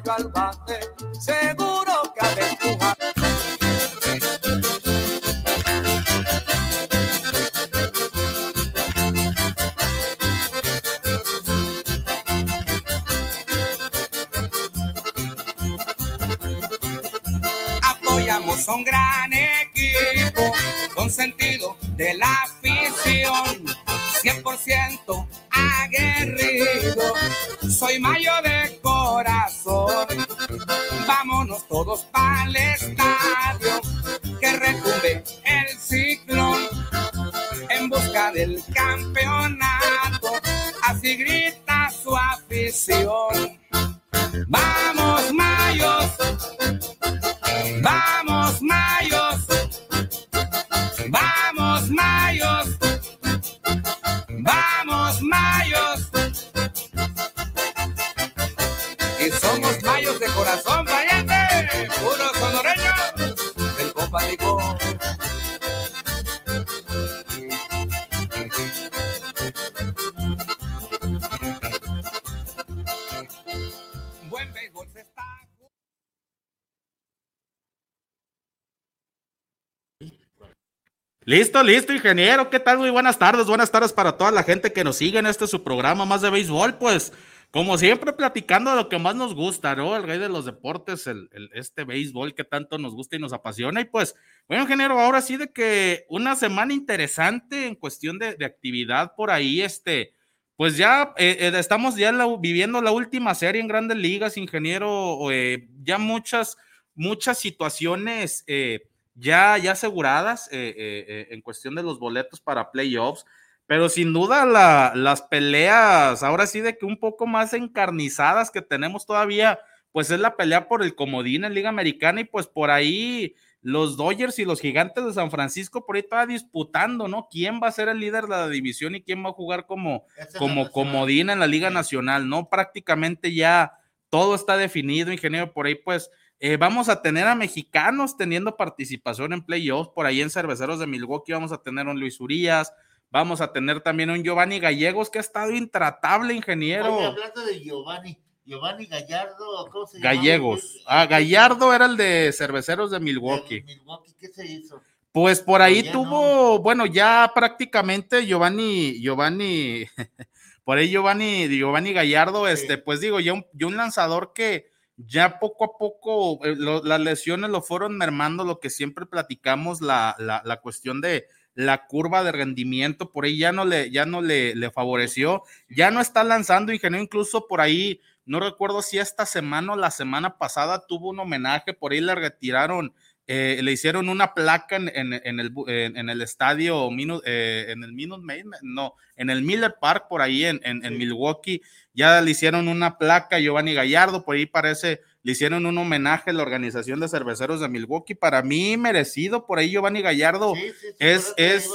caballo al bate, Listo, listo, ingeniero. ¿Qué tal? Muy buenas tardes. Buenas tardes para toda la gente que nos sigue en este su programa más de béisbol. Pues, como siempre, platicando de lo que más nos gusta, ¿no? El rey de los deportes, este béisbol que tanto nos gusta y nos apasiona. Y pues, bueno, ingeniero, ahora sí de que una semana interesante en cuestión de, de actividad por ahí, este, pues ya eh, eh, estamos ya la- viviendo la última serie en grandes ligas, ingeniero. eh, ya muchas, muchas situaciones. eh, ya, ya aseguradas eh, eh, eh, en cuestión de los boletos para playoffs, pero sin duda la- las peleas, ahora sí de que un poco más encarnizadas que tenemos todavía, pues es la pelea por el comodín en Liga Americana y pues por ahí los Dodgers y los Gigantes de San Francisco por ahí estaba disputando, ¿no? ¿Quién va a ser el líder de la división y quién va a jugar como, como comodín en la Liga Nacional, ¿no? Prácticamente ya todo está definido, ingeniero, por ahí pues eh, vamos a tener a mexicanos teniendo participación en playoffs, por ahí en Cerveceros de Milwaukee vamos a tener a un Luis Urias, vamos a tener también un Giovanni Gallegos que ha estado intratable, ingeniero. Oye, hablando de Giovanni, Giovanni Gallardo, ¿cómo se llama? Gallegos. Ah, Gallardo era el de Cerveceros de Milwaukee. Milwaukee, ¿qué se hizo? Pues por ahí tuvo, bueno, ya prácticamente Giovanni, Giovanni, por ahí Giovanni, Giovanni Gallardo, este, pues digo, ya un, ya un lanzador que, ya poco a poco eh, las lesiones lo fueron mermando, lo que siempre platicamos, la, la, cuestión de la curva de rendimiento, por ahí ya no le, ya no le, le favoreció, ya no está lanzando ingeniero, incluso por ahí, no recuerdo si esta semana o la semana pasada tuvo un homenaje, por ahí le retiraron eh, le hicieron una placa en, en, en, el, en el, estadio, eh, en el Minute Maid, no, en el Miller Park, por ahí en, Milwaukee, ya le hicieron una placa a Giovanni Gallardo, por ahí parece, le hicieron un homenaje a la organización de cerveceros de Milwaukee, para mí merecido, por ahí Giovanni Gallardo. Es, es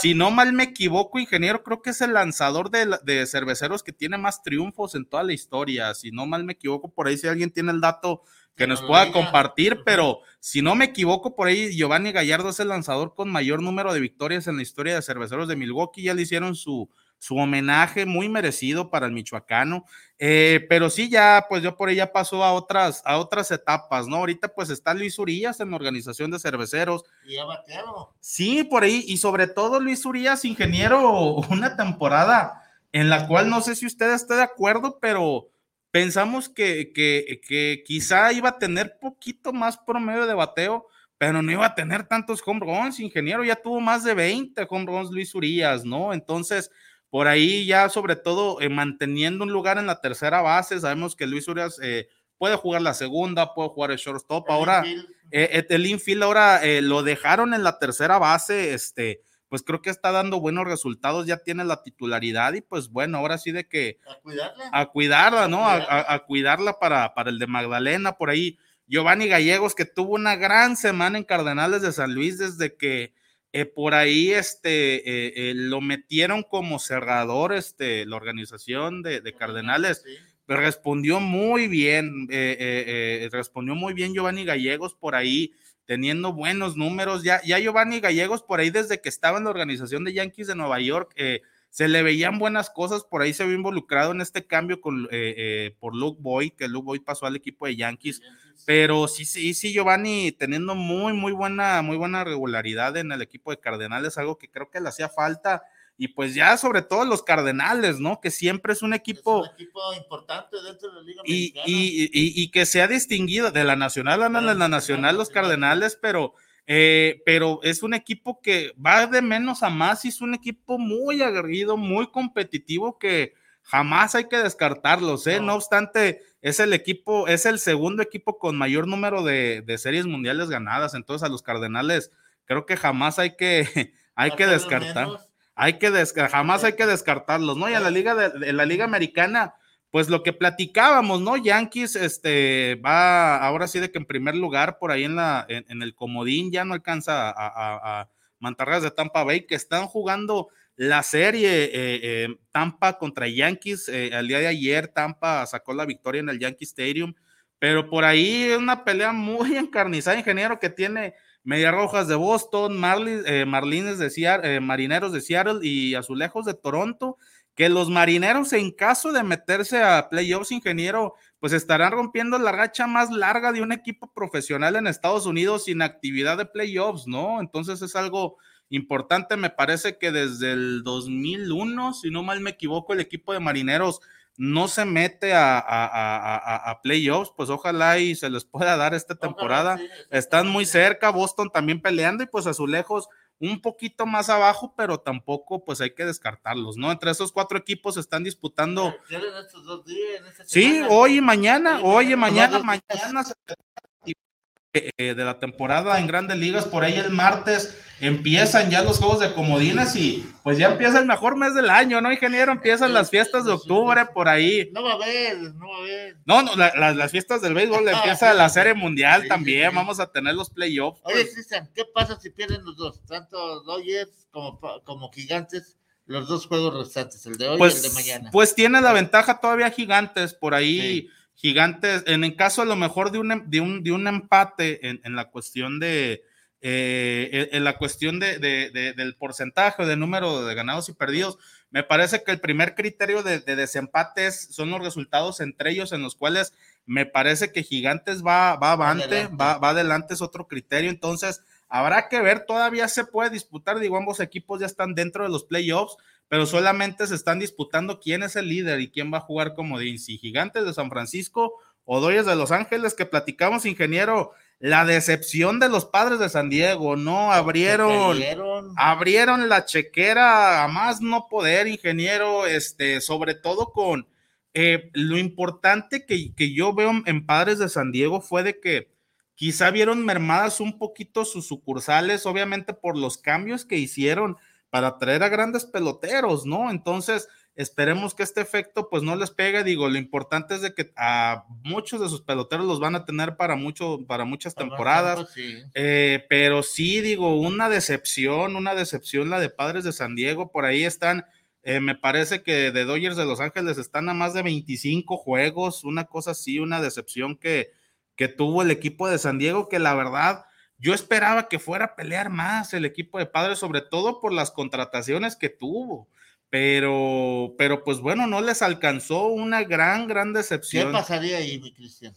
si no mal me equivoco, ingeniero, creo que es el lanzador de, de cerveceros que tiene más triunfos en toda la historia, si no mal me equivoco, por ahí si alguien tiene el dato que nos pueda compartir, pero si no me equivoco, por ahí Giovanni Gallardo es el lanzador con mayor número de victorias en la historia de cerveceros de Milwaukee, ya le hicieron su, su homenaje muy merecido para el michoacano, eh, pero sí, ya, pues yo por ella pasó a otras, a otras etapas, ¿no? Ahorita pues está Luis Urias en la organización de cerveceros. Y ya bateado. Sí, por ahí, y sobre todo Luis Urias, ingeniero, una temporada en la cual no sé si usted está de acuerdo, pero pensamos que, que, quizá iba a tener poquito más promedio de bateo, pero no iba a tener tantos home runs. Ingeniero ya tuvo más de 20 home runs Luis Urias, ¿no? Entonces, por ahí ya sobre todo eh, manteniendo un lugar en la tercera base, sabemos que Luis Urias eh, puede jugar la segunda, puede jugar el shortstop. ahora, eh, el infield ahora lo dejaron en la tercera base, este pues creo que está dando buenos resultados, ya tiene la titularidad y pues bueno, ahora sí de que a cuidarla, a cuidarla ¿no? A, cuidarla para, para el de Magdalena, por ahí Giovanni Gallegos que tuvo una gran semana en Cardenales de San Luis desde que eh, por ahí este, eh, eh, lo metieron como cerrador este, la organización de, de Cardenales. pero respondió muy bien, respondió muy bien Giovanni Gallegos por ahí, teniendo buenos números. Ya, ya Giovanni Gallegos, por ahí desde que estaba en la organización de Yankees de Nueva York, eh, se le veían buenas cosas, por ahí se había involucrado en este cambio con, eh, eh, por Luke Boyd, que Luke Boyd pasó al equipo de Yankees, pero sí, sí, sí, Giovanni teniendo muy, muy buena, muy buena regularidad en el equipo de Cardenales, algo que creo que le hacía falta y pues ya sobre todo los Cardenales, ¿no? Que siempre es un equipo... Es un equipo importante dentro de la Liga y, y, y, y, que se ha distinguido de la Nacional, andan en la Nacional los Cardenales, pero, eh, pero es un equipo que va de menos a más y es un equipo muy aguerrido, muy competitivo que jamás hay que descartarlos, ¿eh? No, no obstante, es el equipo, es el segundo equipo con mayor número de, de series mundiales ganadas, entonces a los Cardenales creo que jamás hay que, hay que descartar hay que jamás hay que descartarlos, ¿no? Y a la liga de, la liga americana, pues lo que platicábamos, ¿no? Yankees, este, va ahora sí de que en primer lugar por ahí en la, en, el comodín ya no alcanza a, a, Mantarras de Tampa Bay, que están jugando la serie eh, eh, Tampa contra Yankees. Eh, el día de ayer Tampa sacó la victoria en el Yankee Stadium, pero por ahí una pelea muy encarnizada, ingeniero, que tiene Media Rojas de Boston, Marlins, eh, Marlines de Seattle, eh, Marineros de Seattle y Azulejos de Toronto, que los Marineros en caso de meterse a playoffs, ingeniero, pues estarán rompiendo la racha más larga de un equipo profesional en Estados Unidos sin actividad de playoffs, ¿no? Entonces es algo importante, me parece que desde el 2001, si no mal me equivoco, el equipo de Marineros no se mete a, playoffs, pues ojalá y se les pueda dar esta temporada. Están muy cerca, Boston también peleando y pues a su lejos un poquito más abajo, pero tampoco pues hay que descartarlos, ¿no? Entre esos cuatro equipos están disputando. Sí, hoy y mañana, hoy y mañana, mañana se de la temporada en grandes ligas. Por ahí el martes empiezan ya los juegos de comodines y pues ya empieza el mejor mes del año, ¿no, ingeniero? Empiezan las fiestas de octubre por ahí. No va a haber, no va a haber. No, no, las fiestas del béisbol ah, empieza la serie mundial también. Vamos a tener los playoffs. Oye, Cristian, ¿qué pasa si pierden los dos? Tanto Dodgers como, como Gigantes los dos juegos restantes, el de hoy y pues, el de mañana. Pues tiene la ventaja todavía Gigantes por ahí. Gigantes, en el caso a lo mejor de un, em, de un, de un empate en, en, la cuestión de, eh, en la cuestión de, de, del porcentaje de número de ganados y perdidos, me parece que el primer criterio de, desempate son los resultados entre ellos en los cuales me parece que Gigantes va, va avante, va, va adelante, es otro criterio, entonces habrá que ver, todavía se puede disputar, digo, ambos equipos ya están dentro de los playoffs, pero solamente se están disputando quién es el líder y quién va a jugar como si Gigantes de San Francisco o Dodgers de Los Ángeles que platicamos, ingeniero, la decepción de los padres de San Diego, ¿no? Abrieron, abrieron la chequera a más no poder, ingeniero, este, sobre todo con eh, lo importante que, que yo veo en padres de San Diego fue de que quizá vieron mermadas un poquito sus sucursales, obviamente por los cambios que hicieron para traer a grandes peloteros, ¿no? Entonces, esperemos que este efecto pues no les pegue, digo, lo importante es de que a muchos de sus peloteros los van a tener para mucho, para muchas temporadas, Sí. eh, pero sí, digo, una decepción, una decepción la de Padres de San Diego, por ahí están, eh, me parece que de Dodgers de Los Ángeles están a más de 25 juegos, una cosa así, una decepción que, que tuvo el equipo de San Diego, que la verdad, yo esperaba que fuera a pelear más el equipo de Padres, sobre todo por las contrataciones que tuvo. Pero, pero pues bueno, no les alcanzó una gran, gran ¿Qué decepción. pasaría ahí, mi Cristian?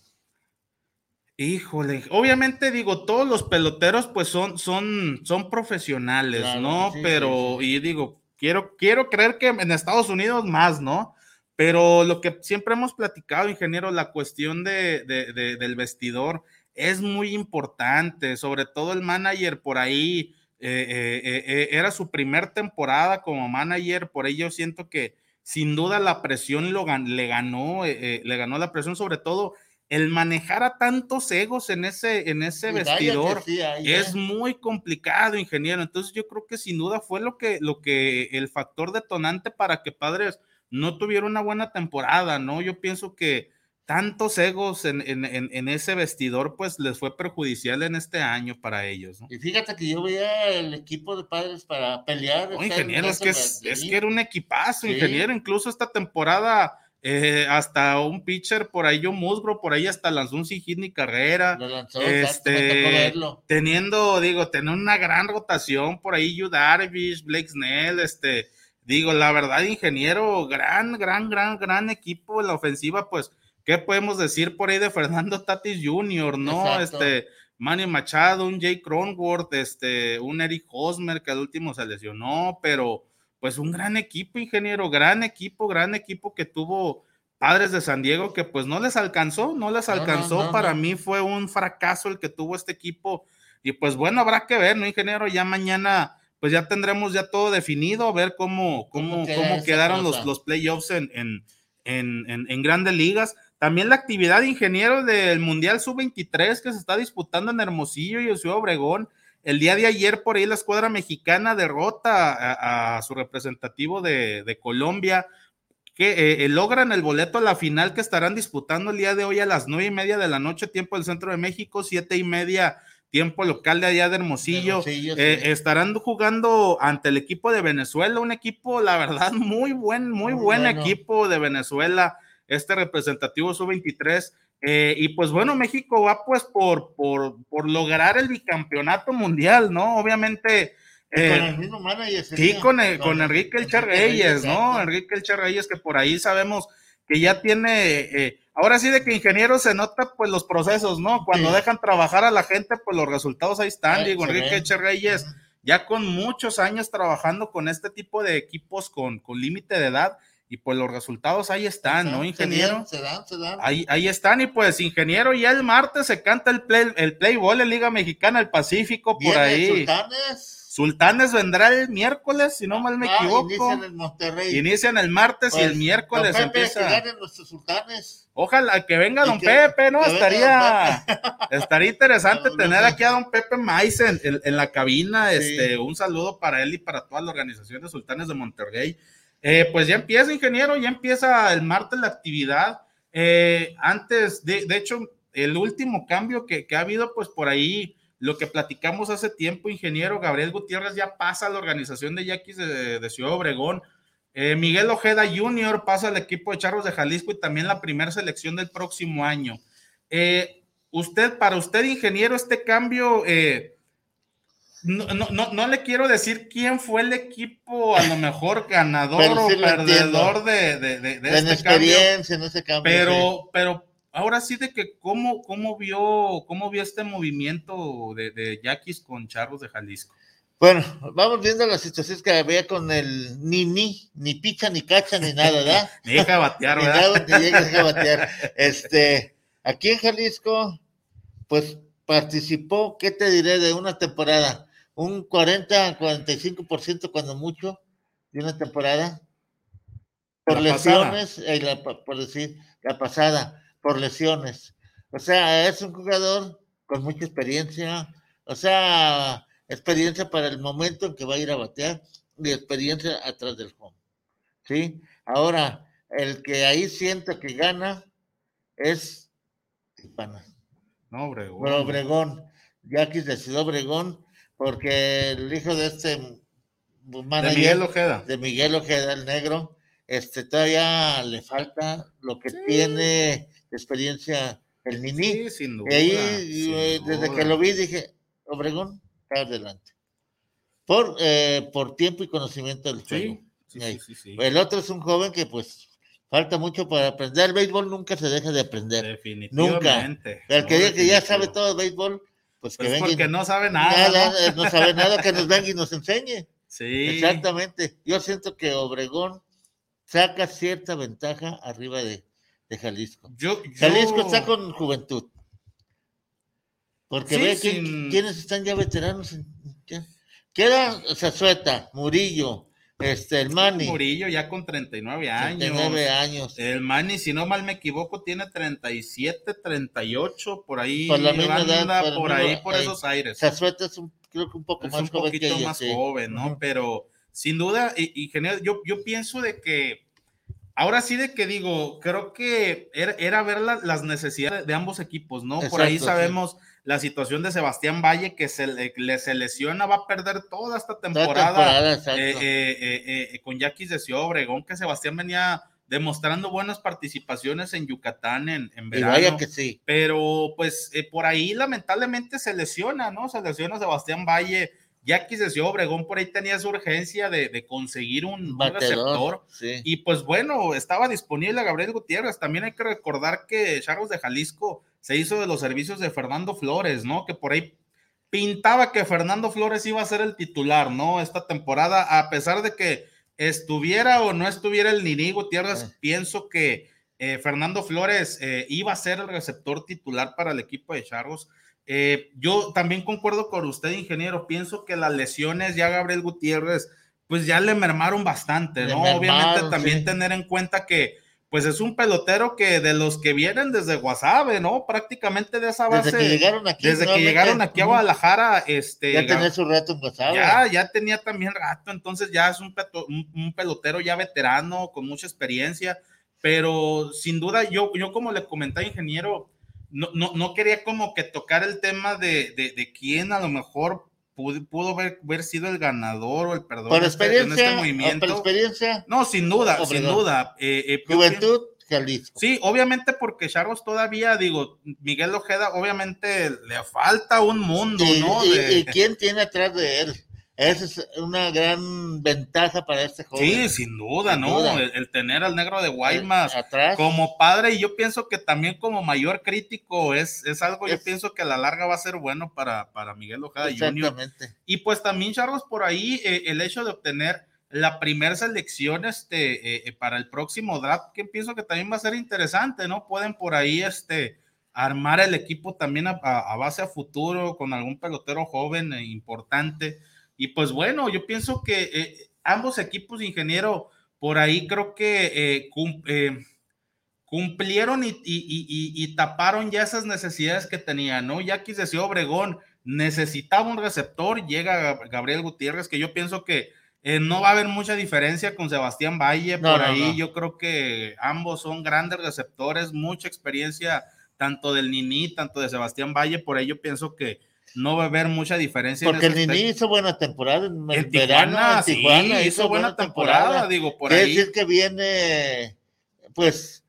Híjole, obviamente digo, todos los peloteros pues son, son, son profesionales, Claro, ¿no? sí, Pero, sí, sí. y digo, quiero, quiero creer que en Estados Unidos más, ¿no? Pero lo que siempre hemos platicado, ingeniero, la cuestión de, de- de- del vestidor es muy importante, sobre todo el manager por ahí, eh, eh, eh, era su primer temporada como manager, por ello siento que sin duda la presión lo, le ganó, le ganó la presión, sobre todo el manejar a tantos egos en ese, en ese Y vestidor sí, es muy complicado, ingeniero. Entonces yo creo que sin duda fue lo que, lo que el factor detonante para que Padres no tuviera una buena temporada, ¿no? Yo pienso que tantos egos en, en, en, ese vestidor, pues les fue perjudicial en este año para ellos, ¿no? Y fíjate que yo veía el equipo de padres para pelear. No, ingeniero, es que, es, que era un equipazo, Sí. ingeniero. Incluso esta temporada, eh, hasta un pitcher por ahí, yo Musgro, por ahí hasta lanzó un sin hit ni carrera. lo lanzó, exacto, Este, verlo. teniendo, digo, tener una gran rotación por ahí, Yu Darvish, Blake Snell, este, digo, la verdad, ingeniero, gran, gran, gran, gran equipo en la ofensiva, pues, ¿qué podemos decir por ahí de Fernando Tatis Jr., no? Exacto. Este, Manny Machado, un Jay Cronworth, este, un Eric Hosmer que al último se lesionó, pero pues un gran equipo, ingeniero, gran equipo, gran equipo que tuvo Padres de San Diego que pues no les alcanzó, no les no, alcanzó. no, Para no. mí fue un fracaso el que tuvo este equipo. Y pues bueno, habrá que ver, ¿no, ingeniero? Ya mañana, pues ya tendremos ya todo definido, a ver cómo, ¿Cómo cómo, queda cómo esa quedaron los, los playoffs en, en, en, en, en grandes ligas. También la actividad de ingeniero del Mundial Sub-23 que se está disputando en Hermosillo y en Ciudad Obregón. El día de ayer, por ahí, la escuadra mexicana derrota a, a su representativo de, de Colombia, que eh, logran el boleto a la final que estarán disputando el día de hoy a las nueve y media de la noche, tiempo del centro de México, siete y media, tiempo local de allá de Hermosillo. Hermosillo, Eh, sí. estarán jugando ante el equipo de Venezuela, un equipo, la verdad, muy buen, muy, Muy buen bueno. equipo de Venezuela, este representativo sub-23. Eh, y pues bueno, México va pues por, por, por lograr el bicampeonato mundial, ¿no? Obviamente. Con eh, el mismo manager. Sí, con, el- con Enrique El Reyes, ¿no? Enrique El Reyes, que por ahí sabemos que ya tiene, eh, ahora sí de que ingeniero se nota pues los procesos, ¿no? Cuando Sí. dejan trabajar a la gente, pues los resultados ahí están. Ahí Digo, Enrique Char Reyes, ya con muchos años trabajando con este tipo de equipos con, con límite de edad, y pues los resultados ahí están, ¿no, Se ingeniero? dan, Se dan, se dan. Ahí, ahí están, y pues, ingeniero, ya el martes se canta el play, el play ball en Liga Mexicana del Pacífico, por ahí. Sultanes. Sultanes vendrá el miércoles, si no mal me Ah, equivoco. Inician en Monterrey. Inician el martes y Pues, el miércoles don Pepe, empieza. Que ganen nuestros sultanes. Ojalá que venga don que- Pepe, ¿no? Estaría, estaría interesante No, no tener aquí a don Pepe Maiz en, en- en la cabina. Sí. Este, un saludo para él y para toda la organización de Sultanes de Monterrey. Eh, pues ya empieza, ingeniero, ya empieza el martes la actividad. Eh, antes, de, de hecho, el último cambio que, que ha habido, pues por ahí, lo que platicamos hace tiempo, ingeniero Gabriel Gutiérrez ya pasa a la organización de Yaquis de, de Ciudad Obregón. Eh, Miguel Ojeda Jr. pasa al equipo de Charros de Jalisco y también la primera selección del próximo año. Usted, para usted, ingeniero, este cambio, no, no, no, no le quiero decir quién fue el equipo, a lo mejor ganador Pero o sí perdedor de, de, de, de en este cambio. experiencia, en ese cambio. sí. Pero, pero ahora sí de que cómo, cómo vio, cómo vio este movimiento de, de Yaquis con Charros de Jalisco. Bueno, vamos viendo las situaciones que había con el ni ni, ni picha, ni cacha, ni nada, ¿verdad? Ni deja de batear, ni ¿verdad? nada, ni llegas a batear. Este, Aquí en Jalisco, pues participó, ¿qué te diré? De una temporada, un 40, 45% cuando mucho de una temporada. Por La lesiones, eh, la por decir, la pasada, por lesiones. O sea, es un jugador con mucha experiencia, o sea, experiencia para el momento en que va a ir a batear y experiencia atrás del home. ¿Sí? Ahora, el que ahí siento que gana es Tijuana. No, Obregón. Bueno, Obregón. Yaquis decidió Obregón porque el hijo de este De Miguel Ojeda. de Miguel Ojeda, el negro, este todavía le falta lo que tiene de experiencia el Nini. Sí, sin duda. y ahí, sin eh, desde duda. que lo vi, dije, Obregón, está adelante. Por, eh, por tiempo y conocimiento del juego. Sí. El otro es un joven que pues falta mucho para aprender. El béisbol nunca se deja de aprender. Definitivamente. El que No, diga que ya sabe todo de béisbol, pues que Pues venga y- porque no sabe nada. nada, ¿no? eh, no sabe nada, que nos venga y nos enseñe. Sí. Exactamente. Yo siento que Obregón saca cierta ventaja arriba de, de Jalisco. Yo, yo- Jalisco está con juventud. Porque Sí, ve sin- quiénes están ya veteranos. en- ya. Queda Zazueta, Murillo, este, el Mani, Murillo ya con 39 años. 39 años. El Manny, si no mal me equivoco, tiene 37, 38, por ahí. Por la misma edad, por ahí, por ahí. esos aires. Zazueta es un, creo que un poco es más un joven que poquito ella, más sí. joven, ¿no? Pero sin duda, y, y genial, yo, yo pienso de que, ahora sí de que digo, creo que era, era ver la- las necesidades de ambos equipos, ¿no? Por ahí sí. La situación de Sebastián Valle, que se le, le- se lesiona, va a perder toda esta Toda temporada. temporada, eh, eh, eh, con Yaquis de Ciudad Obregón, que Sebastián venía demostrando buenas participaciones en Yucatán en, en y verano. vaya que sí. Pero pues por ahí lamentablemente se lesiona, ¿no? Se lesiona Sebastián Valle. Yaquis de Ciudad Obregón por ahí tenía su urgencia de, de conseguir un, receptor. Sí. Y pues bueno, estaba disponible a Gabriel Gutiérrez. También hay que recordar que Charros de Jalisco se hizo de los servicios de Fernando Flores, ¿no? Que por ahí pintaba que Fernando Flores iba a ser el titular, ¿no? Esta temporada, a pesar de que estuviera o no estuviera el Nini Gutiérrez, Ah. pienso que eh, Fernando Flores eh, iba a ser el receptor titular para el equipo de Charros. Eh, yo también concuerdo con usted, ingeniero. Pienso que las lesiones ya Gabriel Gutiérrez, pues ya le mermaron bastante, ¿no? mermaron, Obviamente también sí. tener en cuenta que, pues es un pelotero que de los que vienen desde Guasave, ¿no? Prácticamente de esa base. Desde que llegaron aquí. desde que llegaron aquí a Guadalajara, este. Ya tenía su reto en WhatsApp. ya, ya tenía también rato, entonces ya es un, peto- un- un pelotero ya veterano, con mucha experiencia, pero sin duda yo, yo como le comenté ingeniero, no, no, no quería como que tocar el tema de, de, de quién a lo mejor pudo, pudo haber, haber sido el ganador o el perdedor Por en este- en experiencia, este o movimiento. por experiencia, No, sin duda, sin duda. eh, eh, yo Juventud, Jalisco. Sí, obviamente porque Charros todavía, digo, Miguel Ojeda, obviamente le falta un mundo, ¿Y, ¿no? y- De- y quién tiene atrás de él? Esa es una gran ventaja para este joven. sí, sin duda, Sin ¿no? duda. El, el tener al negro de Guaymas Eh, Atrás. como padre, y yo pienso que también como mayor crítico es, es algo, yo pienso que a la larga va a ser bueno para, para Miguel Ojeda Jr. Y pues también, Charlos, por ahí eh, el hecho de obtener la primera selección este, eh, eh, para el próximo draft, que pienso que también va a ser interesante, ¿no? Pueden por ahí este, armar el equipo también a, a- a base a futuro con algún pelotero joven e importante. Y pues bueno, yo pienso que eh, ambos equipos, ingeniero, por ahí creo que eh, cum- eh, cumplieron y, y- y- y- y taparon ya esas necesidades que tenían, ¿no? Ya que Ciudad Obregón necesitaba un receptor, llega Gab- Gabriel Gutiérrez, que yo pienso que eh, no va a haber mucha diferencia con Sebastián Valle, No, por no, ahí no. yo creo que ambos son grandes receptores, mucha experiencia tanto del Nini, tanto de Sebastián Valle, por ahí yo pienso que no va a haber mucha diferencia. en Porque el Nini hizo buena temporada en, en verano, Tijuana, en Tijuana sí, hizo buena temporada, digo, por Quiere ahí. decir que viene, pues,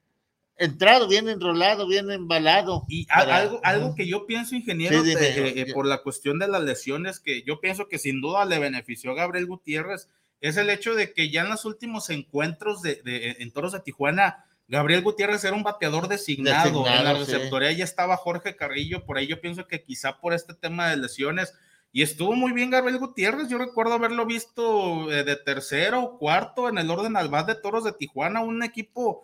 entrado, viene enrolado, viene embalado. Y para- algo, algo que yo pienso, ingeniero, Sí, dime, eh, eh, por la cuestión de las lesiones, que yo pienso que sin duda le benefició a Gabriel Gutiérrez, es el hecho de que ya en los últimos encuentros de, de- en Toros de Tijuana, Gabriel Gutiérrez era un bateador designado. en la sí. receptoría ya estaba Jorge Carrillo, por ahí yo pienso que quizá por este tema de lesiones. Y estuvo muy bien Gabriel Gutiérrez. Yo recuerdo haberlo visto eh, de tercero o cuarto en el orden al bat de Toros de Tijuana, un equipo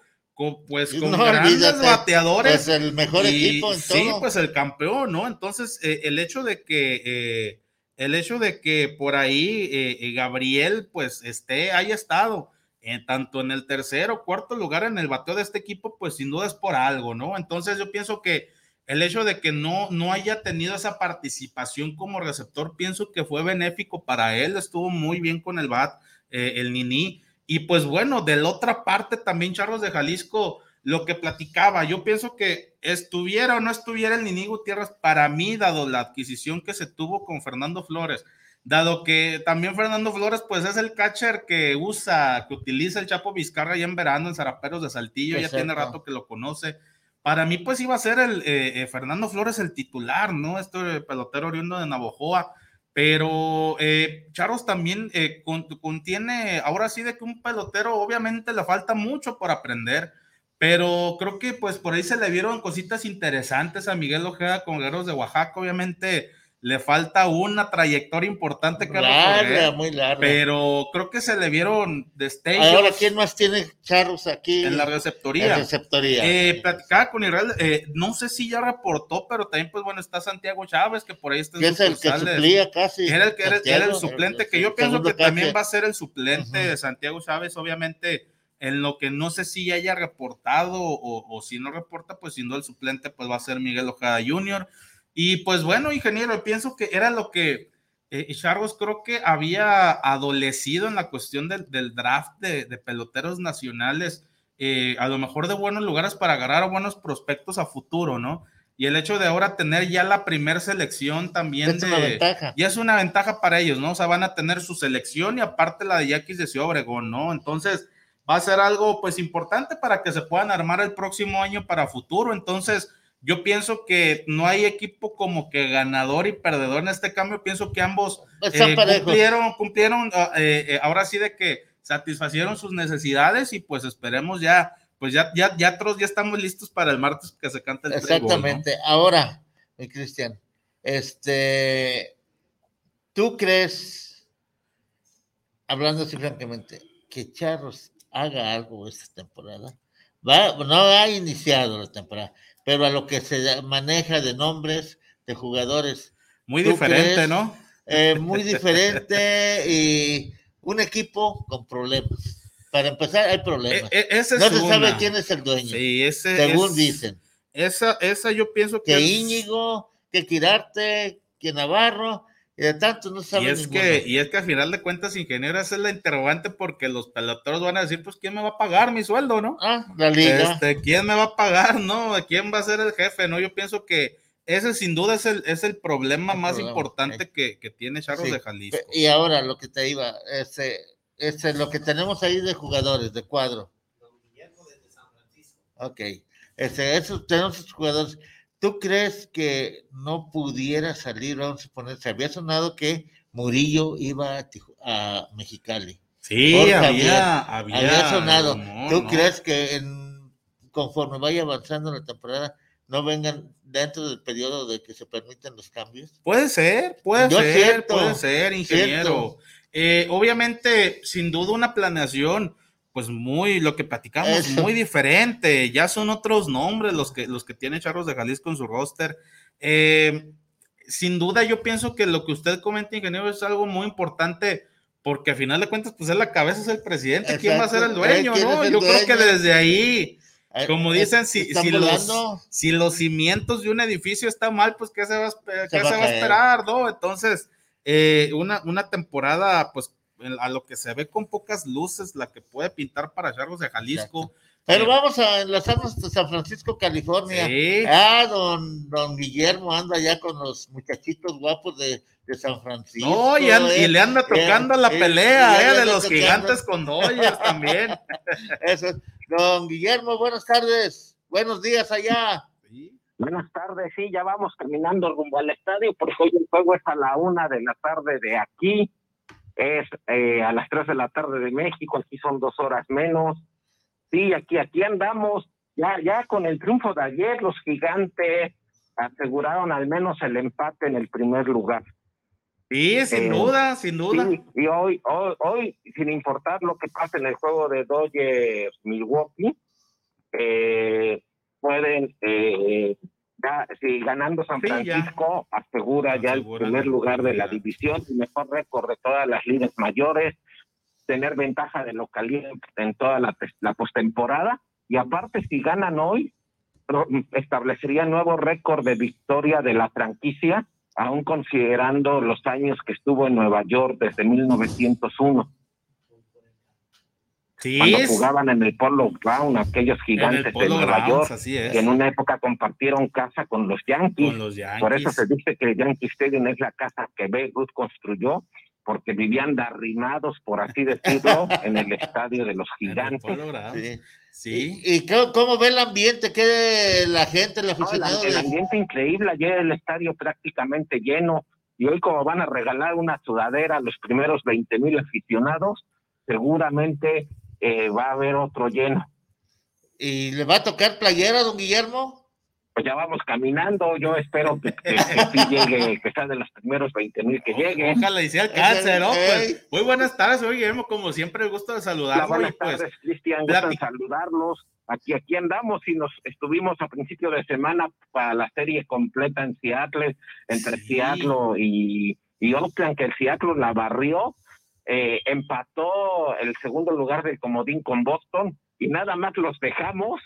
pues No con grandes olvídate, bateadores. pues, el mejor y- equipo en sí, todo. pues el campeón, ¿no? Entonces, eh, el hecho de que eh, el hecho de que por ahí eh, Gabriel, pues, esté, haya estado eh, tanto en el tercer o cuarto lugar en el bateo de este equipo, pues sin duda es por algo, ¿no? Entonces, yo pienso que el hecho de que no, no haya tenido esa participación como receptor, pienso que fue benéfico para él, estuvo muy bien con el bat, eh, el Nini. Y pues bueno, de la otra parte también Charlos de Jalisco, lo que platicaba, yo pienso que estuviera o no estuviera el Nini Gutiérrez, para mí, dado la adquisición que se tuvo con Fernando Flores, dado que también Fernando Flores, pues es el catcher que usa, que utiliza el Chapo Vizcarra ya en verano en Zaraperos de Saltillo, ya tiene Exacto. rato que lo conoce. Para mí, pues iba a ser el eh, eh, Fernando Flores el titular, ¿no? Este pelotero oriundo de Navojoa. Pero eh, Charros también eh, con- contiene, ahora sí, de que un pelotero obviamente le falta mucho por aprender, pero creo que pues por ahí se le vieron cositas interesantes a Miguel Ojeda con Guerreros de Oaxaca. Obviamente le falta una trayectoria importante que Larga, muy larga. pero creo que se le vieron destellos Ahora, ¿quién más tiene charros aquí en la en receptoría. receptoría? Eh, platicaba con Israel, eh, no sé si ya reportó, pero también, pues bueno, está Santiago Chávez, que por ahí está en es el que suplía casi. Era el que era, el suplente, que yo pienso que también va a ser el suplente de Santiago Chávez, obviamente, en lo que no sé si haya reportado o, o si no reporta, pues siendo el suplente, pues va a ser Miguel Ojeda Jr. Y pues bueno, ingeniero, pienso que era lo que eh, Chargos creo que había adolecido en la cuestión del, del draft de, de peloteros nacionales, eh, a lo mejor de buenos lugares para agarrar a buenos prospectos a futuro, ¿no? Y el hecho de ahora tener ya la primer selección también Es de, una ventaja. y es una ventaja para ellos, ¿no? O sea, van a tener su selección y aparte la de Yaquis de Ciudad Obregón, ¿no? Entonces, va a ser algo, pues, importante para que se puedan armar el próximo año para futuro. Entonces, yo pienso que no hay equipo como que ganador y perdedor en este cambio. Pienso que ambos eh, cumplieron, cumplieron, ah, eh, eh, ahora sí de que satisfacieron sus necesidades y pues esperemos ya, pues ya, ya, ya, otros ya estamos listos para el martes que se cante el play ball, ¿no? Exactamente. Ahora, mi Cristian, este, ¿tú crees, hablando así francamente, que Charros haga algo esta temporada? Va, no ha iniciado la temporada, pero a lo que se maneja de nombres, de jugadores, Muy ¿Tú diferente, crees? ¿no? eh, muy diferente y un equipo con problemas. Para empezar, hay E- problemas. e- es no se sabe una. quién es el dueño, Sí, ese según es- dicen. Esa, esa yo pienso que que Íñigo, que Quirarte, que Navarro, y de tanto no y saben es que, y es que al final de cuentas, ingeniero, esa es la interrogante porque los peloteros van a decir, pues, ¿quién me va a pagar mi sueldo, no? Ah, la liga. Este, ¿quién me va a pagar, no? ¿Quién va a ser el jefe, no? Yo pienso que ese sin duda es el, es el problema El más problema, importante que, que tiene Charros Sí. de Jalisco. Y ahora lo que te iba, este, este, lo que tenemos ahí de jugadores, de cuadro. Ok. Este, esos, tenemos esos jugadores. ¿Tú crees que no pudiera salir, vamos a poner, se había sonado que Murillo iba a, Mexicali? Sí, había, había, había sonado. rumor, ¿Tú ¿no? crees que en- conforme vaya avanzando la temporada no vengan dentro del periodo de que se permiten los cambios? Puede ser, puede Yo ser, puede ser, ingeniero. Eh, obviamente, sin duda, una planeación, pues muy, lo que platicamos, Eso. muy diferente. Ya son otros nombres los que, los que tiene Charros de Jalisco en su roster. Eh, sin duda, yo pienso que lo que usted comenta, ingeniero, es algo muy importante. Porque a final de cuentas, pues es la cabeza, es el presidente. ¿Quién va a ser el Exacto. dueño? ¿Quién ¿no? el Yo creo que desde ahí, Eh, como eh, dicen, si, si los, si los cimientos de un edificio están mal, pues ¿qué se va a, Se qué va se a va a caer. esperar, no? Entonces, eh, una, una temporada, pues a lo que se ve con pocas luces, la que puede pintar para Charros de Jalisco. Pero Eh, vamos a enlazarnos hasta San Francisco, California. Sí, Ah, don, don Guillermo anda ya con los muchachitos guapos de, de San Francisco. no, y, an- y eh. le anda tocando la eh, pelea, le eh, de los tocando. gigantes con Dodgers también. Eso es. Don Guillermo, buenas tardes. Buenos días allá. Buenas tardes, sí, ya vamos caminando rumbo al estadio porque hoy el juego es a la una de la tarde de aquí, es eh, a las tres de la tarde de México, aquí son dos horas menos. Sí, aquí, aquí andamos, ya, ya con el triunfo de ayer, los gigantes aseguraron al menos el empate en el primer lugar. Sí, sin Eh, duda, sin duda. Sí, y hoy, hoy, hoy, sin importar lo que pase en el juego de Dodgers Milwaukee, eh, pueden, eh, ya, si ganando San Sí, ya. Francisco, asegura ya el primer lugar de la división, y mejor récord de todas las ligas mayores, tener ventaja de localidad en toda la, la postemporada, y aparte, si ganan hoy, establecería nuevo récord de victoria de la franquicia, aún considerando los años que estuvo en Nueva York desde 1901 Sí, cuando es- jugaban en el Polo Ground, aquellos gigantes de Nueva Grounds, York, así es. que en una época compartieron casa con los Yankees. Con los Yankees. Por eso se dice que el Yankee Stadium es la casa que Babe Ruth construyó, porque vivían derrimados, por así decirlo, en el estadio de los gigantes. Sí. Sí. ¿Y, y cómo, cómo ve el ambiente? ¿Qué la gente, el No, el, aficionado? el ambiente increíble, ayer el estadio prácticamente lleno, y hoy como van a regalar una sudadera a los primeros 20 mil aficionados, seguramente eh, va a haber otro lleno. ¿Y le va a tocar playera, don Guillermo? pues ya vamos caminando. Yo espero que, que, que sí llegue, que sea de los primeros 20 mil que llegue. Ojalá y sí alcance. Pues, muy buenas tardes, soy Guillermo, como siempre, gusto de Hola, saludarlo. Y buenas pues, tardes, Cristian. Gusto plati- saludarlos. Aquí, aquí andamos y nos estuvimos a principio de semana para la serie completa en Seattle, entre Sí. Seattle y, y Oakland, que el Seattle la barrió. Eh, empató el segundo lugar del comodín con Boston y nada más los dejamos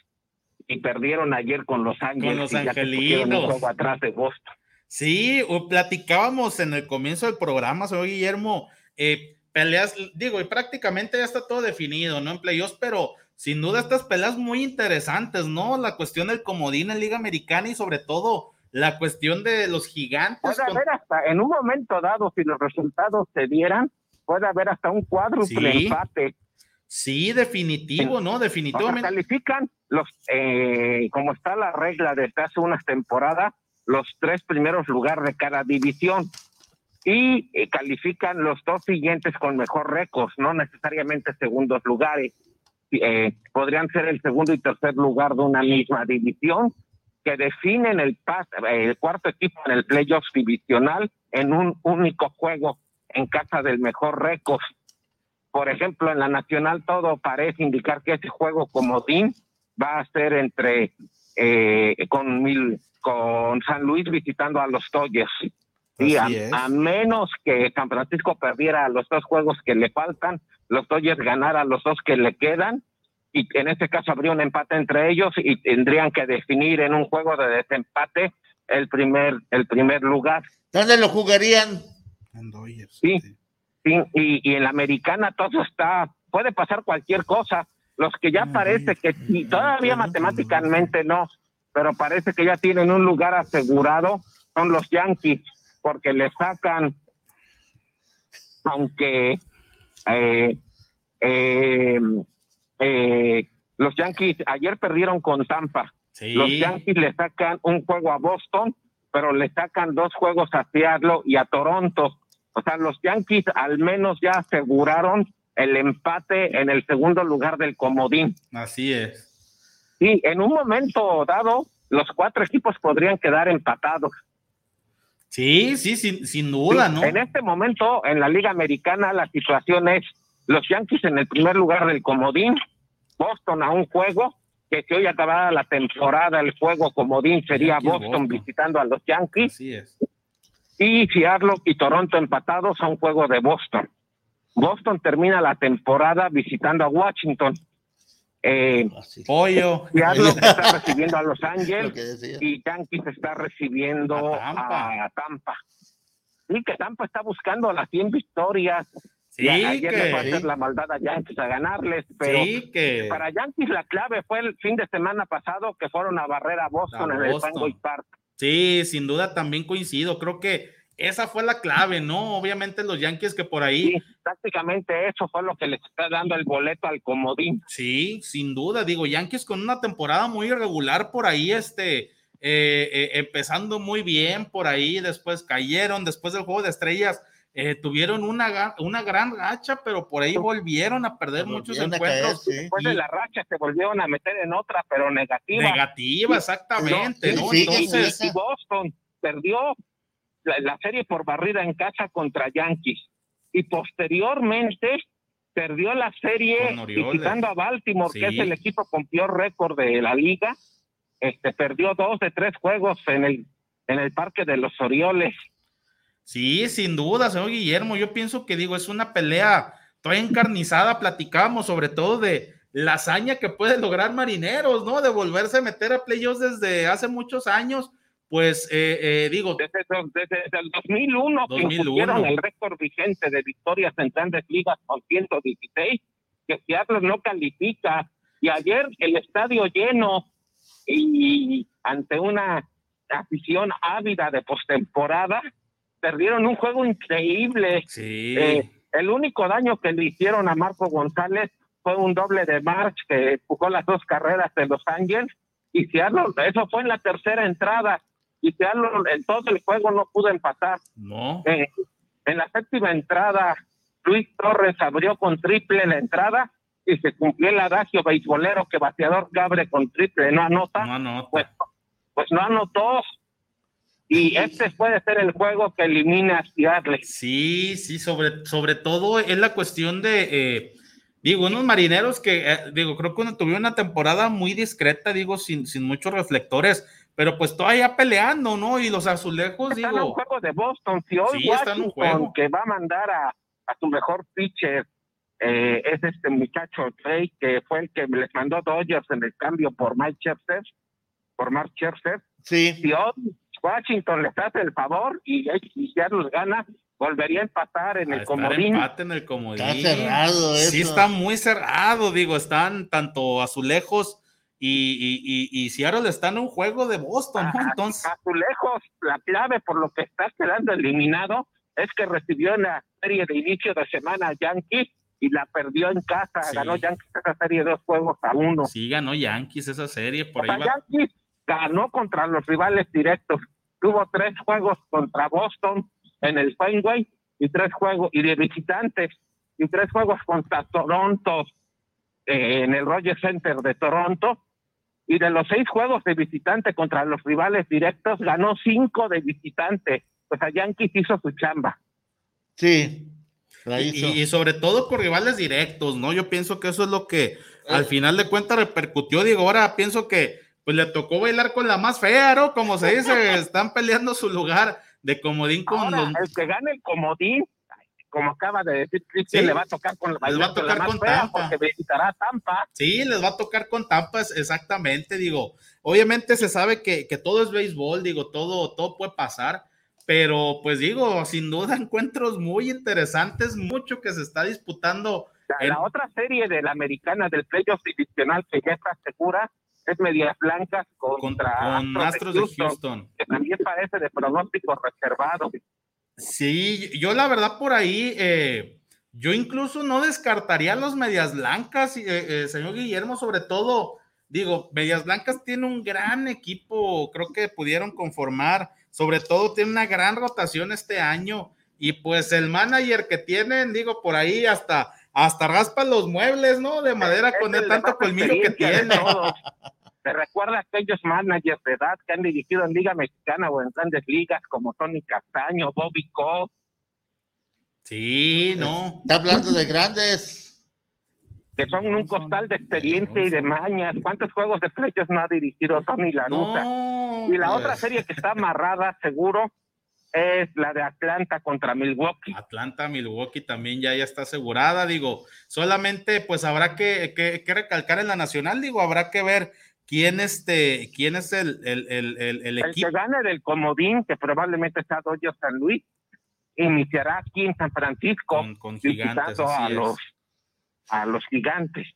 y perdieron ayer con Los Ángeles. los pusieron un angelinos. juego atrás de Boston. Sí, platicábamos en el comienzo del programa, soy Guillermo, eh, peleas, digo, y prácticamente ya está todo definido, ¿no? En playoffs, pero sin duda estas peleas muy interesantes, ¿no? La cuestión del comodín en Liga Americana y sobre todo la cuestión de los gigantes. Puede con- haber hasta, en un momento dado, si los resultados se dieran, puede haber hasta un cuádruple Sí, empate. Sí, definitivo, ¿no? O sea, Definitivamente. califican los, eh, como está la regla desde hace unas temporadas, los tres primeros lugares de cada división. Y eh, califican los dos siguientes con mejor récord, no necesariamente segundos lugares. Eh, podrían ser el segundo y tercer lugar de una misma división, que definen el, pas- eh, el cuarto equipo en el playoff divisional en un único juego en casa del mejor récord. Por ejemplo, en la nacional todo parece indicar que ese juego comodín va a ser entre eh, con mil con San Luis visitando a los Dodgers. Y a, a menos que San Francisco perdiera los dos juegos que le faltan, los Dodgers ganaran los dos que le quedan, y en este caso habría un empate entre ellos y tendrían que definir en un juego de desempate el primer, el primer lugar. ¿Dónde lo jugarían? En Dodgers, Sí. Sí, y, y en la americana todo está, puede pasar cualquier cosa. Los que ya parece que sí, todavía matemáticamente no, pero parece que ya tienen un lugar asegurado, son los Yankees, porque le sacan, aunque eh, eh, eh, los Yankees ayer perdieron con Tampa, Sí. los Yankees le sacan un juego a Boston, pero le sacan dos juegos a Seattle y a Toronto. O sea, los Yankees al menos ya aseguraron el empate en el segundo lugar del comodín. Así es. Sí, en un momento dado, los cuatro equipos podrían quedar empatados. Sí, sí, sin, sin duda, ¿no? En este momento, en la Liga Americana, la situación es los Yankees en el primer lugar del comodín, Boston a un juego, que si hoy acabara la temporada, el juego comodín sería Boston, Boston. visitando a los Yankees, Así es. Y Seattle y Toronto empatados a un juego de Boston. Boston termina la temporada visitando a Washington. Eh, Pollo. Seattle está recibiendo a Los lo Ángeles que y Yankees está recibiendo A Tampa. a Tampa. Y que Tampa está buscando las 100 victorias. Sí, ayer le fue a que, hacer la maldad a Yankees a ganarles, pero sí, que. para Yankees la clave fue el fin de semana pasado que fueron a barrer a Boston A en el Boston. Fenway Park. Sí, sin duda también coincido. Creo que esa fue la clave, ¿no? Obviamente los Yankees que por ahí, Sí, prácticamente eso fue lo que les está dando el boleto al comodín. sí, sin duda. Digo, Yankees con una temporada muy irregular por ahí, este, eh, eh, empezando muy bien por ahí, después cayeron, después del juego de estrellas. Eh, tuvieron una, una gran racha, pero por ahí volvieron a perder muchos caer, encuentros. sí. Después de la racha se volvieron a meter en otra, pero negativa. Negativa, exactamente, Sí, ¿no? sí, Entonces, y Boston perdió la, la serie por barrida en casa contra Yankees. Y posteriormente perdió la serie visitando a Baltimore, que es el equipo con peor récord de la liga. Este perdió dos de tres juegos en el en el parque de los Orioles. Sí, sin duda, señor Guillermo. Yo pienso que digo, es una pelea toda encarnizada. Platicábamos sobre todo de la hazaña que puede lograr Marineros, ¿no? De volverse a meter a playoffs desde hace muchos años. Pues eh, eh, digo, Desde, desde, desde el 2001, 2001. que impusieron el récord vigente de victorias en grandes ligas con 116, que Seattle no califica. Y ayer el estadio lleno y ante una afición ávida de postemporada, perdieron un juego increíble. sí. Eh, el único daño que le hicieron a Marco González fue un doble de March que jugó las dos carreras de Los Ángeles y Seattle, eso fue en la tercera entrada y Seattle en todo el juego no pudo empatar. no. Eh, en la séptima entrada, Luis Torres abrió con triple la entrada y se cumplió el adagio beisbolero que bateador que abre con triple no anota, No anota. pues, pues no anotó. Y este puede ser el juego que elimina a Seattle. Sí, sí, sobre, sobre todo es la cuestión de, eh, digo, unos marineros que, eh, digo, creo que uno tuvieron una temporada muy discreta, digo, sin, sin muchos reflectores, pero pues todavía peleando, ¿no? Y los azulejos, Está en un digo, juego de Boston. Si hoy Sí, un Washington, juego. que va a mandar a, a su mejor pitcher, eh, es este muchacho Trey, que fue el que les mandó Dodgers en el cambio por Mike Scherzer, por Mark Scherzer. Sí, Si hoy Washington les hace el favor y, y Seattle gana, volvería a empatar en a el estar comodín. empate en el comodín. está cerrado eso. Sí, está muy cerrado, digo, están tanto azulejos y, y, y, y Seattle está en un juego de Boston, ¿no? Entonces, A su lejos, la clave por lo que está quedando eliminado es que recibió en la serie de inicio de semana a Yankees y la perdió en casa. Sí. Ganó Yankees esa serie de dos juegos a uno. sí ganó Yankees esa serie, por O sea, ahí va. Yankees ganó contra los rivales directos. Tuvo tres juegos contra Boston en el Fenway y tres juegos y de visitantes y tres juegos contra Toronto eh, en el Rogers Center de Toronto. Y de los seis juegos de visitante contra los rivales directos, ganó cinco de visitante. O sea, Yankees hizo su chamba. Sí, la Y, hizo. y sobre todo con rivales directos, ¿no? Yo pienso que eso es lo que al final de cuentas repercutió. Digo, ahora pienso que pues le tocó bailar con la más fea, ¿no? Como se dice, están peleando su lugar de comodín con Ahora, los. el que gane el comodín, como acaba de decir Cristian, Sí. le va a tocar con Les va a tocar la más con fea Tampa. porque visitará Tampa. Sí, les va a tocar con Tampas, exactamente, digo. Obviamente se sabe que, que todo es béisbol, digo, todo, todo puede pasar, pero pues digo, sin duda encuentros muy interesantes, mucho que se está disputando. La, en- la otra serie de la americana del playoff divisional que ya está segura es Medias Blancas con, contra con Astros de Houston. que también parece de pronóstico reservado. Sí, yo la verdad por ahí, eh, yo incluso no descartaría los Medias Blancas, eh, eh, señor Guillermo, sobre todo, digo, Medias Blancas tiene un gran equipo, creo que pudieron conformar, sobre todo tiene una gran rotación este año y pues el manager que tienen, digo, por ahí hasta, hasta raspa los muebles, ¿no? De madera Es con el tanto colmillo que tiene. Te recuerda a aquellos managers de edad que han dirigido en Liga Mexicana o en grandes ligas como Tony Castaño, Bobby Coe. Sí, no. Está hablando de grandes. que son un costal de experiencia y de mañas. ¿Cuántos juegos de flechas no ha dirigido Tony Larusa? No. y la pues, otra serie que está amarrada, seguro, es la de Atlanta contra Milwaukee. Atlanta, Milwaukee también ya, ya está asegurada, digo, solamente pues habrá que, que- que recalcar en la nacional, digo, habrá que ver quién este, quién es el, el, el, el- el El que equipo. gane del comodín, que probablemente está Dodgers San Luis, iniciará aquí en San Francisco Con, con gigantes, a los, a los gigantes.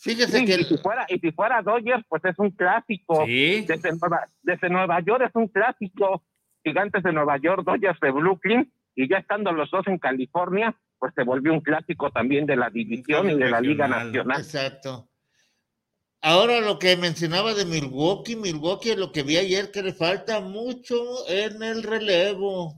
Fíjese Sí, que y, si fuera, y si fuera Dodgers, pues es un clásico. Sí, Desde Nueva, desde Nueva York es un clásico. Gigantes de Nueva York, Dodgers de Brooklyn, y ya estando los dos en California, pues se volvió un clásico también de la división y de la Liga. Nacional. Exacto. Ahora lo que mencionaba de Milwaukee, Milwaukee, lo que vi ayer que le falta mucho en el relevo.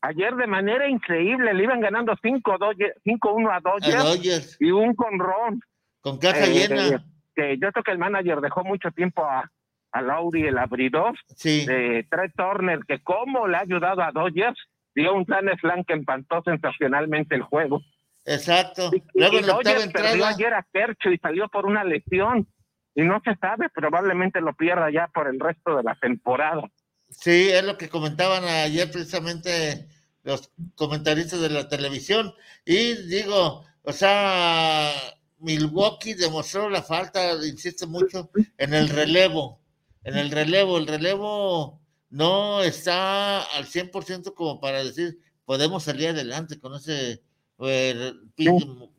Ayer de manera increíble le iban ganando 5-1 a A Dodgers Dodgers, y un conrón. con caja Eh, llena. que yo creo que el manager dejó mucho tiempo a, a Lauri, el abridor, Sí, de Trey Turner, que como le ha ayudado a Dodgers, dio un plan slam que empantó sensacionalmente el juego. Exacto. Y, Luego y Dodgers perdió ayer a Kercho y salió por una lesión. Y no se sabe, probablemente lo pierda ya por el resto de la temporada. Sí, es lo que comentaban ayer precisamente los comentaristas de la televisión. Y digo, o sea, Milwaukee demostró la falta, insisto mucho, en el relevo. En el relevo, el relevo no está al 100% como para decir, podemos salir adelante con ese eh,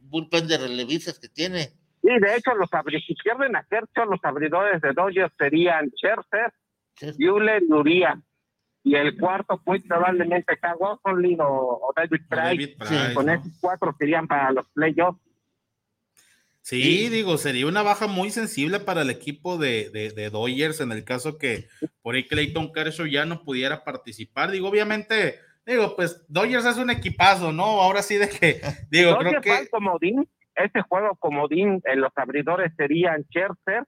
bullpen de relevistas que tiene. Y de hecho, los si pierden a Kercho, los abridores de Dodgers serían Scherzer, Buehler y Urias. Y el cuarto, pues probablemente Watson o, o David Price. David Price, Con ¿no? esos cuatro serían para los playoffs. Sí, digo, sería una baja muy sensible para el equipo de, de, de Dodgers en el caso que por ahí Clayton Kershaw ya no pudiera participar. Digo, obviamente, digo, pues Dodgers es un equipazo, ¿no? Ahora sí de que, digo, creo que comodín. Ese juego comodín, eh, los abridores serían Scherzer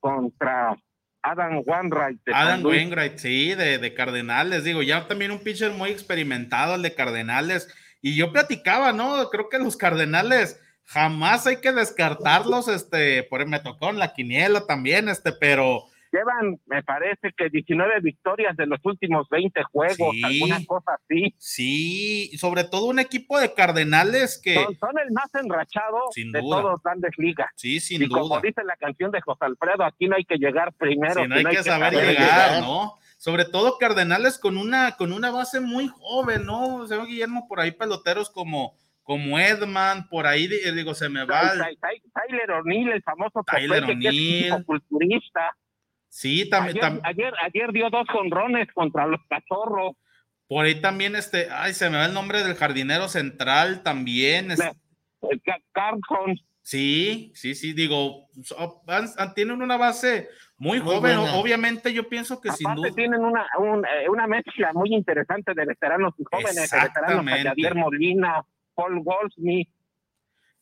contra Adam Wainwright. de Adam. Wainwright, sí, de, de Cardenales, digo, ya también un pitcher muy experimentado, el de Cardenales. Y yo platicaba, ¿no? Creo que los Cardenales jamás hay que descartarlos, este, por ahí me tocó en la quiniela también, este, pero Llevan, me parece que 19 victorias de los últimos 20 juegos, Sí. alguna cosa así. sí, sobre todo un equipo de Cardenales que, Son, son el más enrachado Sin de duda. todos grandes ligas. sí, sin y como duda. dice la canción de José Alfredo, aquí no hay que llegar primero. Sí, no hay sino que saber saber llegar, llegar. ¿no? Sobre todo Cardenales con una, con una base muy joven, ¿no? Señor Guillermo, por ahí peloteros como, como Edman, por ahí di- digo, se me va. Tyler O'Neill, el famoso Tyler O'Neill. culturista. Sí, también, Ayer, ayer, ayer dio dos conrones contra los cachorros. por ahí también, este, ay, se me va el nombre del jardinero central también. es- el Ca- Carlson. sí, sí, sí, digo, so- han- han- tienen una base muy, Muy joven, buena. obviamente yo pienso que sin Aparte duda. tienen una, un, eh, una mezcla muy interesante de veteranos y jóvenes, de veteranos Javier Molina, Paul Goldsmith,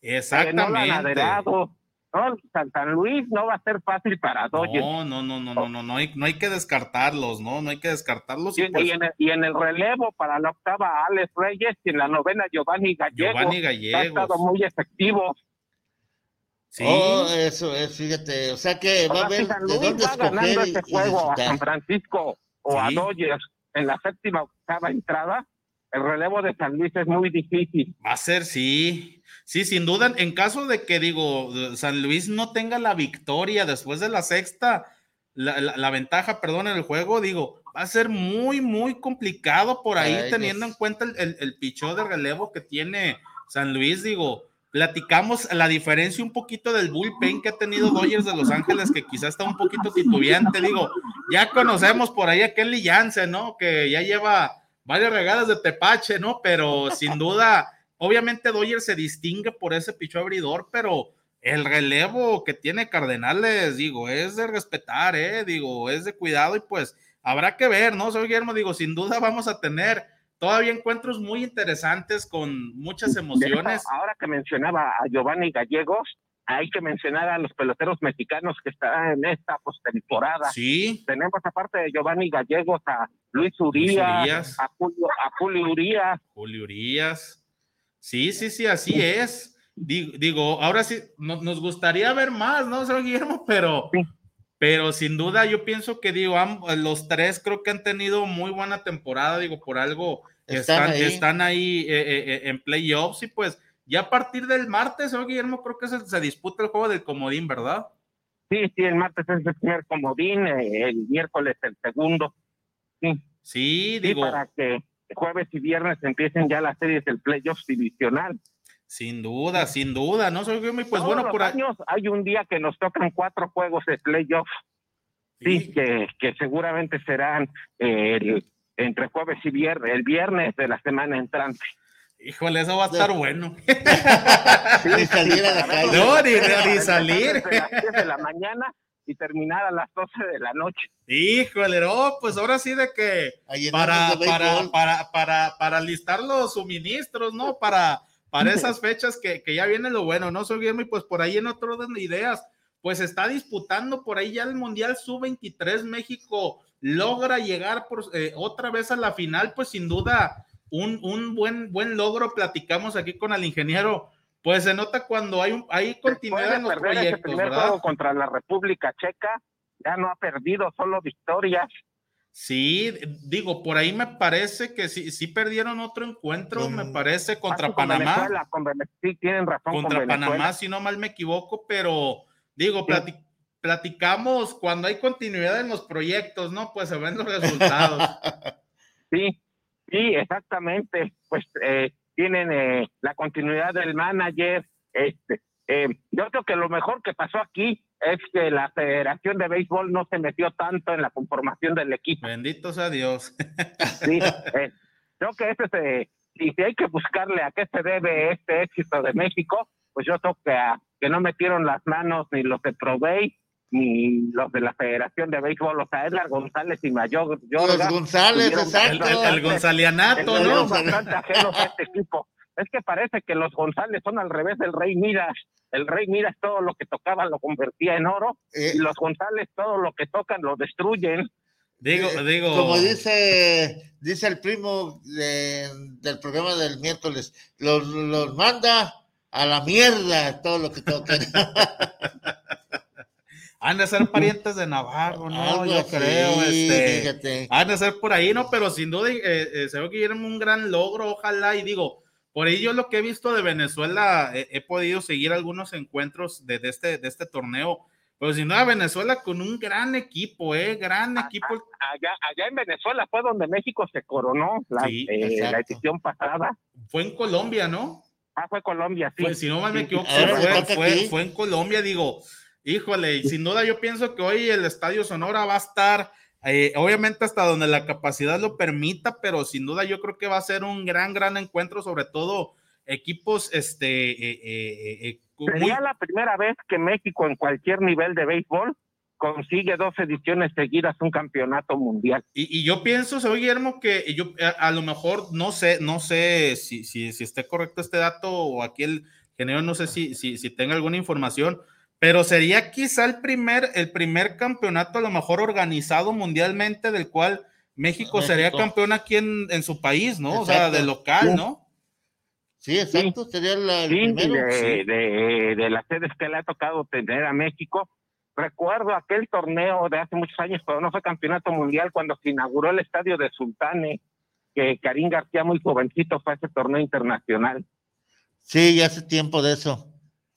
eh, Exactamente. Aderado. No, San, San Luis no va a ser fácil para Dodgers. No, no, no, no, no, no, no hay, no hay que descartarlos, ¿no? No hay que descartarlos. Y, y pues, y en el, y en el relevo para la octava Alex Reyes y en la novena Giovanni Gallegos. Giovanni Ha Gallegos. estado muy efectivo. Sí, Oh, eso es, fíjate. O sea que va a si San de dónde va ganando este y juego a. San Francisco o a Sí. Dodgers en la séptima octava entrada, el relevo de San Luis es muy difícil. va a ser, sí. Sí, sin duda, en caso de que, digo, San Luis no tenga la victoria después de la sexta, la, la- la ventaja, perdón, en el juego, digo, va a ser muy, muy complicado por ahí, teniendo en cuenta el, el, el pichó de relevo que tiene San Luis, digo, platicamos la diferencia un poquito del bullpen que ha tenido Dodgers de Los Ángeles, que quizás está un poquito titubeante, digo, ya conocemos por ahí a Kelly Jansen, ¿no? Que ya lleva varias regadas de tepache, ¿no? Pero sin duda, obviamente Dodgers se distingue por ese pichó abridor, pero el relevo que tiene Cardenales, digo, es de respetar, ¿eh? Digo, es de cuidado y pues habrá que ver, ¿no? Soy Guillermo, digo, sin duda vamos a tener todavía encuentros muy interesantes con muchas emociones. ahora que mencionaba a Giovanni Gallegos, hay que mencionar a los peloteros mexicanos que están en esta postemporada. Sí, Tenemos aparte de Giovanni Gallegos a Luis Urías, Urías. a Julio, a Julio Urías, Julio Urias. Sí, sí, sí, así es. Digo, digo ahora sí, no- nos gustaría ver más, ¿no, señor Guillermo? Pero, Sí. pero sin duda yo pienso que, digo, amb- los tres creo que han tenido muy buena temporada, digo, por algo Están están, ahí. están ahí eh, eh, eh, en playoffs y pues ya a partir del martes, señor Guillermo, creo que se, se disputa el juego del comodín, ¿verdad? Sí, sí, el martes es el primer comodín, eh, el miércoles el segundo. Sí, Sí, sí, digo, para que jueves y viernes empiecen ya las series del playoffs divisional. sin duda, sin duda, ¿no, señor Guillermo? Y pues Todos bueno, por ahí. años hay un día que nos tocan cuatro juegos de playoffs, sí, que, que seguramente serán eh, el- entre jueves y viernes, el viernes de la semana entrante. Híjole, eso va a estar bueno. Ni salir a la calle. No, ni- ni las salir. 10 de la mañana y terminar a las 12 de la noche. Híjole, no, pues ahora sí de que para, de para, para, para, para listar los suministros, ¿no? Para, para esas fechas que, que ya viene lo bueno, ¿no? Soy Guillermo, y pues por ahí en otro orden de ideas, pues está disputando por ahí ya el Mundial Sub-23, México logra llegar por eh, otra vez a la final, pues sin duda un, un buen, buen logro, platicamos aquí con el ingeniero, pues se nota cuando hay, un, hay continuidad en los ese proyectos, primer ¿verdad? juego contra la República Checa, ya no ha perdido, solo victorias. Sí, digo, por ahí me parece que sí, sí perdieron otro encuentro, me Mm. parece, contra Ah, con Panamá. Venezuela, con Vene- sí, tienen razón. con contra. Panamá, si no mal me equivoco, pero digo, Sí. plati- platicamos cuando hay continuidad en los proyectos, ¿no? Pues se ven los resultados. Sí, sí, exactamente. Pues eh, tienen eh, la continuidad del manager. Este, eh, yo creo que lo mejor que pasó aquí es que la Federación de Béisbol no se metió tanto en la conformación del equipo. Bendito sea Dios. Sí, eh, creo que ese se, si, si hay que buscarle a qué se debe este éxito de México, pues yo creo que, a- que no metieron las manos ni los de Provey ni los de la Federación de Béisbol, o sea, Edgar González y Mayor Los González, exacto. El, el- Gonzalianato, ¿no? bastante ajenos a este equipo. Es que parece que los González son al revés del Rey Midas. El Rey Midas todo lo que tocaban lo convertía en oro Eh, y los González todo lo que tocan lo destruyen. Digo, eh, digo. Como dice, dice el primo de- del programa del miércoles, los, los manda a la mierda todo lo que tocan. Han de ser parientes de Navarro, ¿no? Algo Yo así, creo, este. fíjate. Han de ser por ahí, ¿no? Pero sin duda, eh, eh, se ve que Guillermo un gran logro, ojalá, y digo, por ahí yo lo que he visto de Venezuela, eh, he podido seguir algunos encuentros de, de este, de este torneo, pero sin duda Venezuela con un gran equipo, ¿eh? Gran equipo. Allá, allá en Venezuela fue donde México se coronó la, Sí, eh, la edición pasada. Fue en Colombia, ¿no? Ah, fue Colombia, sí. Pues si no mal me equivoco, sí, fue, fue- aquí. fue en Colombia, digo, híjole, y sin duda yo pienso que hoy el Estadio Sonora va a estar, eh, obviamente hasta donde la capacidad lo permita, pero sin duda yo creo que va a ser un gran, gran encuentro, sobre todo equipos, este, eh, eh, eh, muy- Sería la primera vez que México en cualquier nivel de béisbol consigue dos ediciones seguidas un campeonato mundial. Y, y yo pienso, soy Guillermo, que yo a, a lo mejor no sé, no sé si, si, si esté correcto este dato o aquí el no sé si, si, si tenga alguna información, pero sería quizá el primer, el primer campeonato a lo mejor organizado mundialmente del cual México, México. sería campeón aquí en, en su país, ¿no? O sea, de local, ¿no? Sí, exacto, sería la- el Sí, primero. de, sí. de- de las sedes que le ha tocado tener a México. Recuerdo aquel torneo de hace muchos años, pero no fue campeonato mundial, cuando se inauguró el estadio de Sultane, que Karim García, muy jovencito, fue a ese torneo internacional. Sí, ya hace tiempo de eso.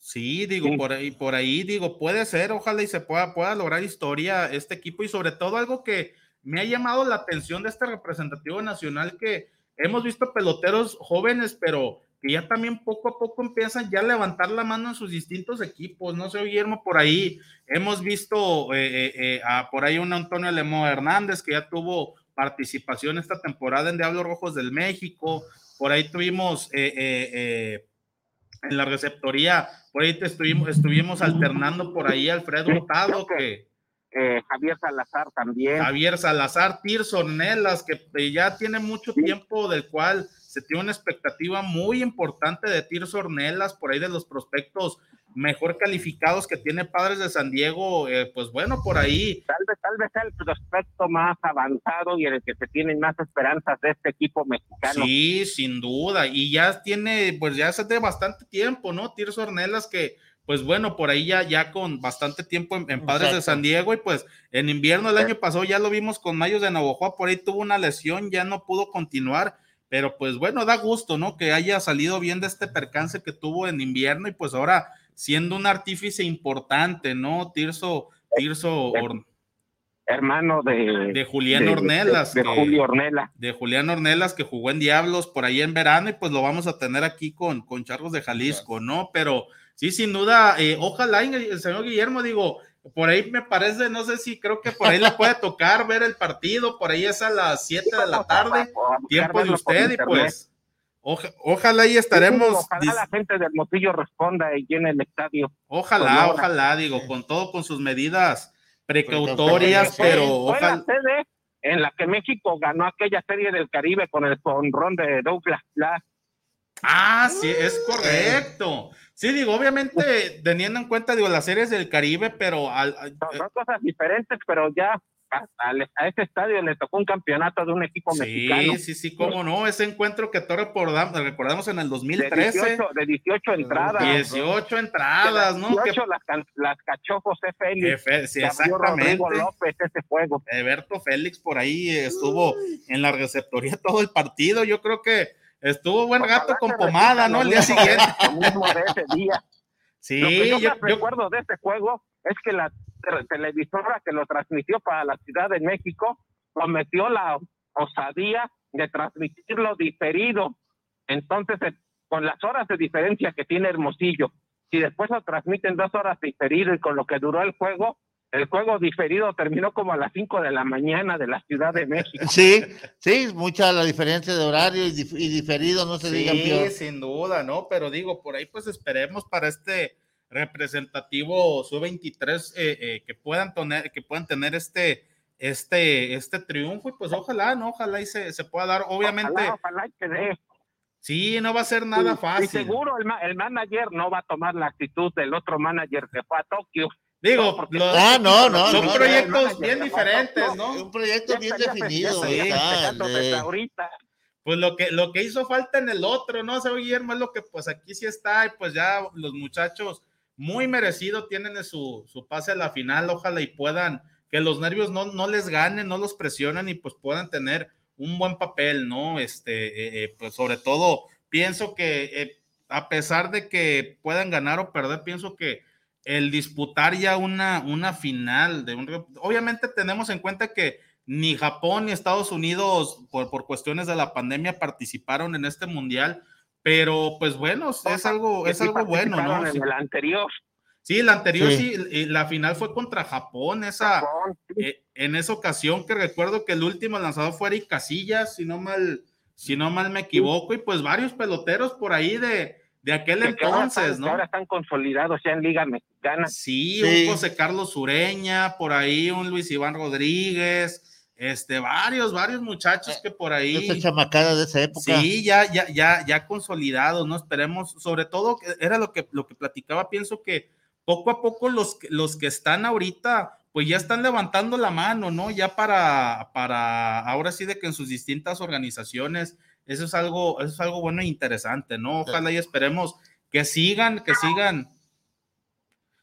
Sí, digo, Sí. por ahí, por ahí, digo, puede ser, ojalá y se pueda, pueda lograr historia este equipo y sobre todo algo que me ha llamado la atención de este representativo nacional que hemos visto peloteros jóvenes, pero que ya también poco a poco empiezan ya a levantar la mano en sus distintos equipos, no sé, Guillermo, por ahí hemos visto eh, eh, eh, a, por ahí un Antonio Lemo Hernández que ya tuvo participación esta temporada en Diablos Rojos del México, por ahí tuvimos eh, eh, en la receptoría, por ahí te estuvimos, estuvimos alternando por ahí Alfredo Hurtado, que Eh, Javier Salazar también. Javier Salazar, Tirso Ornelas, que ya tiene mucho Sí. tiempo del cual se tiene una expectativa muy importante de Tirso Ornelas, por ahí de los prospectos mejor calificados que tiene Padres de San Diego, eh, pues bueno, por ahí Tal vez, tal vez sea el prospecto más avanzado y en el que se tienen más esperanzas de este equipo mexicano. Sí, sin duda. Y ya tiene, pues ya hace bastante tiempo, ¿no? Tirso Ornelas que, pues bueno, por ahí ya, ya con bastante tiempo en, en Padres de. San Diego y pues en invierno el año pasado ya lo vimos con Mayos de Navojoa, por ahí tuvo una lesión, ya no pudo continuar, pero pues bueno, da gusto, ¿no? Que haya salido bien de este percance que tuvo en invierno y pues ahora siendo un artífice importante, ¿no? Tirso, Tirso Or- Hermano de, de Julián de- Ornelas. de, de que- Julio Ornela. de Julián Ornelas que jugó en Diablos por ahí en verano y pues lo vamos a tener aquí con, con Charros de Jalisco, ¿no? Pero sí, sin duda, eh, ojalá el señor Guillermo, digo, por ahí me parece, no sé si creo que por ahí le puede tocar ver el partido, por ahí es a las 7 de la tarde, tiempo de usted y pues oja- ojalá y estaremos, Ojalá la gente del Motillo responda y llene el estadio. ojalá, ojalá, digo, con todo, con sus medidas precautorias, Fue- pero Fue la ojalá. sede en la que México ganó aquella serie del Caribe con el conrón de Douglas Glass. Ah, sí, es correcto. Sí, digo, obviamente teniendo en cuenta, digo, las series del Caribe, pero al- al- Son, son cosas diferentes, pero ya a, ese estadio le tocó un campeonato de un equipo sí, mexicano. Sí, sí, sí, cómo no, ese encuentro que todos recordamos, recordamos en el 2013. De 18, de 18 entradas. 18 entradas, ¿no? 18 que, las, las cachó José Félix. Fe, sí, exactamente. López ese juego. Eberto Félix por ahí estuvo en la receptoría todo el partido. Yo creo que estuvo buen Ojalá gato con pomada, ¿no? El día siguiente. mismo de ese día. Sí, Lo que yo, yo, recuerdo de este juego es que la televisora que lo transmitió para la Ciudad de México cometió la osadía de transmitirlo diferido. Entonces, eh, con las horas de diferencia que tiene Hermosillo, si después lo transmiten dos horas diferido y con lo que duró el juego, el juego diferido terminó como a las 5 de la mañana de la Ciudad de México. Sí, sí, mucha la diferencia de horario y, dif- y diferido, no se diga peor. Sí, sin duda, ¿no? Pero digo, por ahí pues esperemos para este representativo sub-23 eh, eh, que puedan tener, que puedan tener este, este, este triunfo y pues ojalá, ¿no? Ojalá y se, se pueda dar. Obviamente, Ojalá, ojalá que dé. sí, no va a ser nada fácil. Y seguro el, ma- el manager no va a tomar la actitud del otro manager que fue a Tokio. Digo, No, porque- los- Ah, no, no, son no, proyectos no, bien diferentes, no. Un proyecto Ya bien definido. ahorita. Pues lo que, lo que hizo falta en el otro, ¿no? sé, Guillermo, es lo que pues aquí sí está, y pues ya los muchachos muy merecido tienen su, su pase a la final, ojalá y puedan, que los nervios no, no les ganen, no los presionen y pues puedan tener un buen papel, ¿no? Este, eh, eh, pues sobre todo, pienso que eh, a pesar de que puedan ganar o perder, pienso que el disputar ya una, una final de un obviamente tenemos en cuenta que ni Japón ni Estados Unidos por, por cuestiones de la pandemia participaron en este mundial, pero pues bueno, es algo, es sí algo bueno, ¿no? En Sí, el anterior. sí, la anterior Sí. sí, y la final fue contra Japón, esa, Japón, sí. eh, en esa ocasión que recuerdo que el último lanzador fue Eric Casillas, si no mal, si no mal me equivoco, y pues varios peloteros por ahí de, de aquel que- que ahora entonces, están- ¿no? Ahora están consolidados ya en Liga Mexicana. Sí, Sí. un José Carlos Ureña, por ahí un Luis Iván Rodríguez, este, varios, varios muchachos que por ahí. Esa chamacada de esa época. Sí, ya, ya, ya, ya consolidados, ¿no? Esperemos, sobre todo, era lo que, lo que platicaba, pienso que poco a poco los, que- los que están ahorita, pues ya están levantando la mano, ¿no? Ya para, para, ahora sí de que en sus distintas organizaciones, eso es algo, eso es algo bueno e interesante, ¿no? Ojalá y esperemos que sigan, que sigan,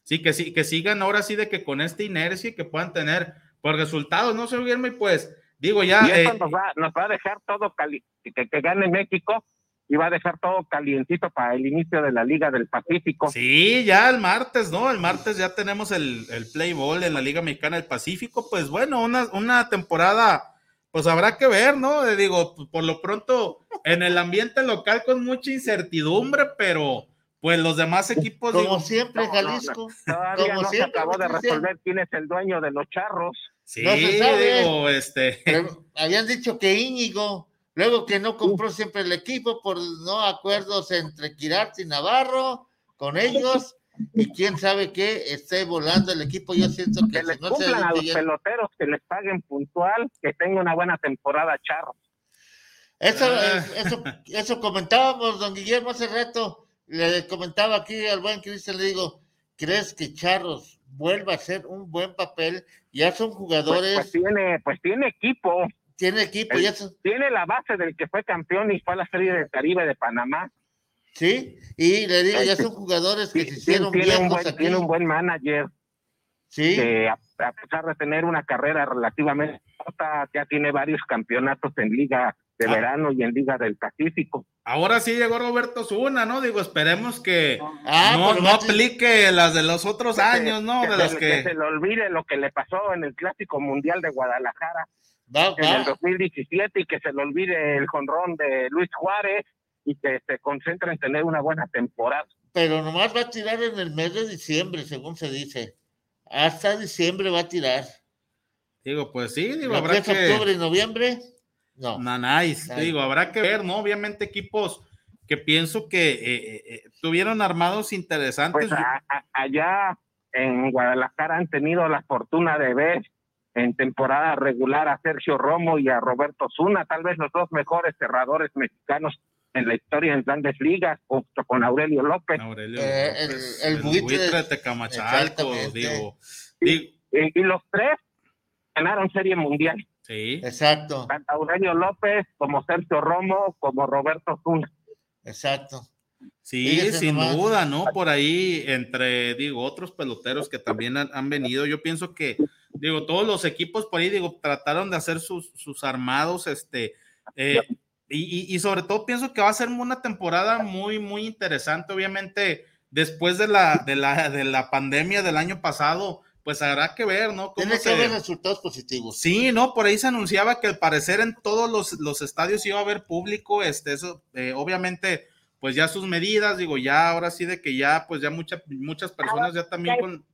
sí, que sí, que sigan ahora sí de que con esta inercia y que puedan tener, pues resultados, ¿no, señor Guillermo? Y pues, digo ya, y esto eh, nos, va, nos va a dejar todo cali que, que gane México y va a dejar todo calientito para el inicio de la Liga del Pacífico. Sí, ya el martes, ¿no? El martes ya tenemos el, el play ball en la Liga Mexicana del Pacífico. Pues bueno, una, una temporada, pues habrá que ver, ¿no? Eh, digo, pues, por lo pronto, en el ambiente local con mucha incertidumbre, pero pues los demás equipos, Como digo, siempre, No, no, no. Jalisco. Todavía Como no se siempre, acabó de resolver quién es el dueño de los charros. Sí, no se sabe. digo, este, Pero habían dicho que Íñigo, luego que no compró siempre el equipo por no acuerdos entre Quirarte y Navarro con ellos, y quién sabe qué, esté volando el equipo. Yo siento que Que les si no se cumplan a los peloteros, que les paguen puntual, que tenga una buena temporada charros. Eso, Ah. eso, eso comentábamos, don Guillermo, hace rato. Le comentaba aquí al buen Cristian, le digo, ¿crees que Charros vuelva a hacer un buen papel? Ya son Pues, jugadores, pues tiene, pues tiene equipo, tiene equipo, ya son- tiene la base del que fue campeón y fue a la Serie del Caribe de Panamá. sí, y le digo, ya son jugadores que se Tiene, hicieron tiene un buen, aquí. tiene un buen manager Sí, que a, a pesar de tener una carrera relativamente corta, ya tiene varios campeonatos en Liga de Ah. Verano y en Liga del Pacífico. ahora sí llegó Roberto Zuna, ¿no? Digo, esperemos que Ah, no, pero no aplique las de los otros Que se- años, ¿no? que De se- las que que... se le olvide lo que le pasó en el Clásico Mundial de Guadalajara va, en el va. 2017 y que se le olvide el jonrón de Luis Juárez y que se concentre en tener una buena temporada. pero nomás va a tirar en el mes de diciembre, según se dice. Hasta diciembre va a tirar. Digo, pues sí, digo, habrá que... octubre y noviembre, no. No, nice. Digo, habrá que ver, ¿no? Obviamente equipos que pienso que eh, eh, eh, tuvieron armados interesantes. Pues a- a- allá en Guadalajara han tenido la fortuna de ver en temporada regular a Sergio Romo y a Roberto Zuna, tal vez los dos mejores cerradores mexicanos en la historia en grandes ligas, junto con Aurelio López. Aurelio Eh, López, el- el buitre- de Tecamachalco, digo, digo, Y, y los tres ganaron Serie Mundial. Sí. Exacto, Tanto Aurelio López como Sergio Romo como Roberto Zuna. exacto. Sí, Fíjese sin nomás. duda, ¿no? Por ahí, entre, digo, otros peloteros que también han, han venido, yo pienso que, digo, todos los equipos por ahí, digo, trataron de hacer sus, sus armados, este, eh, y, y- y sobre todo pienso que va a ser una temporada muy, muy interesante, obviamente, después de la, de la, de la pandemia del año pasado, pues habrá que ver, ¿no? Cómo Tiene que se- haber resultados positivos. Sí, no, por ahí se anunciaba que al parecer en todos los, los estadios iba a haber público, este, eso, eh, obviamente, pues ya sus medidas, digo, ya ahora sí de que ya, pues ya mucha- muchas personas ya también con,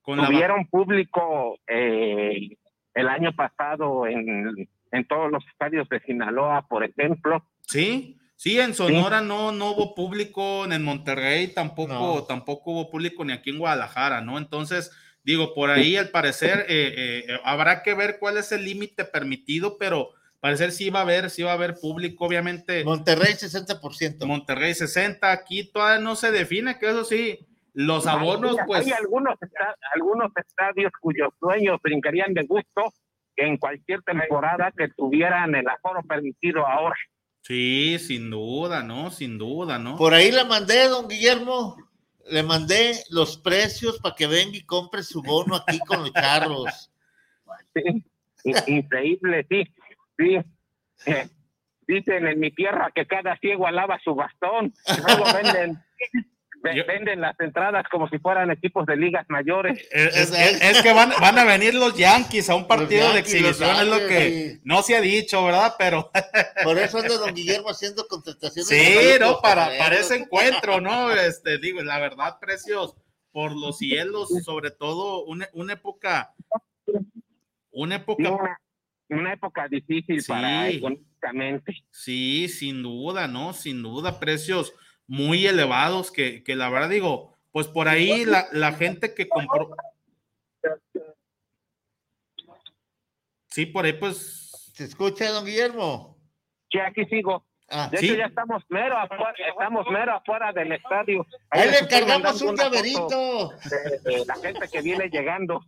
con la... Tuvieron público eh, el año pasado en, en todos los estadios de Sinaloa, por ejemplo. Sí, sí, en Sonora no, no hubo público, en Monterrey tampoco, No. tampoco hubo público ni aquí en Guadalajara, ¿no? Entonces, digo, por ahí al parecer eh, eh, eh, habrá que ver cuál es el límite permitido, pero parecer sí va a haber, sí va a haber público, obviamente. Monterrey 60%. Monterrey 60, aquí todavía no se define, que eso sí, los abonos, pues, hay algunos, algunos estadios cuyos dueños brincarían de gusto en cualquier temporada que tuvieran el aforo permitido ahora. Sí, sin duda, ¿no? Sin duda, ¿no? Por ahí la mandé, don Guillermo. Le mandé los precios para que venga y compre su bono aquí con los charros. Sí, in- increíble, sí, sí. Eh, dicen en mi tierra que cada ciego alaba su bastón. y Luego venden, ve- Yo- venden las entradas como si fueran equipos de ligas mayores. Es, es- es- es que van, van a venir los Yankees a un partido de Yankees, exhibición, es lo que no se ha dicho, ¿verdad? Pero Por eso anda don Guillermo haciendo contrataciones. sí, ¿no? Para, para ese encuentro, ¿no? Este, digo, la verdad, precios por los cielos, sobre todo una, una época, una época Una, una época difícil Sí. para económicamente. Sí, sin duda, ¿no? Sin duda, precios muy elevados que, que la verdad digo, pues por ahí la, la gente que compró. Sí, por ahí pues. ¿Se escucha, don Guillermo? Sí, aquí sigo. Ah, De Sí. hecho, ya estamos mero afuera, estamos mero afuera del estadio. ahí le mandando un llaverito. De, de la gente que viene llegando.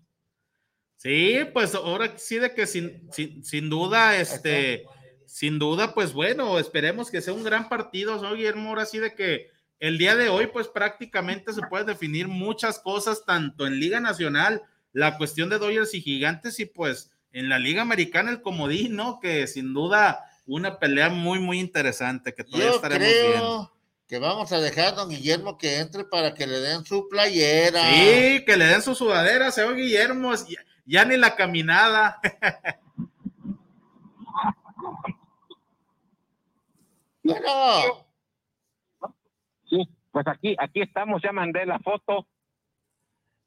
Sí, pues ahora sí de que sin, sin, sin duda, este, sin duda, pues bueno, esperemos que sea un gran partido, ¿no, Guillermo? Ahora sí de que el día de hoy, pues prácticamente se puede definir muchas cosas, tanto en Liga Nacional, la cuestión de Dodgers y Gigantes, y pues en la Liga Americana el comodín, ¿no? Que sin duda una pelea muy, muy interesante, que todavía Yo estaremos viendo. creo que vamos a dejar a don Guillermo que entre para que le den su playera. Sí, que le den su sudadera, señor Guillermo, ya, ya ni la caminada. Bueno, Sí, pues aquí, aquí estamos, ya mandé la foto.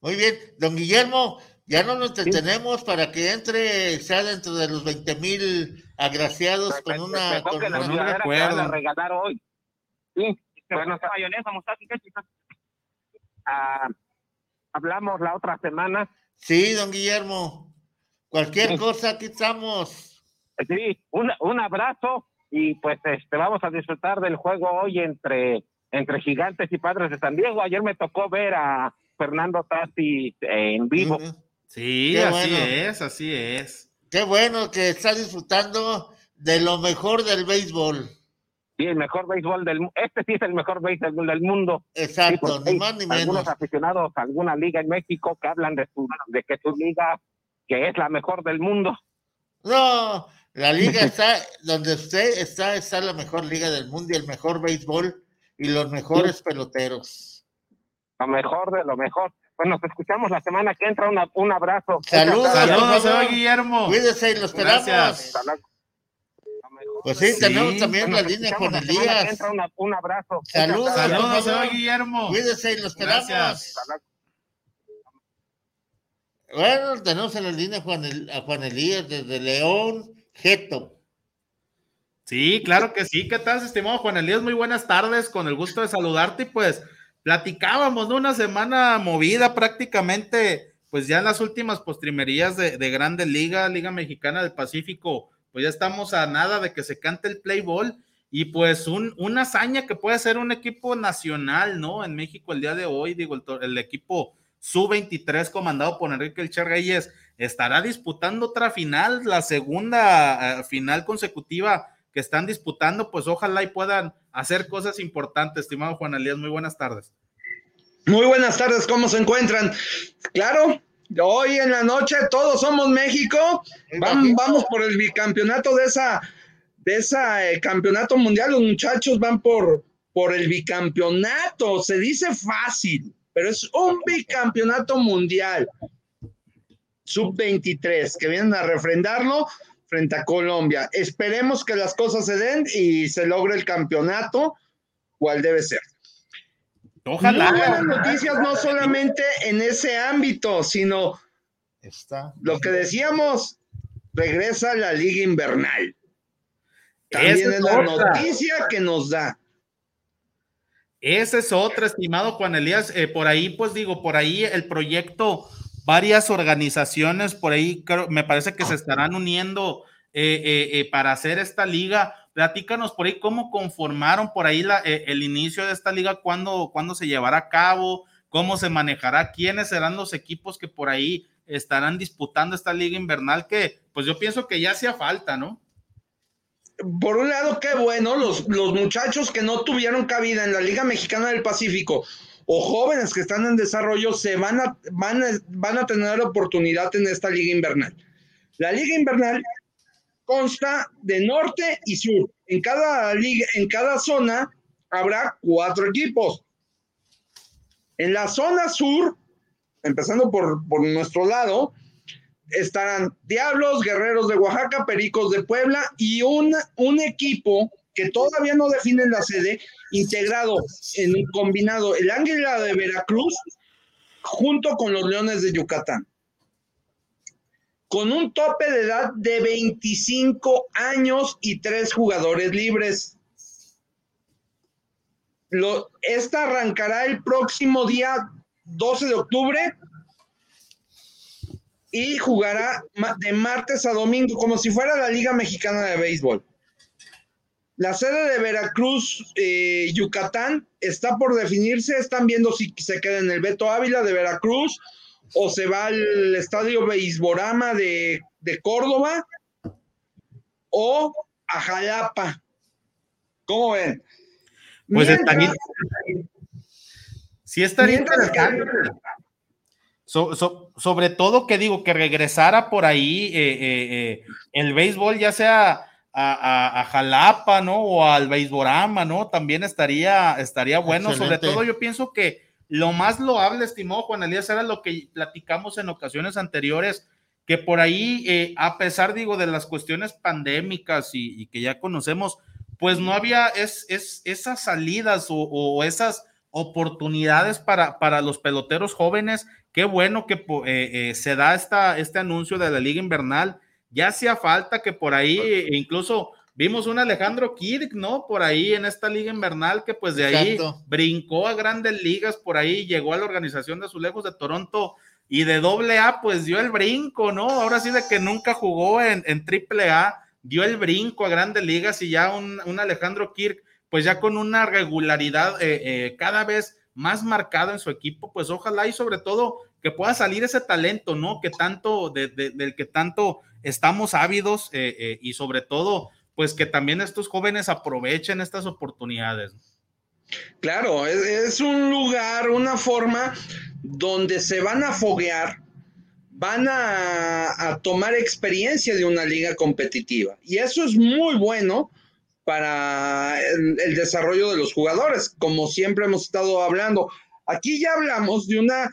muy bien. Don Guillermo, ya no nos entretenemos para que entre, sea dentro de los 20 mil agraciados con una... Mejor Con que la una- un sudadera que recuerdo. van a regalar hoy. Sí, bueno, mayonesa, mostaza ah, hablamos la otra semana. Sí, don Guillermo. Cualquier Sí. cosa, aquí estamos. Sí, un, un abrazo y pues este vamos a disfrutar del juego hoy entre entre Gigantes y Padres de San Diego. Ayer me tocó ver a Fernando Tati en vivo. Sí, Qué así bueno. es, así es. Qué bueno que está disfrutando de lo mejor del béisbol. Sí, el mejor béisbol del mundo. Este sí es el mejor béisbol del mundo. Sí, Exacto, porque ni más ni menos. algunos aficionados a alguna liga en México que hablan de su de que su liga que es la mejor del mundo. No, la liga está donde usted está, está la mejor liga del mundo y el mejor béisbol y los mejores peloteros. Lo mejor de lo mejor. Pues nos escuchamos la semana que entra. Una- un abrazo. Saludos. Saludos, señor Guillermo. Cuídese y lo esperamos. Pues sí, Sí. tenemos también Nos la línea con Elías. Una- un abrazo. Saludos. Saludos, señor Guillermo. Cuídese y lo esperamos. Gracias. Bueno, tenemos en la línea a Juan, El- a Juan Elías desde León, Sí, claro que sí. ¿Qué tal, estimado Juan Elías? Muy buenas tardes, con el gusto de saludarte. Y pues platicábamos, ¿no? Una semana movida prácticamente, pues ya en las últimas postrimerías de, de Grandes Liga, Liga Mexicana del Pacífico, pues ya estamos a nada de que se cante el play ball. Y pues un, una hazaña que puede ser un equipo nacional, ¿no? En México el día de hoy, digo, el, el equipo sub-23 comandado por Enrique El Reyes estará disputando otra final, la segunda eh, final consecutiva que están disputando, pues ojalá y puedan hacer cosas importantes, estimado Juan Elías, muy buenas tardes. Muy buenas tardes, ¿cómo se encuentran? Claro, hoy en la noche todos somos México, vamos, vamos por el bicampeonato de esa, de esa eh, campeonato mundial, los muchachos van por, por el bicampeonato, se dice fácil, pero es un bicampeonato mundial sub-23 que vienen a refrendarlo frente a Colombia. Esperemos que las cosas se den y se logre el campeonato, cual debe ser. Ojalá. buenas noticias no solamente en ese ámbito, sino Está. lo que decíamos, regresa la liga invernal. También es, la noticia que nos da. Esa es otra, estimado Juan Elías. Eh, por ahí, pues digo, por ahí el proyecto varias organizaciones por ahí, me parece que se estarán uniendo eh, eh, eh, para hacer esta liga. Platícanos por ahí cómo conformaron por ahí el inicio de esta liga, cuándo, cuándo se llevará a cabo, cómo se manejará, quiénes serán los equipos que por ahí estarán disputando esta liga invernal, que pues yo pienso que ya hacía falta, ¿no? Por un lado, qué bueno, los, los muchachos que no tuvieron cabida en la Liga Mexicana del Pacífico o jóvenes que están en desarrollo se van a, van van a tener oportunidad en esta liga invernal. La liga invernal consta de norte y sur. En cada liga, en cada zona habrá cuatro equipos. En la zona sur, empezando por, por nuestro lado, estarán Diablos, Guerreros de Oaxaca, Pericos de Puebla y un, un equipo todavía no definen la sede, integrado en un combinado el Águila de Veracruz junto con los Leones de Yucatán. Con un tope de edad de 25 años y tres jugadores libres. Lo, esta arrancará el próximo día 12 de octubre y jugará de martes a domingo como si fuera la Liga Mexicana de Béisbol. La sede de Veracruz, eh, Yucatán, está por definirse. Están viendo si se queda en el Beto Ávila de Veracruz o se va al Estadio Beisborama de, Córdoba o a Jalapa. ¿Cómo ven? Pues Mientras, sí estaría interesante. sobre todo que digo que regresara por ahí eh, eh, el béisbol, ya sea a, Jalapa, ¿no? O al Beisborama, ¿no? También estaría, estaría bueno. Sobre todo yo pienso que lo más loable, estimó Juan Elías, era lo que platicamos en ocasiones anteriores, que por ahí, eh, a pesar, digo, de las cuestiones pandémicas y, que ya conocemos, pues no había es, es, esas salidas o, esas oportunidades para, para los peloteros jóvenes. Qué bueno que eh, eh, se da esta, este anuncio de la Liga Invernal ya hacía falta que por ahí, e incluso vimos un Alejandro Kirk, ¿no? Por ahí en esta liga invernal que pues de ahí brincó a grandes ligas, por ahí llegó a la organización de Azulejos de Toronto y de doble A pues dio el brinco, ¿no? Ahora sí de que nunca jugó en, en triple A, dio el brinco a grandes ligas y ya un, Alejandro Kirk pues ya con una regularidad eh, eh, cada vez más marcada en su equipo, pues ojalá y sobre todo que pueda salir ese talento, ¿no? Que tanto, del que tanto estamos ávidos eh, eh, y sobre todo, pues que también estos jóvenes aprovechen estas oportunidades. Claro, es, un lugar, una forma donde se van a foguear, van a, tomar experiencia de una liga competitiva. Y eso es muy bueno para el, desarrollo de los jugadores, como siempre hemos estado hablando. Aquí ya hablamos de una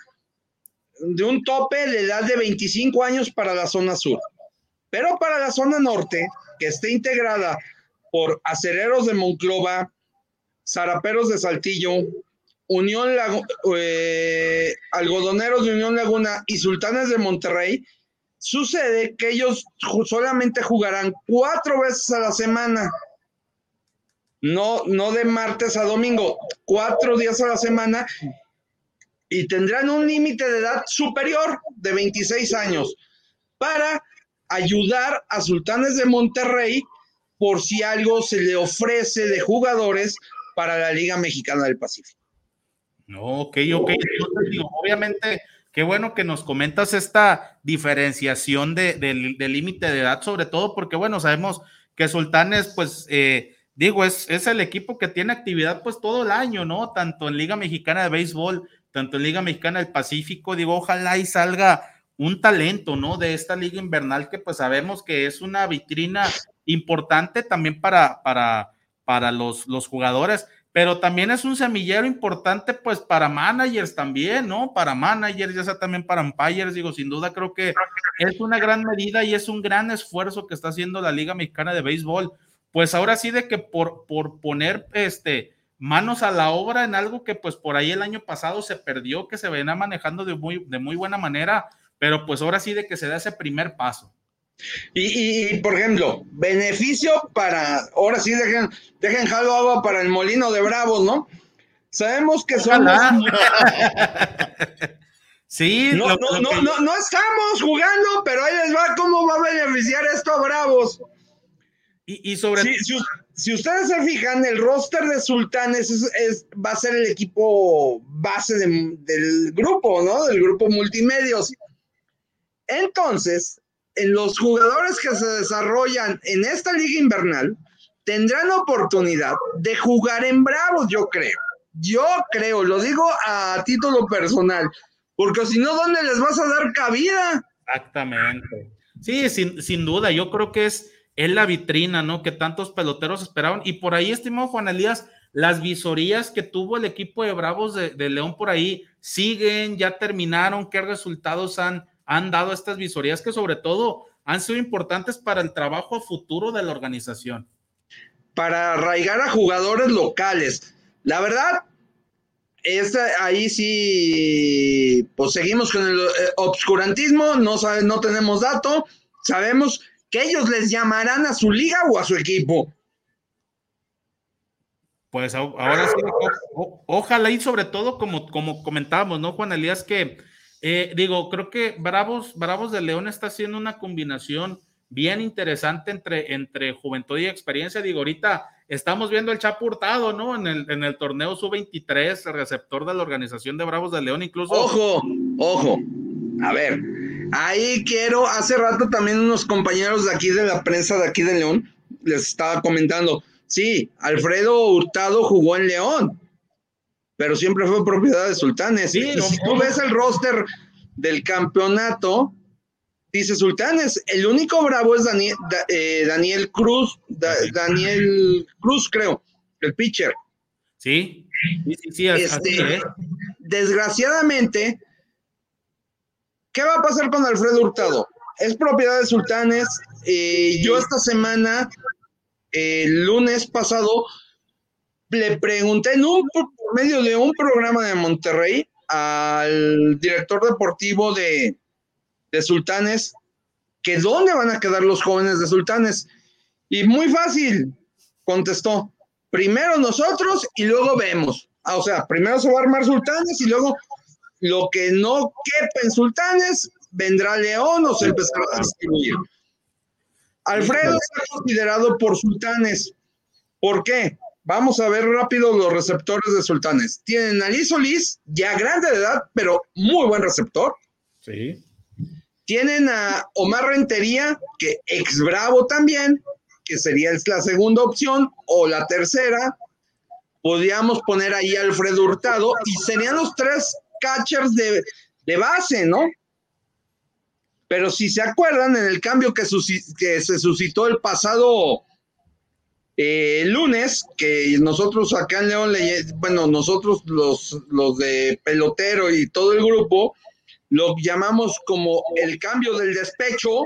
de un tope de edad de 25 años para la zona sur. Pero para la zona norte, que está integrada por acereros de Monclova, zaraperos de Saltillo, Unión eh, Algodoneros de Unión Laguna y Sultanes de Monterrey, sucede que ellos solamente jugarán cuatro veces a la semana. No, no de martes a domingo, cuatro días a la semana y tendrán un límite de edad superior de 26 años para ayudar a Sultanes de Monterrey por si algo se le ofrece de jugadores para la Liga Mexicana del Pacífico. No, ok, ok. obviamente qué bueno que nos comentas esta diferenciación de, del límite de edad, sobre todo porque, bueno, sabemos que Sultanes, pues, eh, digo, es, es el equipo que tiene actividad pues todo el año, ¿no? Tanto en Liga Mexicana de Béisbol, tanto en Liga Mexicana del Pacífico, digo, ojalá y salga un talento, ¿no? De esta liga invernal que pues sabemos que es una vitrina importante también para, para, para los, los jugadores, pero también es un semillero importante pues para managers también, ¿no? Para managers, ya sea también para umpires, digo, sin duda creo que es una gran medida y es un gran esfuerzo que está haciendo la Liga Mexicana de Béisbol. Pues ahora sí de que por, por poner este manos a la obra en algo que pues por ahí el año pasado se perdió, que se venía manejando de muy, de muy buena manera, pero pues ahora sí de que se da ese primer paso. Y, por ejemplo, beneficio para, ahora sí dejen, dejen jalo agua para el molino de Bravos, ¿no? Sabemos que somos... sí, no, no, no, no, estamos jugando, pero ahí les va cómo va a beneficiar esto a Bravos. Y, sobre si, ustedes se fijan, el roster de Sultanes es, va a ser el equipo base del grupo, ¿no? Del grupo multimedios. Entonces, los jugadores que se desarrollan en esta liga invernal tendrán oportunidad de jugar en Bravos, yo creo. Yo creo, lo digo a título personal, porque si no, ¿dónde les vas a dar cabida? Exactamente. Sí, sin, sin duda, yo creo que es, es la vitrina, ¿no? Que tantos peloteros esperaban. Y por ahí, estimado Juan Elías, las visorías que tuvo el equipo de Bravos de, de León por ahí siguen, ya terminaron, qué resultados han, han dado estas visorías que sobre todo han sido importantes para el trabajo futuro de la organización. Para arraigar a jugadores locales. La verdad, es, ahí sí, pues seguimos con el eh, obscurantismo, no, sabe, no tenemos dato, sabemos que ellos les llamarán a su liga o a su equipo. Pues ahora sí, ojalá y sobre todo, como, como comentábamos, ¿no, Juan Elías? Que eh, digo, creo que Bravos, Bravos de León está haciendo una combinación bien interesante entre, entre juventud y experiencia. Digo, ahorita estamos viendo el Chapo Hurtado, ¿no? En el, en el torneo sub-23, el receptor de la organización de Bravos de León, incluso. Ojo, ojo. A ver, ahí quiero, hace rato también unos compañeros de aquí de la prensa de aquí de León les estaba comentando, sí, Alfredo Hurtado jugó en León, pero siempre fue propiedad de Sultanes. y si tú ves el roster del campeonato, dice Sultanes, el único bravo es Daniel, eh, Daniel Cruz, Daniel Cruz, creo, el pitcher. Sí, sí, sí, este, Desgraciadamente, ¿qué va a pasar con Alfredo Hurtado? Es propiedad de Sultanes. Eh, yo esta semana, el lunes pasado, le pregunté en un por medio de un programa de Monterrey al director deportivo de, de Sultanes que dónde van a quedar los jóvenes de Sultanes. Y muy fácil, contestó, primero nosotros y luego vemos. Ah, o sea, primero se va a armar Sultanes y luego lo que no quepa en Sultanes, vendrá León o se empezará a distribuir. Alfredo está considerado por Sultanes. ¿Por qué? Vamos a ver rápido los receptores de Sultanes. Tienen a Liz Solís, ya grande de edad, pero muy buen receptor. Sí. Tienen a Omar Rentería, que ex Bravo también, que sería la segunda opción, o la tercera. Podríamos poner ahí a Alfredo Hurtado y serían los tres catchers de, de base, ¿no? Pero si se acuerdan, en el cambio que, que se suscitó el pasado eh, el lunes, que nosotros acá en León, bueno, nosotros los, los de pelotero y todo el grupo, lo llamamos como el cambio del despecho,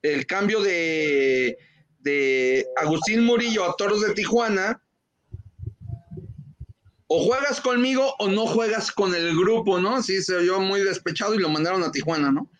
el cambio de, de Agustín Murillo a Toros de Tijuana. O juegas conmigo o no juegas con el grupo, ¿no? Sí, se oyó muy despechado y lo mandaron a Tijuana, ¿no?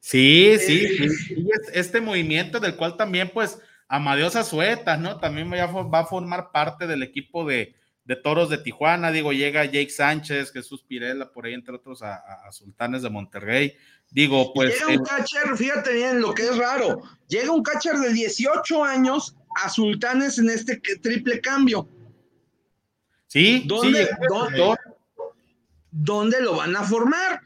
Sí, sí, eh, sí. Este movimiento del cual también, pues, Amadeo Azueta, ¿no? También va a formar parte del equipo de, Toros de Tijuana. Digo, llega Jake Sánchez, Jesús Pirela, por ahí, entre otros, a, Sultanes de Monterrey. Digo, pues. Llega un catcher, fíjate bien lo que es raro. Llega un catcher de 18 años a Sultanes en este triple cambio. Sí, ¿Dónde, ¿dónde lo van a formar?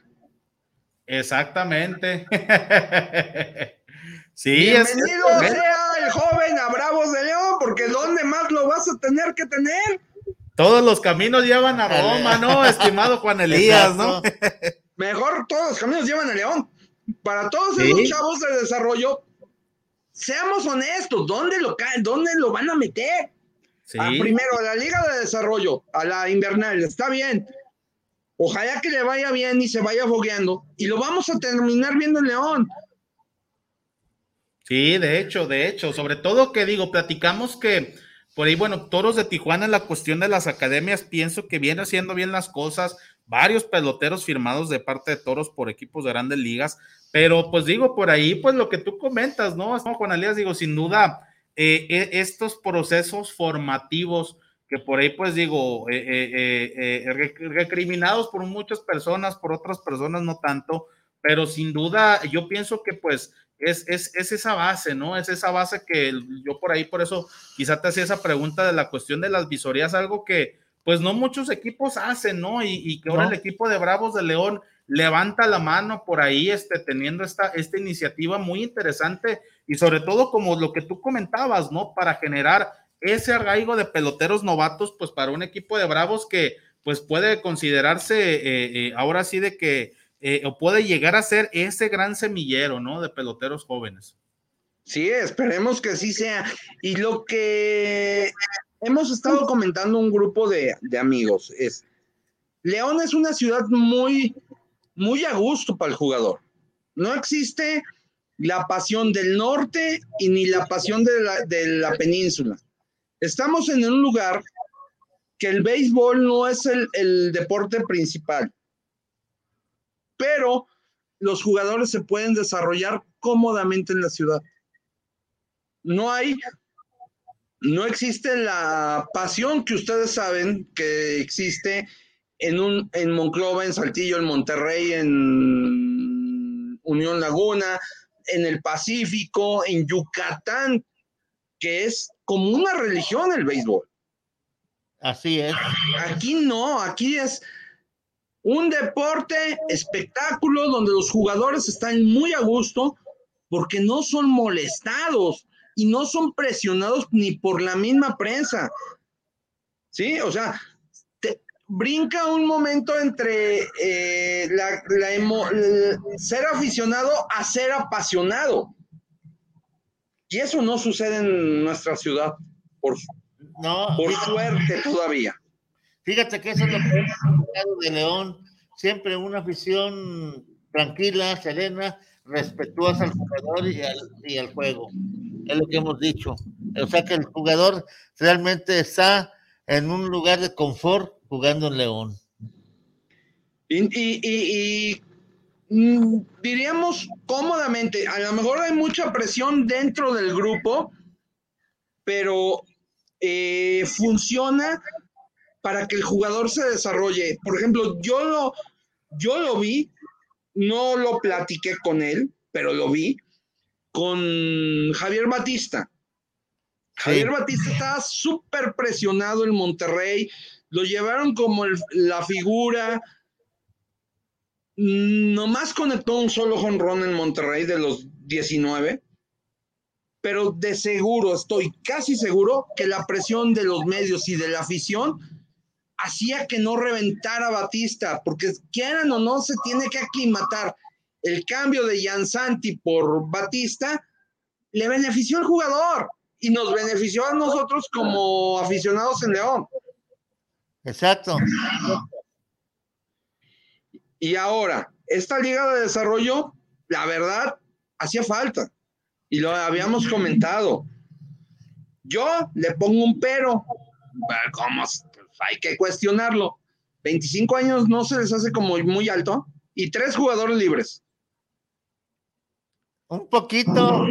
Exactamente. sí, Bienvenido sea el joven a Bravos de León, porque ¿dónde más lo vas a tener que tener? Todos los caminos llevan a Roma, ¿no? Estimado Juan Elías, ¿no? Mejor todos los caminos llevan a León. Para todos esos chavos de desarrollo, seamos honestos, ¿dónde lo, dónde lo van a meter? primero, a la Liga de Desarrollo, a la invernal, está bien. Ojalá que le vaya bien y se vaya fogueando. Y lo vamos a terminar viendo en León. Sí, de hecho, de hecho, sobre todo que digo, platicamos que por ahí, bueno, Toros de Tijuana en la cuestión de las academias, pienso que viene haciendo bien las cosas, varios peloteros firmados de parte de Toros por equipos de grandes ligas, pero pues digo, por ahí, pues lo que tú comentas, ¿no? Juan Elías, digo, sin duda, eh, eh, estos procesos formativos que por ahí, pues digo, eh, recriminados por muchas personas, por otras personas no tanto, pero sin duda yo pienso que pues es, es, es, esa base, ¿no? Es esa base que yo por ahí, por eso quizá te hacía esa pregunta de la cuestión de las visorías, algo que pues no muchos equipos hacen, ¿no? Y, que ahora el equipo de Bravos de León levanta la mano por ahí, este, teniendo esta, esta iniciativa muy interesante y sobre todo como lo que tú comentabas, ¿no? Para generar ese arraigo de peloteros novatos, pues para un equipo de Bravos que pues puede considerarse eh, eh, ahora sí de que eh, o puede llegar a ser ese gran semillero, ¿no? De peloteros jóvenes. Sí, esperemos que así sea. Y lo que hemos estado comentando un grupo de, amigos es, León es una ciudad muy, muy a gusto para el jugador. No existe la pasión del norte y ni la pasión de la, península. Estamos en un lugar que el béisbol no es el deporte principal pero los jugadores se pueden desarrollar cómodamente en la ciudad. No hay, no existe la pasión que ustedes saben que existe en, un, en Monclova, en Saltillo, en Monterrey, en Unión Laguna, en el Pacífico, en Yucatán, que es como una religión el béisbol. Así es. Aquí no, aquí es un deporte, espectáculo, donde los jugadores están muy a gusto porque no son molestados y no son presionados ni por la misma prensa. ¿Sí? O sea, brinca un momento entre eh, la, ser aficionado a ser apasionado. Y eso no sucede en nuestra ciudad, por, por suerte todavía. Fíjate que eso es lo que hemos de León, siempre una afición tranquila, serena, respetuosa al jugador y al, juego. Es lo que hemos dicho. O sea que el jugador realmente está en un lugar de confort jugando en León. Y, mm, diríamos cómodamente, a lo mejor hay mucha presión dentro del grupo, pero eh, funciona para que el jugador se desarrolle. Por ejemplo, yo lo, yo lo vi, no lo platiqué con él, pero lo vi con Javier Batista. Javier Batista estaba súper presionado en Monterrey, lo llevaron como la figura. Nomás conectó un solo jonrón en Monterrey de los 19, pero de seguro, estoy casi seguro que la presión de los medios y de la afición hacía que no reventara Batista, porque quieran o no, se tiene que aclimatar. El cambio de Santi por Batista le benefició al jugador y nos benefició a nosotros como aficionados en León. Exacto. Y ahora, esta liga de desarrollo, la verdad, hacía falta. Y lo habíamos comentado. Yo le pongo un pero. ¿Cómo? Hay que cuestionarlo. 25 años no se les hace como muy alto y tres jugadores libres. Un poquito.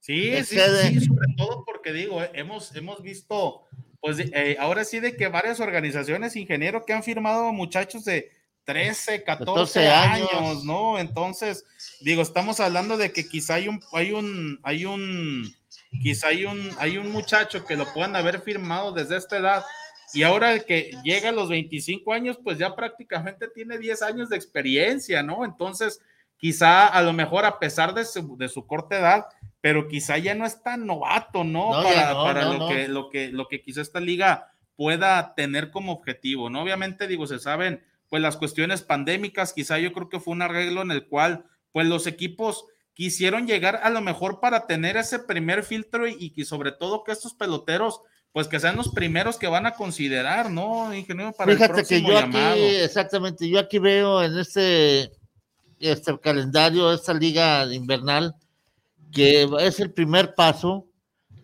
Sí, sí, sí, sobre todo porque digo, eh, hemos, hemos visto, pues eh, ahora sí de que varias organizaciones ingenieros que han firmado muchachos de 13, 14 años, ¿no? Entonces, digo, estamos hablando de que quizá hay un, hay un, hay un, quizá hay un, hay un muchacho que lo puedan haber firmado desde esta edad y ahora que llega a los 25 años, pues ya prácticamente tiene 10 años de experiencia, ¿no? Entonces, quizá a lo mejor a pesar de su, de su corta edad, pero quizá ya no es tan novato, ¿no? No, para no, para no, lo. Que, lo, que, lo que quizá esta liga pueda tener como objetivo, ¿no? Obviamente, digo, se saben, pues las cuestiones pandémicas, quizá yo creo que fue un arreglo en el cual, pues los equipos quisieron llegar a lo mejor para tener ese primer filtro y, y sobre todo que estos peloteros, pues que sean los primeros que van a considerar, ¿no, ingeniero? Para el Fíjate que próximo yo llamado. aquí, exactamente, yo aquí veo en este, este calendario, esta liga invernal, que es el primer paso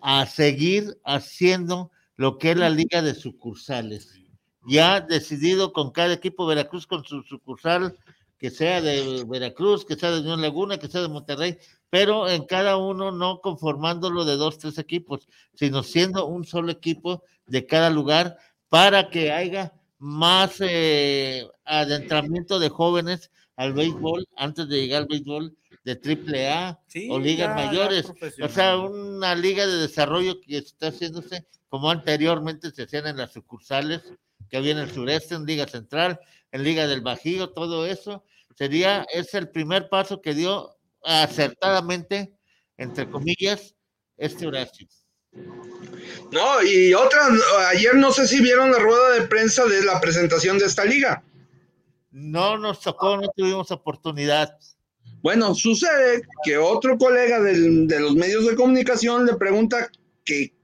a seguir haciendo lo que es la liga de sucursales. Ya decidido con cada equipo, Veracruz con su sucursal, que sea de Veracruz, que sea de Unión Laguna, que sea de Monterrey, pero en cada uno no conformándolo de dos, tres equipos, sino siendo un solo equipo de cada lugar para que haya más eh, adentramiento de jóvenes al béisbol antes de llegar al béisbol de triple A Sí, o ligas ya- ya mayores. O sea, una liga de desarrollo que está haciéndose como anteriormente se hacían en las sucursales que había en el sureste, en Liga Central, en Liga del Bajío, todo eso. Sería, es el primer paso que dio acertadamente, entre comillas, este Horacio. No, y otra, ayer no sé si vieron la rueda de prensa de la presentación de esta liga. No nos tocó, no tuvimos oportunidad. Bueno, sucede que otro colega del- de los medios de comunicación le pregunta que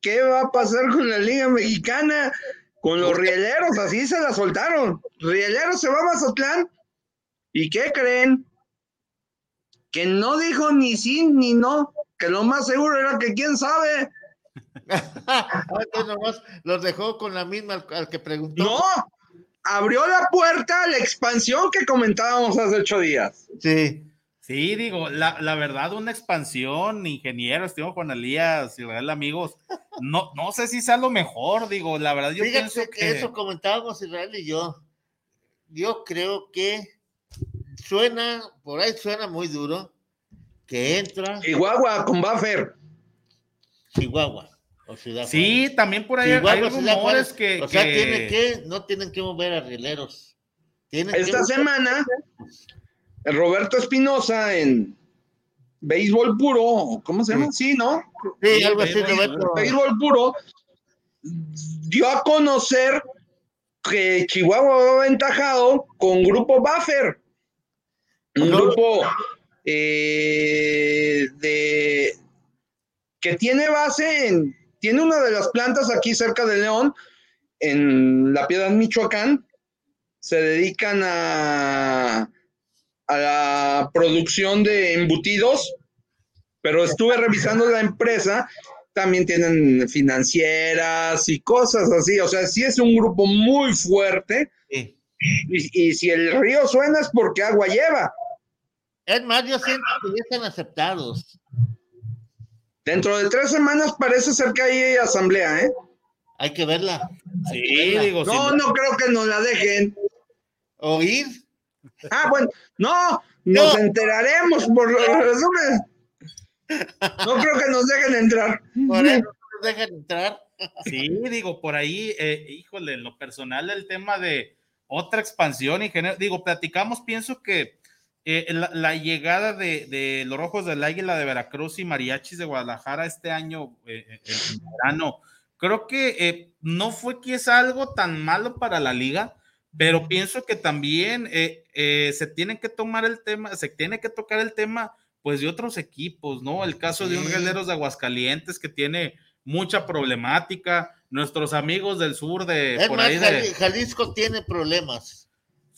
qué va a pasar con la Liga Mexicana, con los rieleros, así se la soltaron. Rieleros se va a Mazatlán. ¿Y qué creen? Que no dijo ni sí ni no, que lo más seguro era que quién sabe. Ah, entonces nomás los dejó con la misma al, al que preguntó. No, abrió la puerta a la expansión que comentábamos hace ocho días. Sí. Sí, digo, la, la verdad, una expansión, ingeniero, estimo Juan Elías, Israel, amigos, no, no sé si sea lo mejor, digo, la verdad, yo Fíjate pienso que que, eso comentábamos Israel y yo. Yo creo que suena, por ahí suena muy duro, que entra Chihuahua con Buffer. Chihuahua o Ciudad sí, también por ahí Chihuahua, hay Ciudad rumores Juárez. que, O sea, que- tiene que, no tienen que mover a rieleros. Tienen Esta que semana, el Roberto Espinosa en béisbol puro, ¿cómo se llama? Sí, ¿no? Sí, algo así, béisbol, Roberto. Béisbol puro dio a conocer que Chihuahua va aventajado con Grupo Buffer. Un grupo eh, de que tiene base en, tiene una de las plantas aquí cerca de León, en La Piedad, Michoacán. Se dedican a, a la producción de embutidos, pero estuve revisando la empresa, también tienen financieras y cosas así, o sea, sí es un grupo muy fuerte, Sí. y, y si el río suena es porque agua lleva. Es más, yo siento que ya están aceptados. Dentro de tres semanas parece ser que hay asamblea, ¿eh? Hay que verla. Hay que sí, verla. digo, No, no creo que nos la dejen. Oír. Ah, bueno, no, nos No. enteraremos por los resúmenes. No creo que nos dejen entrar. Por eso no nos dejan entrar. Sí, digo, por ahí, eh, híjole, en lo personal, el tema de otra expansión, ingeniero, digo, platicamos, pienso que eh, la, la llegada de, de los Rojos del Águila de Veracruz y Mariachis de Guadalajara este año, eh, eh, en verano, creo que eh, no fue quizá algo tan malo para la liga, pero pienso que también eh, eh, se tiene que tomar el tema, se tiene que tocar el tema, pues, de otros equipos, ¿no? El caso de un. Guerreros de Aguascalientes que tiene mucha problemática. Nuestros amigos del sur de Es por más, ahí de. Jalisco tiene problemas.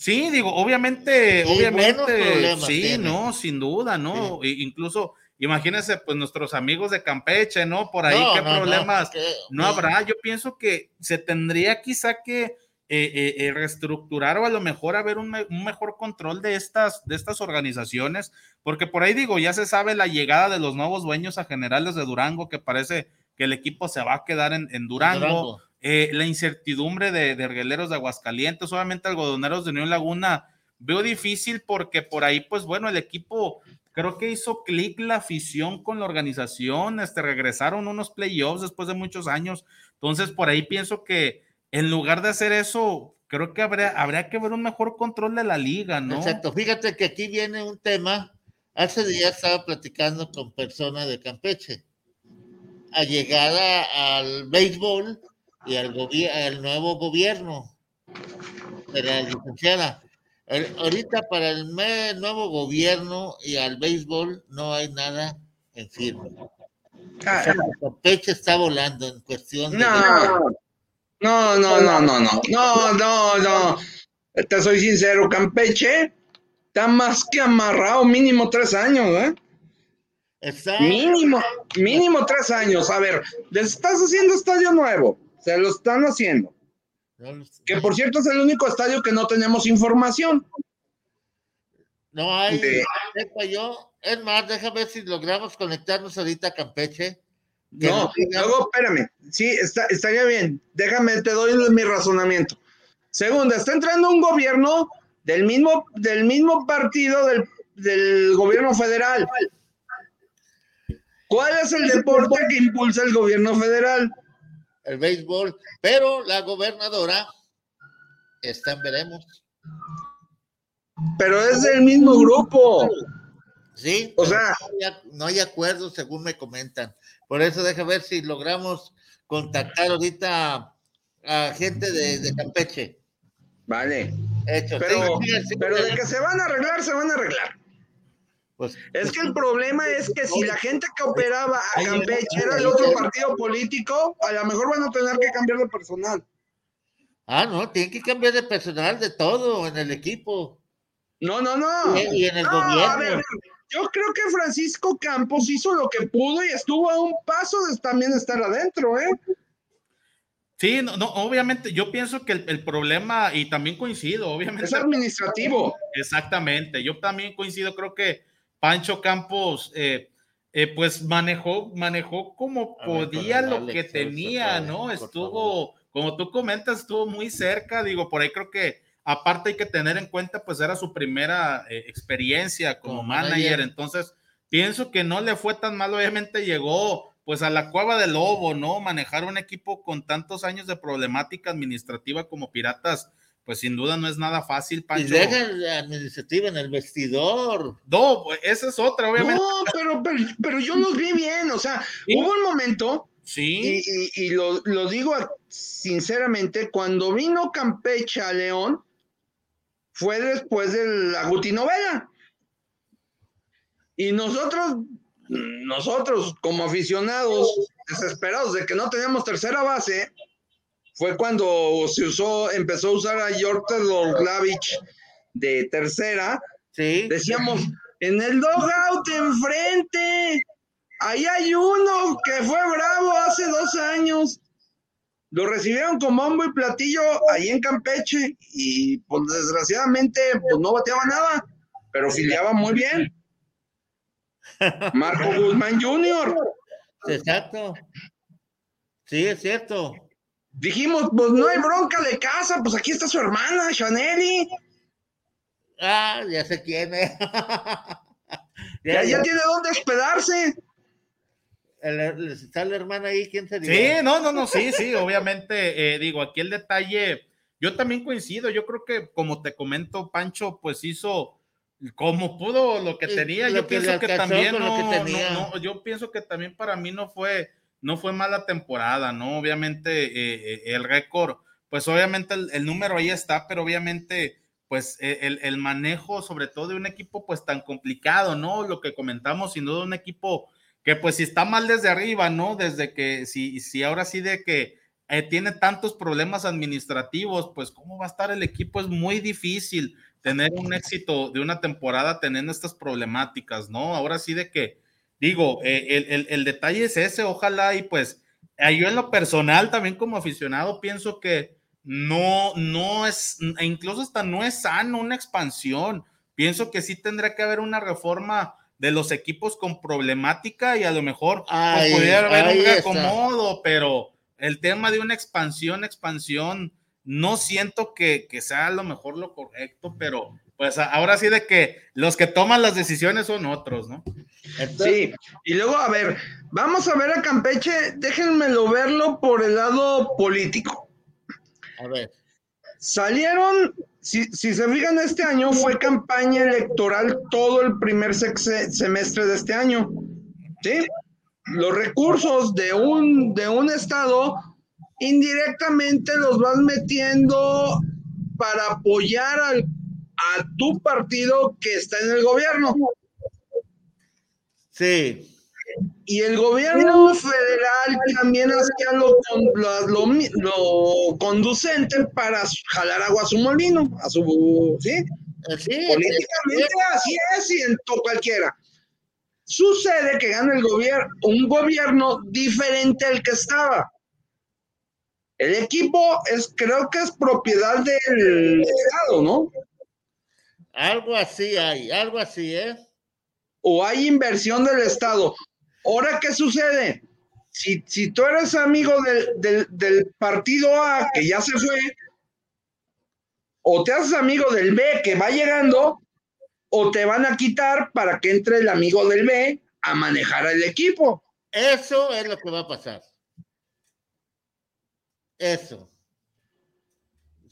Sí, digo, obviamente, obviamente, sí, tiene. no, sin duda, ¿no? Incluso, imagínense, pues nuestros amigos de Campeche, ¿no? Por ahí, No, ¿qué no, no, problemas? No habrá, yo pienso que se tendría quizá que eh, eh, eh, reestructurar o a lo mejor haber un, me- un mejor control de estas, de estas organizaciones, porque por ahí digo, ya se sabe la llegada de los nuevos dueños a generales de Durango, que parece que el equipo se va a quedar en, en Durango. Durango. Eh, la incertidumbre de, de de Aguascalientes, obviamente algodoneros de Unión Laguna, veo difícil porque por ahí, pues bueno, el equipo creo que hizo clic la afición con la organización, este, regresaron unos playoffs después de muchos años, entonces por ahí pienso que, en lugar de hacer eso, creo que habría, habría que ver un mejor control de la liga, ¿no? Exacto. Fíjate que aquí viene un tema. Hace días estaba platicando con personas de Campeche. A llegada al béisbol y al, al nuevo gobierno de la licenciada. Ahorita para el nuevo gobierno y al béisbol no hay nada en firme. Campeche está volando en cuestión. No, de... no, no, no, no, no, no, no, no. Te soy sincero, Campeche está más que amarrado mínimo tres años, ¿eh? Está... Mínimo, mínimo tres años. A ver, les estás haciendo estadio nuevo se lo están haciendo. Que por cierto es el único estadio que no tenemos información. No hay, yo. Es más, déjame ver si logramos conectarnos ahorita a Campeche. No, luego espérame. Sí, está, estaría bien. Déjame, te doy mi razonamiento. Segunda, está entrando un gobierno del mismo, del mismo partido del, del gobierno federal. ¿Cuál es el deporte que impulsa el gobierno federal? El béisbol. Pero la gobernadora está en veremos. Pero es del mismo grupo. Sí, o sea, no hay, acuerdo según me comentan. Por eso deja ver si logramos contactar ahorita a gente de, Campeche. Vale. Pero, pero de que se van a arreglar, se van a arreglar. Pues, es que el problema es que si la gente que operaba a Campeche era el otro partido político, a lo mejor van a tener que cambiar de personal. Ah, no, tienen que cambiar de personal de todo en el equipo. No, no, no. Y, en el gobierno. yo creo que Francisco Campos hizo lo que pudo y estuvo a un paso de también estar adentro, ¿eh? Sí, no, no, obviamente, yo pienso que el, problema, y también coincido, obviamente. Es administrativo. Exactamente, yo también coincido, creo que Pancho Campos, eh, eh, pues manejó, manejó como podía lo que tenía, ¿no? Estuvo, como tú comentas, estuvo muy cerca, digo, por ahí creo que Aparte hay que tener en cuenta, pues era su primera eh, experiencia como, manager. entonces pienso que no le fue tan mal, obviamente llegó pues a la cueva del lobo, ¿no? Manejar un equipo con tantos años de problemática administrativa como Piratas, pues sin duda no es nada fácil, Pancho. Y deja la administrativa en el vestidor. No, pues, esa es otra, obviamente. No, pero, pero, yo los vi bien, o sea, hubo un momento Sí. Y, y, lo, lo, digo sinceramente, cuando vino Campeche a León, fue después de la Gutinovela. Y nosotros, nosotros como aficionados desesperados de que no teníamos tercera base, fue cuando se usó, empezó a usar a Jorter Orglavich de tercera. Sí. Decíamos, en el dogout enfrente, ahí hay uno que fue bravo hace dos años. Lo recibieron con bombo y platillo ahí en Campeche y pues desgraciadamente pues no bateaba nada, pero filiaba muy bien. Marco Guzmán Jr. Exacto. Sí, es cierto. Dijimos, pues no hay bronca de casa, pues aquí está su hermana, Chaneli. Ah, ya sé quién es. ya, ya tiene dónde hospedarse está la hermana ahí, ¿quién sería? Sí, no, no, no, sí, sí, obviamente, eh, digo, aquí el detalle, yo también coincido, yo creo que como te comento, Pancho, pues hizo como pudo lo que tenía, yo pienso que también no, yo pienso que también para mí no fue, no fue mala temporada, ¿no? Obviamente eh, eh, el récord, pues obviamente el, número ahí está, pero obviamente pues el, el, manejo sobre todo de un equipo pues tan complicado, ¿no? Lo que comentamos, sin duda un equipo que pues si está mal desde arriba, ¿no? Desde que, si, si ahora sí de que eh, tiene tantos problemas administrativos, pues cómo va a estar el equipo, es muy difícil tener un éxito de una temporada teniendo estas problemáticas, ¿no? Ahora sí de que, digo, eh, el, el, detalle es ese, ojalá y pues eh, yo en lo personal también como aficionado pienso que no, no es, e incluso hasta no es sano una expansión. Pienso que sí tendría que haber una reforma de los equipos con problemática y a lo mejor pues, pudiera haber un acomodo, pero el tema de una expansión, expansión, no siento que, sea a lo mejor lo correcto, pero pues ahora sí de que los que toman las decisiones son otros, ¿no? Sí, y luego, a ver, vamos a ver a Campeche, déjenmelo verlo por el lado político. A ver. Salieron, si, si se fijan, este año fue campaña electoral todo el primer semestre de este año. ¿Sí? Los recursos de un, de un estado indirectamente los vas metiendo para apoyar al, a tu partido que está en el gobierno. Sí. Y el gobierno federal también hacía lo, con- lo, lo conducente para jalar agua a su molino, a su, ¿sí? Sí, Políticamente así es y en to- cualquiera. Sucede que gana el gobierno, un gobierno diferente al que estaba. El equipo es, creo que es propiedad del Estado, ¿no? algo así hay, algo así, ¿eh? O hay inversión del Estado. Ahora, ¿qué sucede? Si, si tú eres amigo del, del, del partido A que ya se fue, o te haces amigo del B que va llegando, o te van a quitar para que entre el amigo del B a manejar el equipo. Eso es lo que va a pasar. Eso.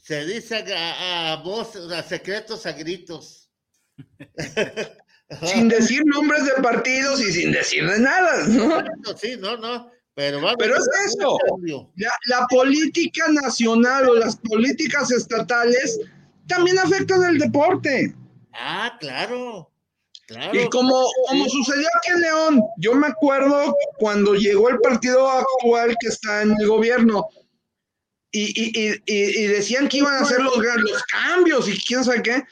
Se dice a, a voz, a secretos, a gritos. Sin decir nombres de partidos y sin decir de nada, ¿no? Sí, no, no. Pero, va a Pero es eso. La, la política nacional o las políticas estatales también afectan el deporte. Ah, claro. Claro. Y como, como sucedió aquí en León, yo me acuerdo cuando llegó el partido actual que está en el gobierno y, y- y- y- y decían que iban a hacer los, los cambios y quién sabe qué.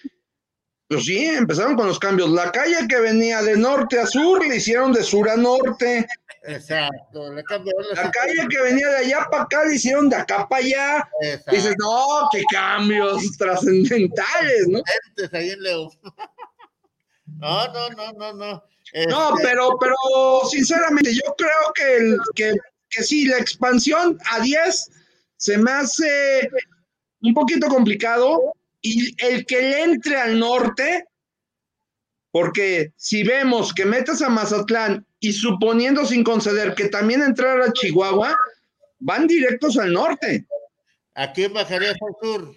Pues sí, empezaron con los cambios. La calle que venía de norte a sur le hicieron de sur a norte. Exacto. Le La calle que venía de allá para acá le hicieron de acá para allá. Exacto. Dices, no, qué cambios trascendentales, ¿no? Antes ahí en León. No, no, no, no, no. No, Este, pero, pero sinceramente, yo creo que, el, que, que sí, la expansión a 10 se me hace un poquito complicado y el que le entre al norte, porque si vemos que metes a Mazatlán y suponiendo sin conceder que también entrar a Chihuahua, van directos al norte, ¿A quién bajarías al sur?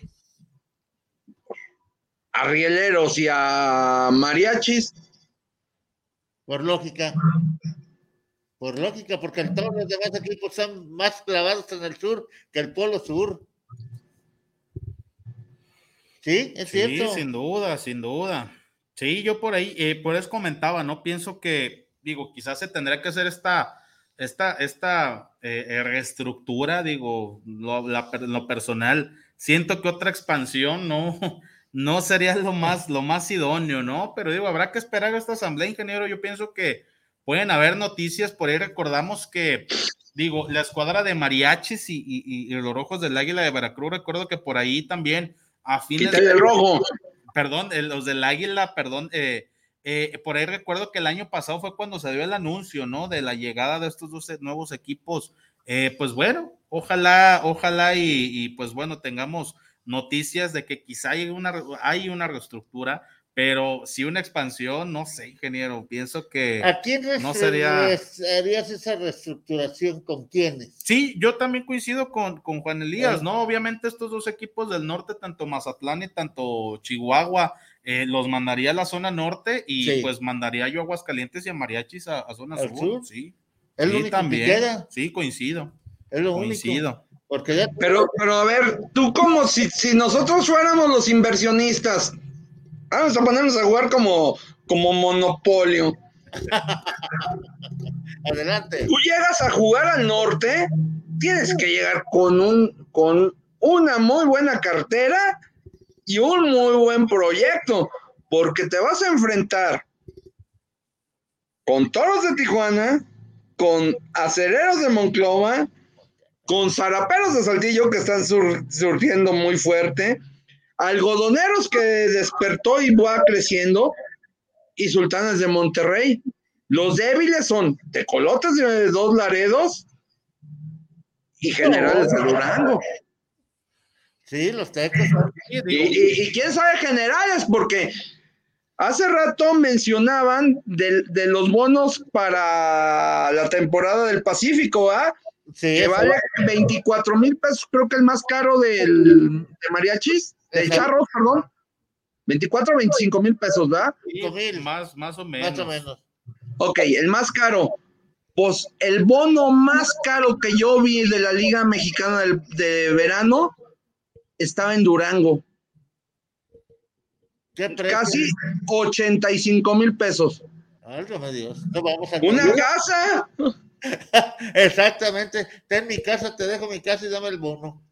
a rieleros y a mariachis. Por lógica. Por lógica, porque todos los demás equipos están más clavados en el sur que el polo sur. Sí, es Sí, cierto. sin duda, sin duda. Sí, yo por ahí, eh, por eso comentaba, ¿no? Pienso que, digo, quizás se tendría que hacer esta, esta, esta eh, eh, reestructura, digo, lo, la per- lo personal. Siento que otra expansión no, no sería lo más, lo más idóneo, ¿no? Pero digo, habrá que esperar a esta asamblea, ingeniero. Yo pienso que pueden haber noticias, por ahí recordamos que, digo, la escuadra de mariachis y- y- y los rojos del Águila de Veracruz, recuerdo que por ahí también a fines el rojo. perdón, los del Águila, perdón, eh, eh, por ahí recuerdo que el año pasado fue cuando se dio el anuncio, ¿no? De la llegada de estos dos nuevos equipos. Eh, pues bueno, ojalá, ojalá y, y, pues bueno, tengamos noticias de que quizá hay una, hay una reestructura, pero si una expansión, no sé, ingeniero, pienso que... ¿A quién no sería- harías esa reestructuración? ¿Con quiénes? Sí, yo también coincido con, con Juan Elías. ¿no? Obviamente estos dos equipos del norte, tanto Mazatlán y tanto Chihuahua, eh, los mandaría a la zona norte y Sí. pues mandaría yo a Aguascalientes y a Mariachis a, a zona ¿Al sur, sur? sí. Es lo Sí, único también. que queda. Sí, coincido, Es lo único. coincido. Porque ya Pero, pero a ver, tú como si, si nosotros fuéramos los inversionistas, vamos a ponernos a jugar como, como monopolio. adelante. Tú llegas a jugar al norte, tienes que llegar con un, con una muy buena cartera y un muy buen proyecto, porque te vas a enfrentar con toros de Tijuana, con acereros de Monclova, con zaraperos de Saltillo que están sur- surgiendo muy fuerte, algodoneros que despertó y va creciendo, y sultanes de Monterrey. Los débiles son tecolotes de dos laredos y generales de Durango. Sí, los tecos. Sí, Y, digo, y- y quién sabe generales, porque hace rato mencionaban de, de los bonos para la temporada del Pacífico, ¿ah? Sí, que vale va. 24 mil pesos, creo que el más caro del, de mariachis, de Exacto. charros, perdón. 24 o 25 mil pesos, ¿verdad? Sí, Cinco mil. más, más o menos. Más o menos. Ok, el más caro. Pues el bono más caro que yo vi de la Liga Mexicana del- de Verano estaba en Durango. ¿Qué precio? Casi 85 mil pesos. Dios. No vamos a ¿Una casa? Exactamente. Ten mi casa, te dejo mi casa y dame el bono.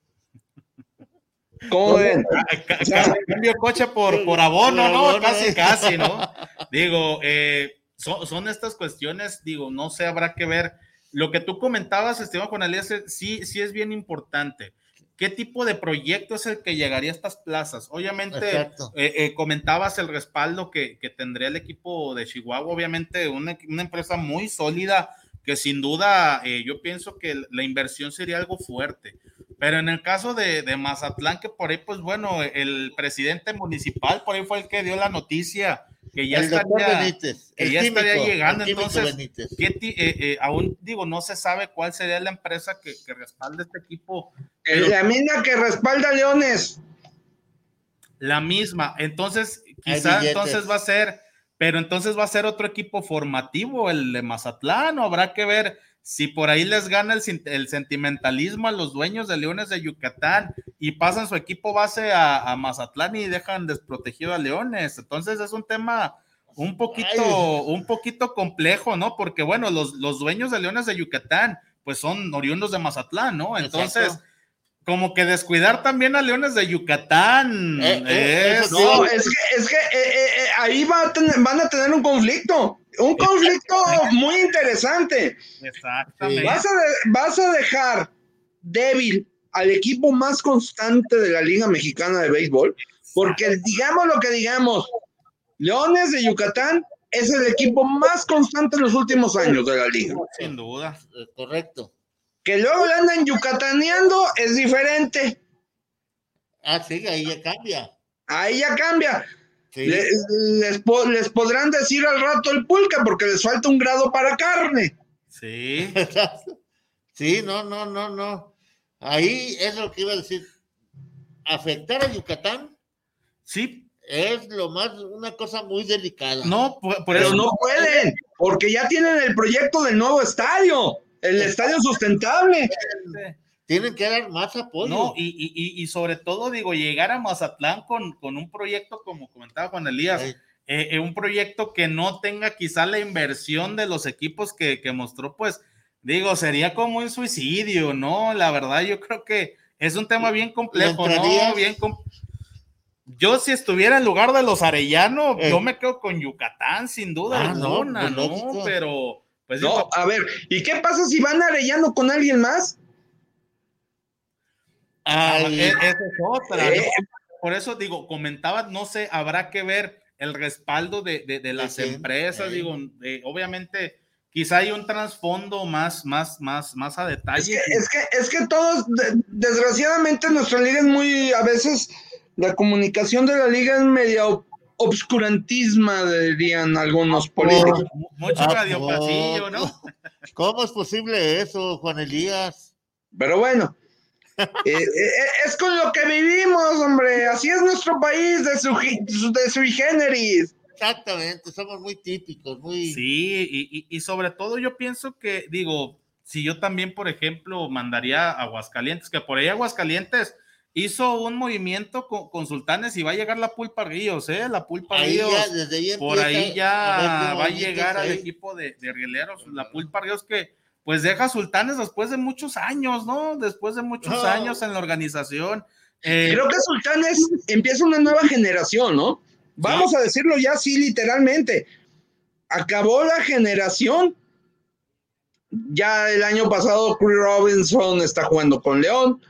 ¿Cómo ven? Ca- Cambio coche por, por abono, Por ¿no? abono, Casi, eh. casi, ¿no? Digo, eh, son, son estas cuestiones, digo, no sé, habrá que ver. Lo que tú comentabas, Esteban Juan Elías, sí, sí es bien importante. ¿Qué tipo de proyecto es el que llegaría a estas plazas? Obviamente, eh, eh, comentabas el respaldo que, que tendría el equipo de Chihuahua, obviamente una, una empresa muy sólida que sin duda eh, yo pienso que la inversión sería algo fuerte. Pero en el caso de, de Mazatlán, que por ahí, pues bueno, el presidente municipal por ahí fue el que dio la noticia que ya el estaría, Benítez. que el ya estaría químico, llegando, el químico entonces, Benítez. ¿qué ti- eh, eh, aún digo, no se sabe cuál sería la empresa que, que respalde este equipo, pero La mina que respalda a Leones. la misma. Entonces, quizá entonces va a ser, pero entonces va a ser otro equipo formativo, el de Mazatlán, o habrá que ver si por ahí les gana el, sentimentalismo a los dueños de Leones de Yucatán y pasan su equipo base a, a Mazatlán y dejan desprotegido a Leones. Entonces es un tema un poquito, Ay. un poquito complejo, ¿no? Porque bueno, los, los dueños de Leones de Yucatán, pues son oriundos de Mazatlán, ¿no? Entonces, Exacto. como que descuidar también a Leones de Yucatán Eh, eh, es, No, es que, es que eh, ahí va a tener- van a tener un conflicto. Un conflicto muy interesante. Exactamente. Vas a, de- vas a dejar débil al equipo más constante de la Liga Mexicana de Béisbol, porque digamos lo que digamos, Leones de Yucatán es el equipo más constante en los últimos años de la liga. Sin duda. Eh, Correcto. Que luego le andan yucataneando es diferente. Ah, sí, ahí ya cambia. Ahí ya cambia. Sí. Le- les, les podrán decir al rato el pulca porque les falta un grado para carne. Sí. Sí, no, no, no, no. Ahí es lo que iba a decir. Afectar a Yucatán Sí. es lo más, una cosa muy delicada. No, por, por Pero eso no pueden, porque ya tienen el proyecto del nuevo estadio, el estadio sustentable. Tienen que dar más apoyo. No, y, y- y- y sobre todo, digo, llegar a Mazatlán con, con un proyecto, como comentaba Juan Elías, Sí. eh, eh, un proyecto que no tenga quizá la inversión de los equipos que, que mostró, pues, digo, sería como un suicidio, ¿no? La verdad, yo creo que es un tema bien complejo, ¿no? Bien com- yo si estuviera en lugar de los Arellano, Eh. yo me quedo con Yucatán, sin duda Ah, no, alguna, pues, ¿no? lógico. Pero, pues, No, digo, a ver, ¿y qué pasa si van arellano con alguien más? Ay, e- esa es otra, Eh. ¿no? Por eso digo, comentaba, no sé, habrá que ver el respaldo de, de- de las quién? empresas, Eh. digo, eh, obviamente, quizá hay un trasfondo más, más, más, más a Es detalle. que, es que, es que todos, de- desgraciadamente, nuestra liga es muy, a veces, la comunicación de la liga es media ob- obscurantisma, dirían algunos políticos. Mu- Mucho ¿A radio poco? pasillo, ¿no? ¿Cómo es posible eso, Juan Elías? Pero bueno, eh, eh, es con lo que vivimos, hombre. Así es nuestro país de su, de generis. Exactamente, somos muy típicos, muy... Sí, y, y- y sobre todo yo pienso que, digo, si yo también, por ejemplo, mandaría a Aguascalientes, que por ahí Aguascalientes hizo un movimiento con, con Sultanes y va a llegar la Pulpa Ríos, ¿eh? La Pulpa Ahí Ríos. ya, desde ahí por ahí ya a va a llegar al hay. equipo de, de rieleros, la Pulpa Ríos que pues deja a Sultanes después de muchos años, ¿no? Después de muchos años en la organización. Eh, Creo que Sultanes empieza una nueva generación, ¿no? Vamos a decirlo ya así literalmente. Acabó la generación. Ya el año pasado Chris Robinson está jugando con León.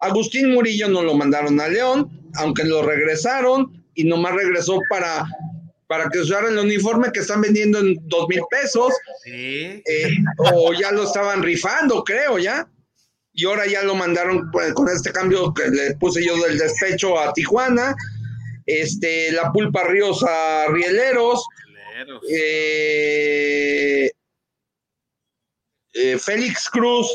Agustín Murillo no lo mandaron a León, aunque lo regresaron y nomás regresó para, para que usara el uniforme que están vendiendo en dos mil pesos. sí, eh, o ya lo estaban rifando, creo, ya. Y ahora ya lo mandaron pues, con este cambio que le puse yo del despecho a Tijuana. Este, la Pulpa Ríos a Rieleros. rieleros. eh, eh, Félix Cruz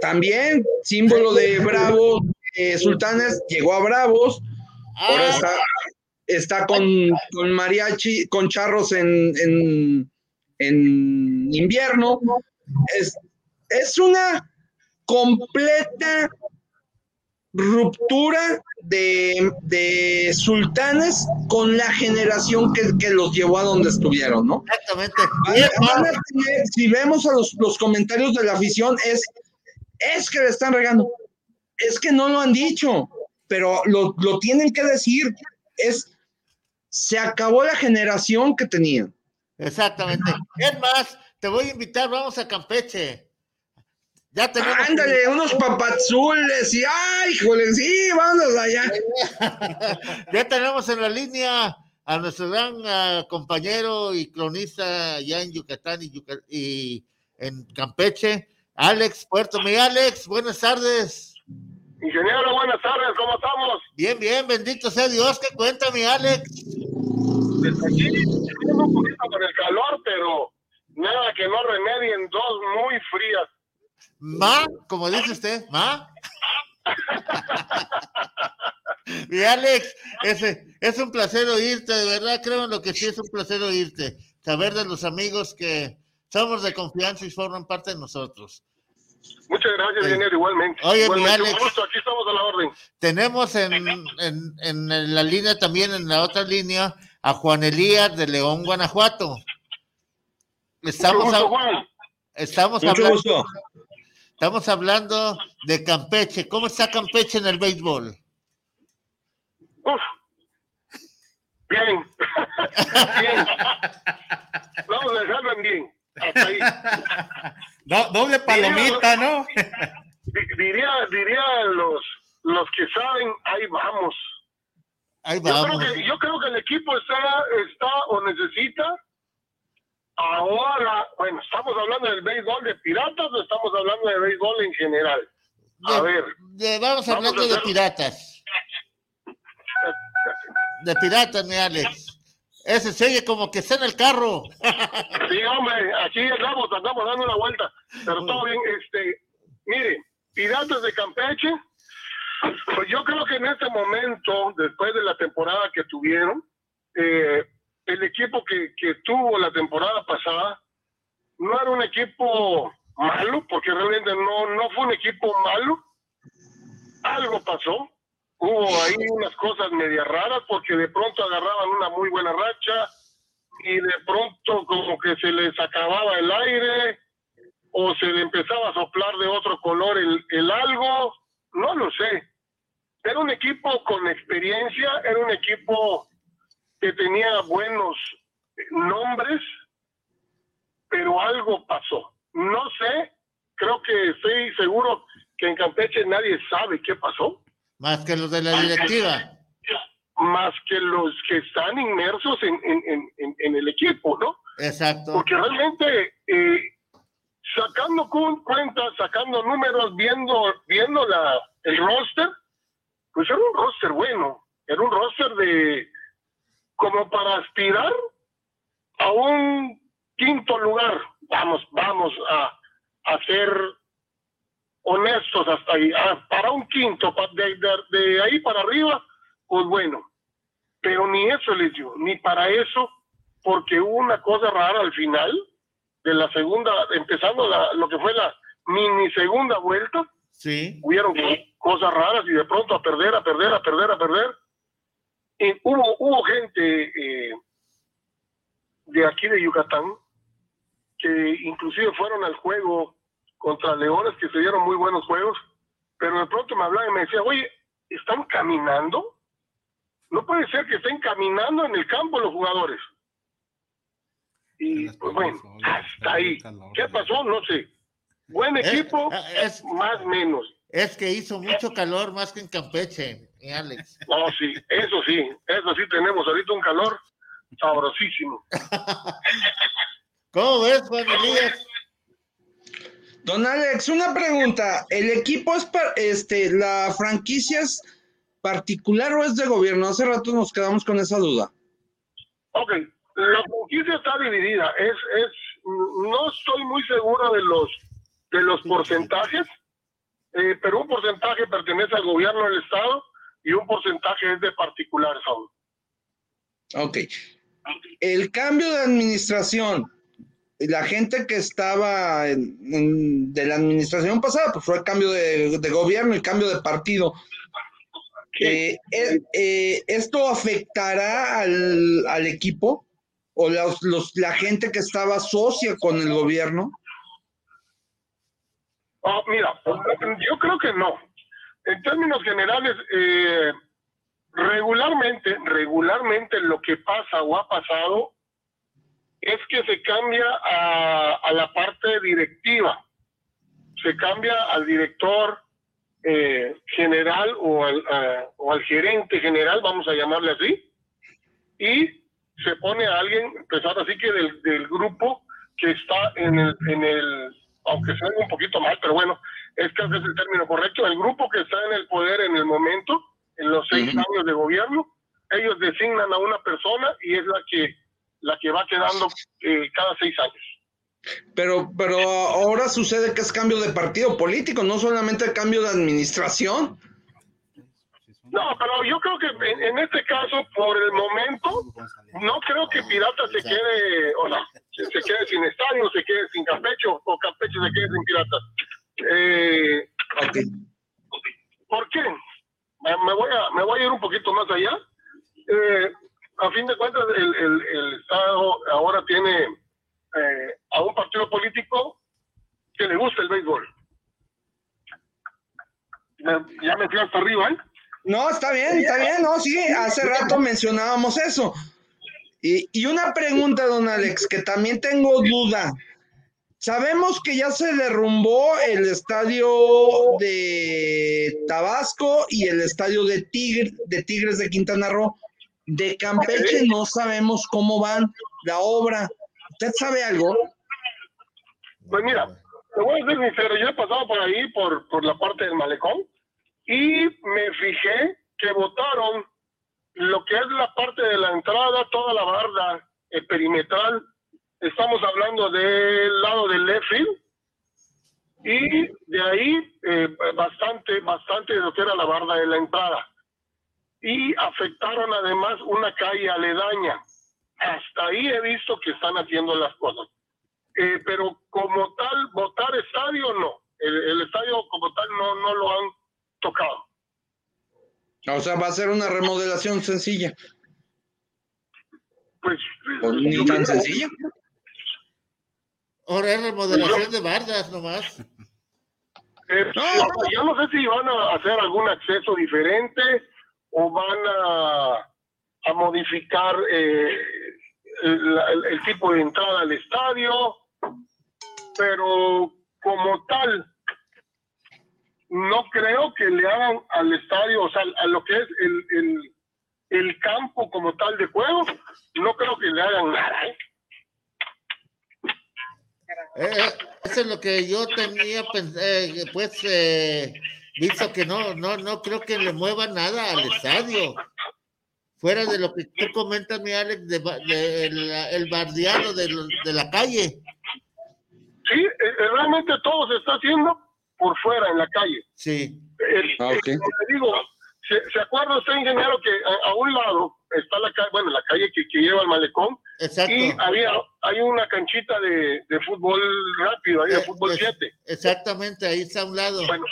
también símbolo de Bravos, eh, Sultanes, llegó a Bravos, ahora Ah, está, está con, con mariachi, con charros en, en, en invierno. Es, es una completa ruptura de, de sultanes con la generación que, que los llevó a donde estuvieron, ¿no? exactamente. Van- van tener- si vemos a los, los comentarios de la afición, es, es que le están regando, es que no lo han dicho, pero lo, lo tienen que decir, es, se acabó la generación que tenían. Exactamente. Es más, te voy a invitar, vamos a Campeche. Ya tenemos. Ándale, unos papazules y ay, híjole, sí, vámonos allá. ya tenemos en la línea a nuestro gran ah, compañero y cronista allá en Yucatán y, Yuca- y en Campeche, Alex Puerto. Mi Alex, buenas tardes. Ingeniero, buenas tardes, ¿cómo estamos? Bien, bien, bendito sea Dios. ¿Qué cuenta, mi Alex? Desde aquí, tenemos un poquito con el calor, pero nada que no remedien dos muy frías. Ma, como dice usted, ma. Mi Alex, ese, es un placer oírte, de verdad, creo en lo que sí es un placer oírte. Saber de los amigos que somos de confianza y forman parte de nosotros. Muchas gracias, ingeniero, igualmente. Oye, mi igualmente, Alex. un gusto, aquí estamos a la orden. Tenemos en, en, en la línea también, en la otra línea, a Juan Elías de León, Guanajuato. Estamos, Mucho gusto, hab- Juan. estamos, Mucho hablando, gusto. estamos hablando de Campeche. ¿Cómo está Campeche en el béisbol? Uf. Bien. bien. Vamos a dejarlo en bien. Hasta ahí. Do- doble palomita, ¿no? Di- Diría, diría los, los que saben, ahí vamos. Ahí Yo creo, vamos. que, yo creo que el equipo está, está o necesita ahora, bueno, estamos hablando del béisbol de piratas o estamos hablando de béisbol en general. A De- ver, de- vamos Vamos hablando a de piratas. De piratas, mi Alex. Ese se oye como que está en el carro. sí, hombre, aquí andamos, andamos dando una vuelta, pero todo bien, este, mire, piratas de Campeche, pues yo creo que en este momento, después de la temporada que tuvieron, eh, el equipo que, que tuvo la temporada pasada no era un equipo malo, porque realmente no, no fue un equipo malo. Algo pasó. Hubo ahí unas cosas media raras porque de pronto agarraban una muy buena racha y de pronto como que se les acababa el aire o se le empezaba a soplar de otro color el, el algo, no lo sé. Era un equipo con experiencia, era un equipo que tenía buenos nombres, pero algo pasó. No sé, creo que estoy seguro que en Campeche nadie sabe qué pasó, Más que los de la directiva. más que los que están inmersos en, en- en- en- el equipo, ¿no? Exacto. Porque realmente, eh, sacando cu- cuentas, sacando números, viendo, viendo la, el roster, pues era un roster bueno, era un roster de como para aspirar a un quinto lugar. Vamos, vamos a, a ser honestos hasta ahí, Ah, para un quinto, de, de- de ahí para arriba, pues bueno, pero ni eso les dio, ni para eso, porque hubo una cosa rara al final de la segunda, empezando la- lo que fue la mini segunda vuelta, Sí. hubieron co- cosas raras y de pronto a perder, a perder, a perder, a perder. Y hubo, hubo gente eh, de aquí de Yucatán que inclusive fueron al juego contra Leones, que se dieron muy buenos juegos, pero de pronto me hablaban y me decían, oye, ¿están caminando? No puede ser que estén caminando en el campo los jugadores. Y pues bueno, hasta ahí. ¿Qué pasó? No sé. Buen Eh, equipo, eh, es- más menos. Es que hizo mucho calor más que en Campeche, mi Alex. No, sí, eso sí, eso sí tenemos ahorita un calor sabrosísimo. ¿Cómo ves, Juan Elías? Don Alex, una pregunta. ¿El equipo es, este, la franquicia es particular o es de gobierno? Hace rato nos quedamos con esa duda. Ok, la franquicia está dividida. Es, es, no estoy muy seguro de los, de los porcentajes, eh, pero un porcentaje pertenece al gobierno del Estado y un porcentaje es de particulares aún. Ok. El cambio de administración, la gente que estaba en- en- de la administración pasada, pues fue el cambio de, de gobierno y cambio de partido. Eh, eh, eh, ¿Esto afectará al, al equipo o los, los- la gente que estaba socia con el gobierno? Ah, mira, yo creo que no. En términos generales, eh, regularmente, regularmente lo que pasa o ha pasado es que se cambia a, a la parte directiva, se cambia al director eh, general o al, a- o al gerente general, vamos a llamarle así, y se pone a alguien, pues ahora sí que del, del grupo que está en el, en el, aunque suene un poquito mal, pero bueno, es que ese es el término correcto, el grupo que está en el poder en el momento, en los seis años de gobierno, ellos designan a una persona y es la que la que va quedando eh, cada seis años. Pero, pero ahora sucede que es cambio de partido político, no solamente cambio de administración. No, pero yo creo que en, en este caso, por el momento, no creo que Pirata se quede, o sea, se quede sin estadio, se quede sin Campecho, o Campecho se quede sin Piratas. Eh, ¿Por qué? Me, me voy a, me voy a ir un poquito más allá. Eh, a fin de cuentas, el, el- el Estado ahora tiene eh, a un partido político que le gusta el béisbol. Ya me fui hasta arriba, ¿eh? No, está bien, está bien, no, sí, hace rato mencionábamos eso. Y, y una pregunta, don Alex, que también tengo duda. Sabemos que ya se derrumbó el estadio de Tabasco y el estadio de, Tigre- de Tigres de Quintana Roo. De Campeche no sabemos cómo van la obra. ¿Usted sabe algo? Pues mira, te voy a ser sincero, yo he pasado por ahí, por, por la parte del malecón, y me fijé que votaron lo que es la parte de la entrada, toda la barda eh, perimetral. Estamos hablando del lado del left field, y de ahí eh, bastante, bastante de lo que era la barda de la entrada. Y afectaron además una calle aledaña. Hasta ahí he visto que están haciendo las cosas. Eh, pero como tal, votar estadio no. El, el estadio como tal no, no lo han tocado. O sea, va a ser una remodelación sencilla. Pues O ni tan sencilla. Ahora es remodelación de bardas nomás. Eh, ya no sé si van a hacer algún acceso diferente o van a, a modificar eh, el, tipo de entrada al estadio, pero como tal, no creo que le hagan al estadio, o sea, a lo que es el, el, el campo como tal de juego, no creo que le hagan nada. ¿eh? Eh, eso es lo que yo tenía pues visto que no, no, no creo que le mueva nada al estadio. Fuera de lo que tú comentas, mi Alex, de, ba- de el, el bardeado de, de la calle. Sí, eh, eh, realmente todo se está haciendo por fuera, en la calle. Sí. El- Ah, ok. el- como te digo, ¿se, se acuerda usted, ingeniero, que a, a un lado está la calle, bueno, la calle que, que lleva al malecón, Exacto. y había, hay una canchita de, de fútbol rápido, ahí de Eh, fútbol pues, 7. Exactamente, ahí está a un lado. Bueno,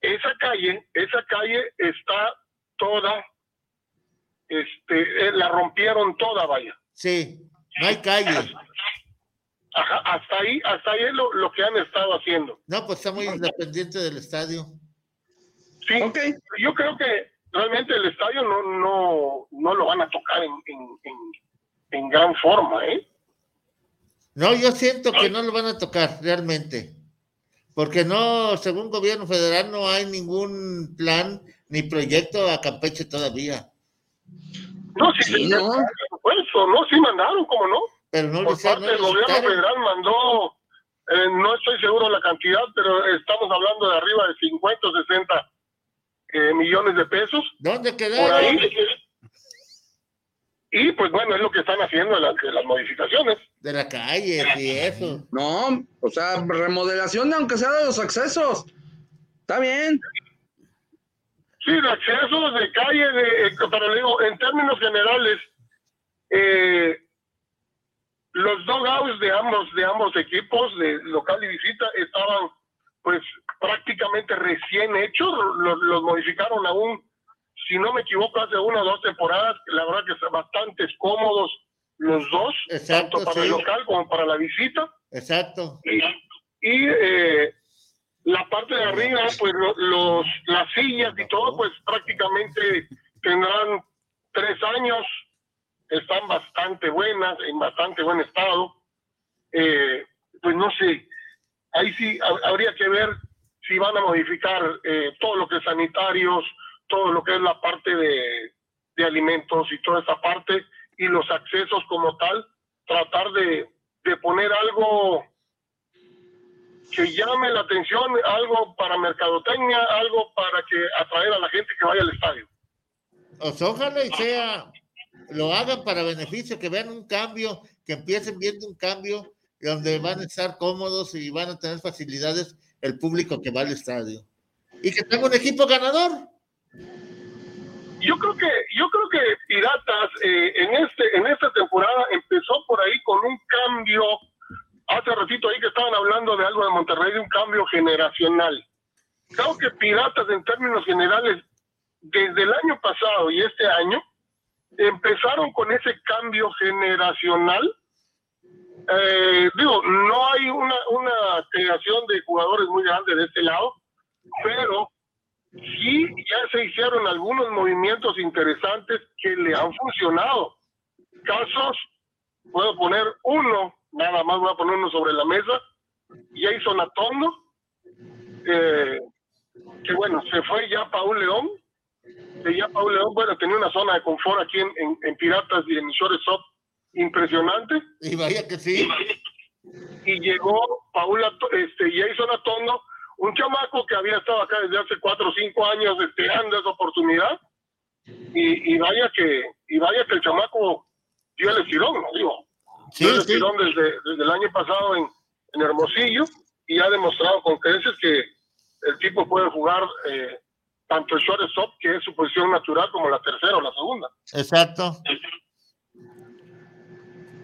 esa calle, esa calle está toda, este, eh, la rompieron toda, vaya. Sí, no hay calle. Ajá, hasta ahí, hasta ahí es lo, lo que han estado haciendo. No, pues está muy independiente del estadio. Sí, yo creo que realmente el estadio no, no, no lo van a tocar en, en, en- en gran forma, ¿eh? No, yo siento que no lo van a tocar realmente. Porque no, según gobierno federal, no hay ningún plan ni proyecto a Campeche todavía. No, sí, Sí, ¿no? Por eso, no, sí mandaron, ¿cómo no? Pero no Por les- no parte del gobierno federal mandó, eh, no estoy seguro de la cantidad, pero estamos hablando de arriba de 50 o 60 eh, millones de pesos. ¿Dónde Por quedaron? ahí. Y pues bueno, es lo que están haciendo las, de las modificaciones. De la calle y eso. No, o sea, remodelación, aunque sea de los accesos. Está bien. Sí, de acceso, de calle, de, eh, pero le digo, en términos generales, eh, los dogouts de ambos, de ambos equipos, de local y visita, estaban pues prácticamente recién hechos, los, los modificaron aún, si no me equivoco, hace una o dos temporadas, la verdad que son bastante cómodos los dos, Exacto, tanto para el local como para la visita. Exacto. Y, y, eh, la parte de arriba, pues lo- los, las sillas y todo, pues prácticamente tendrán tres años, están bastante buenas, en bastante buen estado. Eh, pues no sé, ahí sí ha- habría que ver si van a modificar eh, todo lo que es sanitarios, todo lo que es la parte de, de alimentos y toda esa parte, y los accesos como tal, tratar de, de poner algo que llame la atención, algo para mercadotecnia, algo para que atraer a la gente que vaya al estadio. Sea, ojalá y sea, lo hagan para beneficio, que vean un cambio, que empiecen viendo un cambio donde van a estar cómodos y van a tener facilidades el público que va al estadio. Y que tenga un equipo ganador. Yo creo que yo creo que Piratas eh, en este en esta temporada empezó por ahí con un cambio. Hace ratito ahí que estaban hablando de algo de Monterrey, de un cambio generacional. Creo que Piratas en términos generales, desde el año pasado y este año, empezaron con ese cambio generacional. Eh, digo, no hay una, una creación de jugadores muy grande de este lado, pero sí ya se hicieron algunos movimientos interesantes que le han funcionado. Casos, puedo poner uno, nada más voy a poner uno sobre la mesa, Jason Atondo, eh, que bueno, se fue ya Paul León, que ya Paul León, bueno, tenía una zona de confort aquí en, en- en Piratas y en Shortstop impresionante. Y vaya que sí. Y llegó Paul, Ato- este, Jason Atondo, un chamaco que había estado acá desde hace cuatro o cinco años esperando esa oportunidad. Y, y vaya que y vaya que el chamaco dio el estirón, ¿no? Digo, Sí, dio el sí. estirón desde, desde el año pasado en, en Hermosillo y ha demostrado con creces que el tipo puede jugar eh, tanto el shortstop, que es su posición natural, como la tercera o la segunda. Exacto.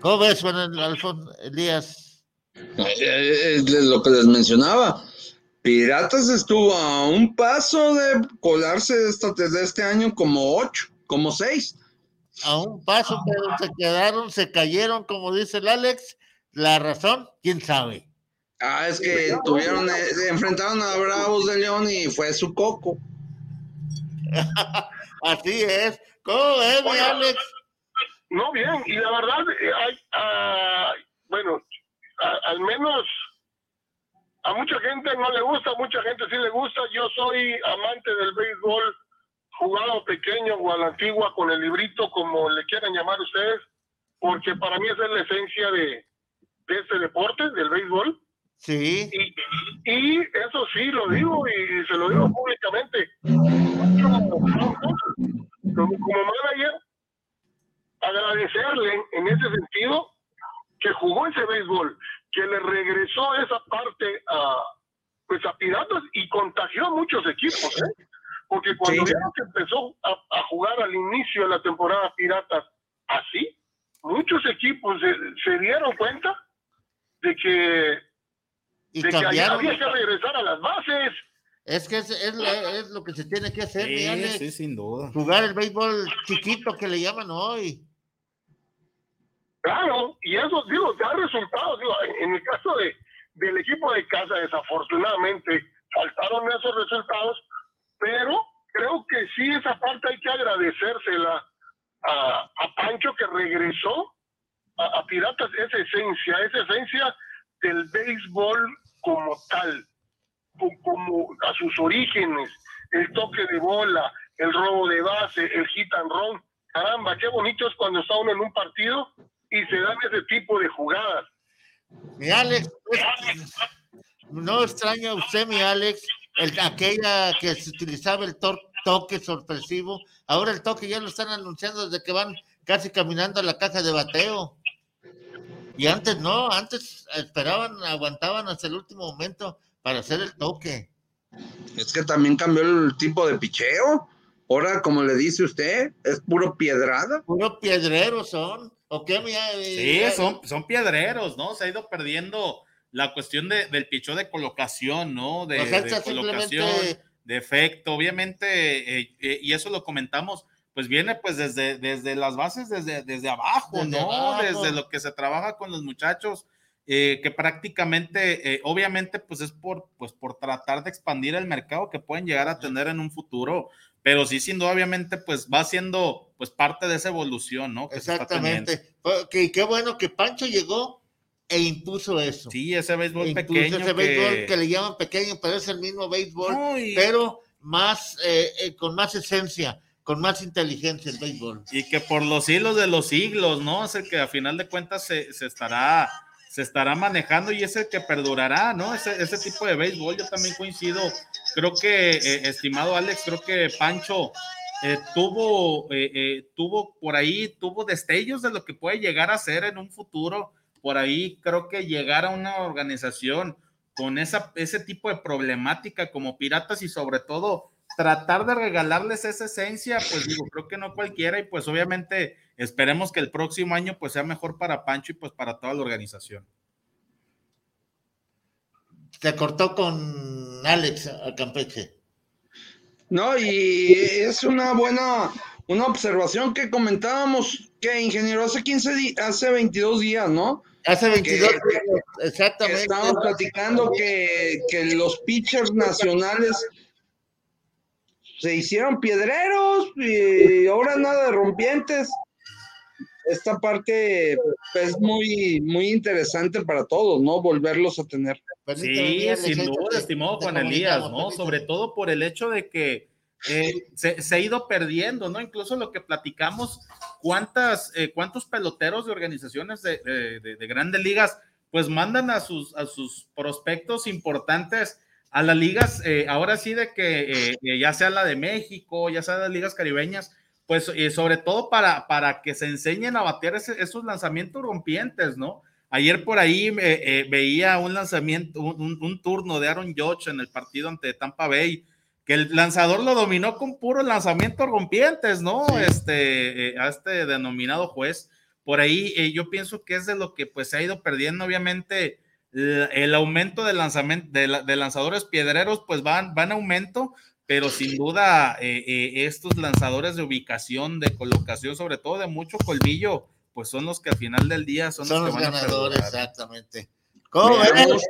¿Cómo ves, Juan Alfonso Elías? Eh, Es de lo que les mencionaba. Piratas estuvo a un paso de colarse de esta- desde este año como ocho, como seis. A un paso, pero se quedaron, se cayeron, como dice el Alex. La razón, quién sabe. Ah, es que tuvieron, eh, se enfrentaron a Bravos de León y fue su coco. Así es. ¿Cómo ves, mi Alex? No, bien, y la verdad, eh, hay, ah, bueno, a- al menos a mucha gente no le gusta, a mucha gente sí le gusta. Yo soy amante del béisbol jugado pequeño o a la antigua con el librito, como le quieran llamar ustedes, porque para mí esa es la esencia de, de este deporte, del béisbol. Sí. Y, y eso sí lo digo y se lo digo públicamente. Como, como manager, agradecerle en ese sentido que jugó ese béisbol, que le regresó esa parte a pues a Piratas y contagió a muchos equipos, ¿eh? Porque cuando Sí. vieron que empezó a, a jugar al inicio de la temporada Piratas así, muchos equipos se, se dieron cuenta de que, Y de que había, que regresar a las bases. Es que es, es, la- es lo que se tiene que hacer, Sí, sí, sin duda. Jugar el béisbol chiquito que le llaman hoy. Claro, y eso, digo, da resultados. Digo, en, el caso de, del equipo de casa, desafortunadamente, faltaron esos resultados, pero creo que sí, esa parte hay que agradecérsela a, a Pancho que regresó a, a Piratas, esa esencia, esa esencia del béisbol como tal, co- como a sus orígenes, el toque de bola, el robo de base, el hit and run. Caramba, qué bonito es cuando está uno en un partido y se dan ese tipo de jugadas. Mi Alex, pues, no extraña usted, mi Alex, el, aquella que se utilizaba el tor- toque sorpresivo. Ahora el toque ya lo están anunciando desde que van casi caminando a la caja de bateo. Y antes no, antes esperaban, aguantaban hasta el último momento para hacer el toque. Es que también cambió el tipo de picheo. Ahora, como le dice usted, es puro piedrada. Puro piedrero son. ¿O qué, Sí, son, son piedreros, ¿no? Se ha ido perdiendo la cuestión de, del pichó de colocación, ¿no? De, O sea, de colocación, simplemente- de efecto, obviamente, eh, eh, y eso lo comentamos, pues viene pues desde, desde las bases, desde, desde abajo, Desde ¿no? abajo. Desde lo que se trabaja con los muchachos, eh, que prácticamente, eh, obviamente, pues es por, pues por tratar de expandir el mercado que pueden llegar a tener en un futuro, pero sí, sin duda, obviamente, pues va siendo pues parte de esa evolución, ¿no? que. Exactamente. Que- qué bueno que Pancho llegó e impuso eso. Sí, ese béisbol Impuso pequeño. ese que- béisbol que le llaman pequeño, pero es el mismo béisbol, No, y- pero más, eh, eh, con más esencia, con más inteligencia el béisbol. y que por los siglos de los siglos, ¿no? Es el que a final de cuentas se, se estará se estará manejando y es el que perdurará, ¿no? Ese, ese tipo de béisbol, yo también coincido. Creo que, eh, estimado Alex, creo que Pancho eh, tuvo, eh, eh, tuvo por ahí, tuvo destellos de lo que puede llegar a ser en un futuro. Por ahí creo que llegar a una organización con esa, ese tipo de problemática como piratas y sobre todo tratar de regalarles esa esencia, pues digo, creo que no cualquiera y pues obviamente esperemos que el próximo año pues sea mejor para Pancho y pues para toda la organización. Se cortó con Alex a Campeche. No, y es una buena, una observación que comentábamos que ingeniero hace 15 días, hace 22 días, ¿no? Hace 22 Que- días, exactamente. Estábamos platicando que, que los pitchers nacionales se hicieron piedreros y ahora nada de rompientes. Esta parte pues, es muy, muy interesante para todos, ¿no? Volverlos a tener. Sí, sin duda, estimado Juan Elías, ¿no? Sobre todo por el hecho de que eh, se, se ha ido perdiendo, ¿no? Incluso lo que platicamos, cuántas, eh, cuántos peloteros de organizaciones de, de- de- de grandes ligas, pues mandan a sus, a sus prospectos importantes a las ligas, eh, ahora sí de que eh, eh, ya sea la de México, ya sea las ligas caribeñas, pues eh, sobre todo para, para que se enseñen a batear ese- esos lanzamientos rompientes, ¿no? Ayer por ahí eh, eh, veía un lanzamiento, un, un- turno de Aaron Judge en el partido ante Tampa Bay, que el lanzador lo dominó con puros lanzamientos rompientes, ¿no? Este, eh, a este denominado juez. Por ahí eh, yo pienso que es de lo que pues se ha ido perdiendo, obviamente, el, el aumento de lanzamiento de, de lanzadores piedreros, pues van, van aumento, pero sin duda eh, eh, estos lanzadores de ubicación, de colocación, sobre todo de mucho colmillo, pues son los que al final del día son, Son los los que van a ganadores, perdurar. exactamente. ¿Cómo? Veamos,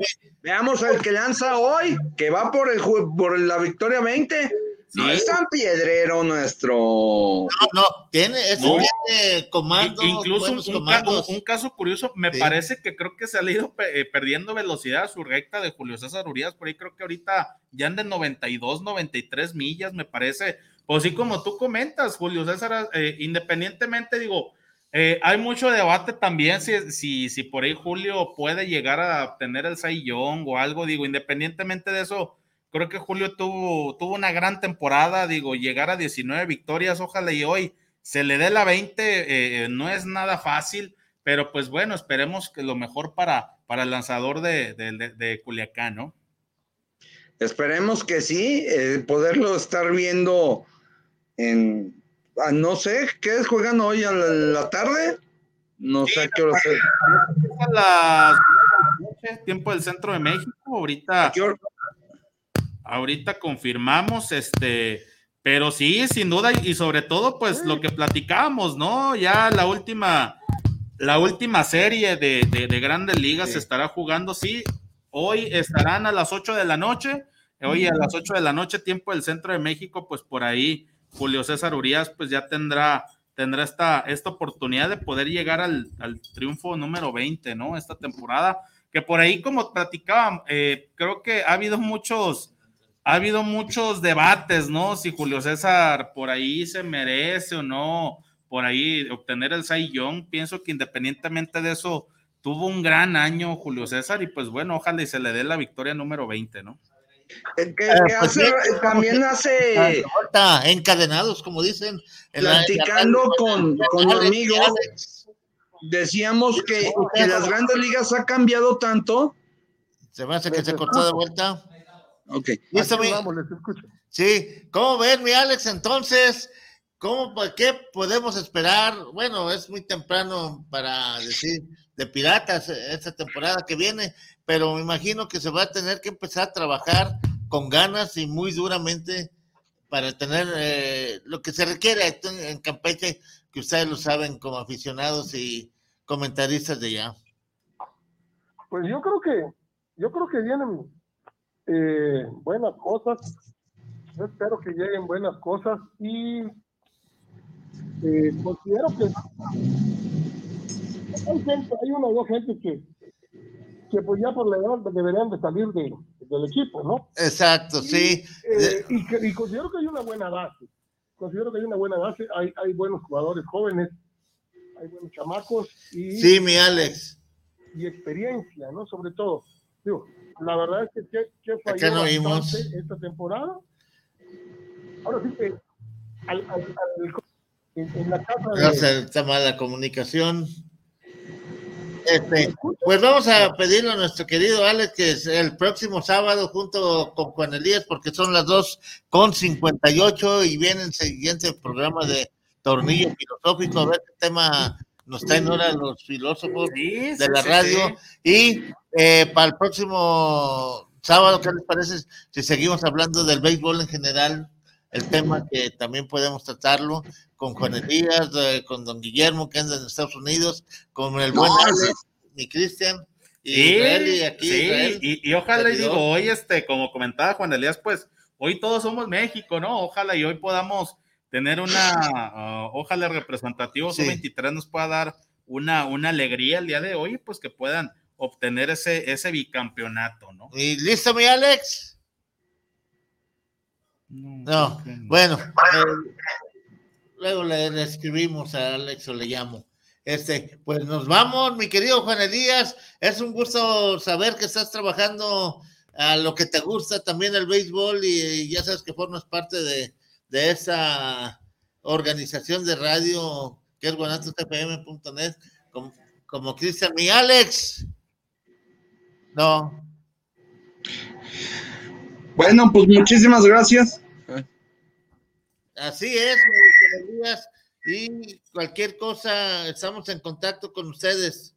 veamos al que lanza hoy, que va por el ju- por la victoria 20. No es tan piedrero nuestro. No, no, tiene, eso No. tiene comandos, Incluso un, ca- comandos. un- caso curioso, me Sí. parece que creo que se ha ido pe- eh, perdiendo velocidad a su recta de Julio César Urias, por ahí creo que ahorita ya anda en 92, 93 millas, me parece. Pues sí, como tú comentas, Julio César, eh, independientemente, digo, eh, hay mucho debate también si, si, si por ahí Julio puede llegar a obtener el Young o algo, digo, independientemente de eso, creo que Julio tuvo, tuvo una gran temporada, digo, llegar a 19 victorias, ojalá y hoy se le dé la 20, eh, no es nada fácil, pero pues bueno, esperemos que lo mejor para, para el lanzador de, de, de- de Culiacán, ¿no? Esperemos que sí, eh, poderlo estar viendo en. ah, no sé, ¿qué juegan hoy a la, la tarde? No sé a qué hora sea. A las noche, tiempo del centro de México, ahorita. ¿A qué hora? Ahorita confirmamos, este, pero sí, sin duda, y sobre todo, pues lo que platicábamos, ¿no? Ya la última, la última serie de, de, de grandes ligas Sí. se estará jugando, sí. Hoy estarán a las 8 de la noche, hoy a las 8 de la noche, tiempo del centro de México, pues por ahí Julio César Urias, pues ya tendrá, tendrá esta, esta oportunidad de poder llegar al, al triunfo número 20, ¿no? Esta temporada, que por ahí, como platicábamos, eh, creo que ha habido muchos, ha habido muchos debates, ¿no? Si Julio César por ahí se merece o no, por ahí obtener el Cy Young. Pienso que independientemente de eso, tuvo un gran año Julio César y pues bueno, ojalá y se le dé la victoria número 20, ¿no? Eh, que- que pues hace- sí, también hace, encadenados, como dicen. en la- en la platicando con, con Alex, amigos, Alex. decíamos que, que las grandes ligas ha cambiado tanto. Se me hace que se cortó de vuelta. Ok. Listo, Aquí mi- vamos, les escucho. Sí, ¿cómo ven, mi Alex? Entonces, ¿cómo, pa- ¿qué podemos esperar? Bueno, es muy temprano para decir de Piratas eh, esta temporada que viene, pero me imagino que se va a tener que empezar a trabajar con ganas y muy duramente para tener eh, lo que se requiere en Campeche, que ustedes lo saben como aficionados y comentaristas de allá. Pues yo creo que, yo creo que vienen eh, buenas cosas. Yo espero que lleguen buenas cosas y eh, considero que hay gente, hay una o dos gente que, que pues ya por la edad deberían de salir de- del equipo, ¿no? Exacto, sí. Eh, y, y considero que hay una buena base. Considero que hay una buena base. Hay, hay buenos jugadores jóvenes, hay buenos chamacos y, Sí, mi Alex. y experiencia, ¿no? Sobre todo. Digo, la verdad es que, que, que falló no vimos. esta temporada. Ahora sí que al, al- al- en, en la casa de, Gracias, está mala comunicación. Este, pues vamos a pedirle a nuestro querido Alex que es el próximo sábado junto con Juan Elías, porque son las dos con 58 y viene el siguiente programa de Tornillo Filosófico, a ver qué tema nos traen ahora los filósofos Sí, de la sí, radio. sí. Y eh, para el próximo sábado, ¿qué les parece si seguimos hablando del béisbol en general? El tema que también podemos tratarlo con Juan Elías, eh, con don Guillermo, que anda en Estados Unidos, con el buen No, Alex, mi Cristian, y Sí, Israel, y aquí Israel. y, y ojalá y digo, hoy, este, como comentaba Juan Elías, pues hoy todos somos México, ¿no? Ojalá y hoy podamos tener una, ojalá el representativo Sí. 23 nos pueda dar una, una alegría el día de hoy, pues que puedan obtener ese, ese bicampeonato, ¿no? ¿Y listo, mi Alex? No, bueno, eh, luego le, le escribimos a Alex o le llamo. Este, pues nos vamos, mi querido Juan Elías. Es un gusto saber que estás trabajando a lo que te gusta también el béisbol y, ya sabes que formas parte de, de esa organización de radio que es guanatosfm.net como, como Cristian. Mi Alex. No, Bueno, pues muchísimas gracias. Así es. Y cualquier cosa, estamos en contacto con ustedes.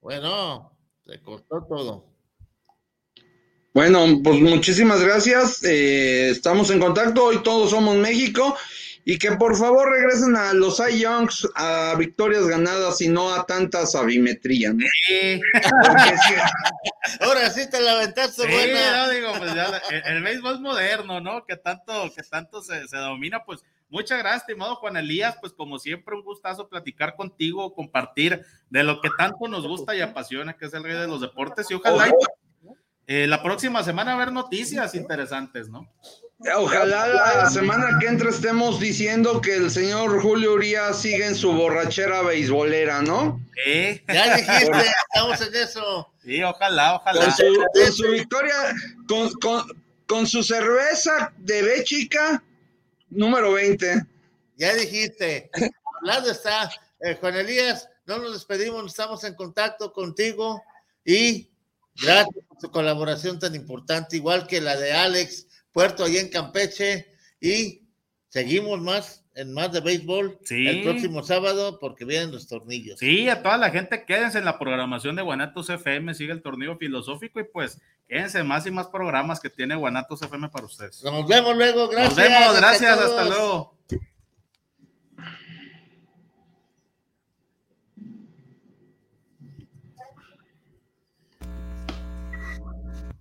Bueno, se cortó todo. Bueno, pues muchísimas gracias. eh, estamos en contacto. Hoy todos somos México. Y que por favor regresen a los Cy Youngs a victorias ganadas y no a tanta sabimetría. ¿no? Sí, Porque sí, Ahora sí te la aventaste sí, buena. no, digo, pues ya el, el béisbol moderno, ¿no? Que tanto, que tanto se, se domina, pues muchas gracias, estimado Juan Elías, pues como siempre un gustazo platicar contigo, compartir de lo que tanto nos gusta y apasiona, que es el rey de los deportes, y ojalá eh, la próxima semana ver noticias interesantes, ¿no? Ojalá la semana que entra estemos diciendo que el señor Julio Urias sigue en su borrachera beisbolera, ¿no? Sí, Ya dijiste, estamos en eso. sí, ojalá, ojalá. Con su, con su victoria, con, con- con su cerveza de B chica, número 20. Ya dijiste. Hablando está. Eh, Juan Elías, no nos despedimos, estamos en contacto contigo y gracias por tu colaboración tan importante, igual que la de Alex Puerto allá en Campeche. Y seguimos más en más de béisbol Sí. el próximo sábado porque vienen los tornillos. Sí, a toda la gente, quédense en la programación de Guanatos FM, sigue el torneo filosófico y pues quédense más y más programas que tiene Guanatos FM para ustedes. Nos vemos luego, gracias. Nos vemos, gracias, hasta luego.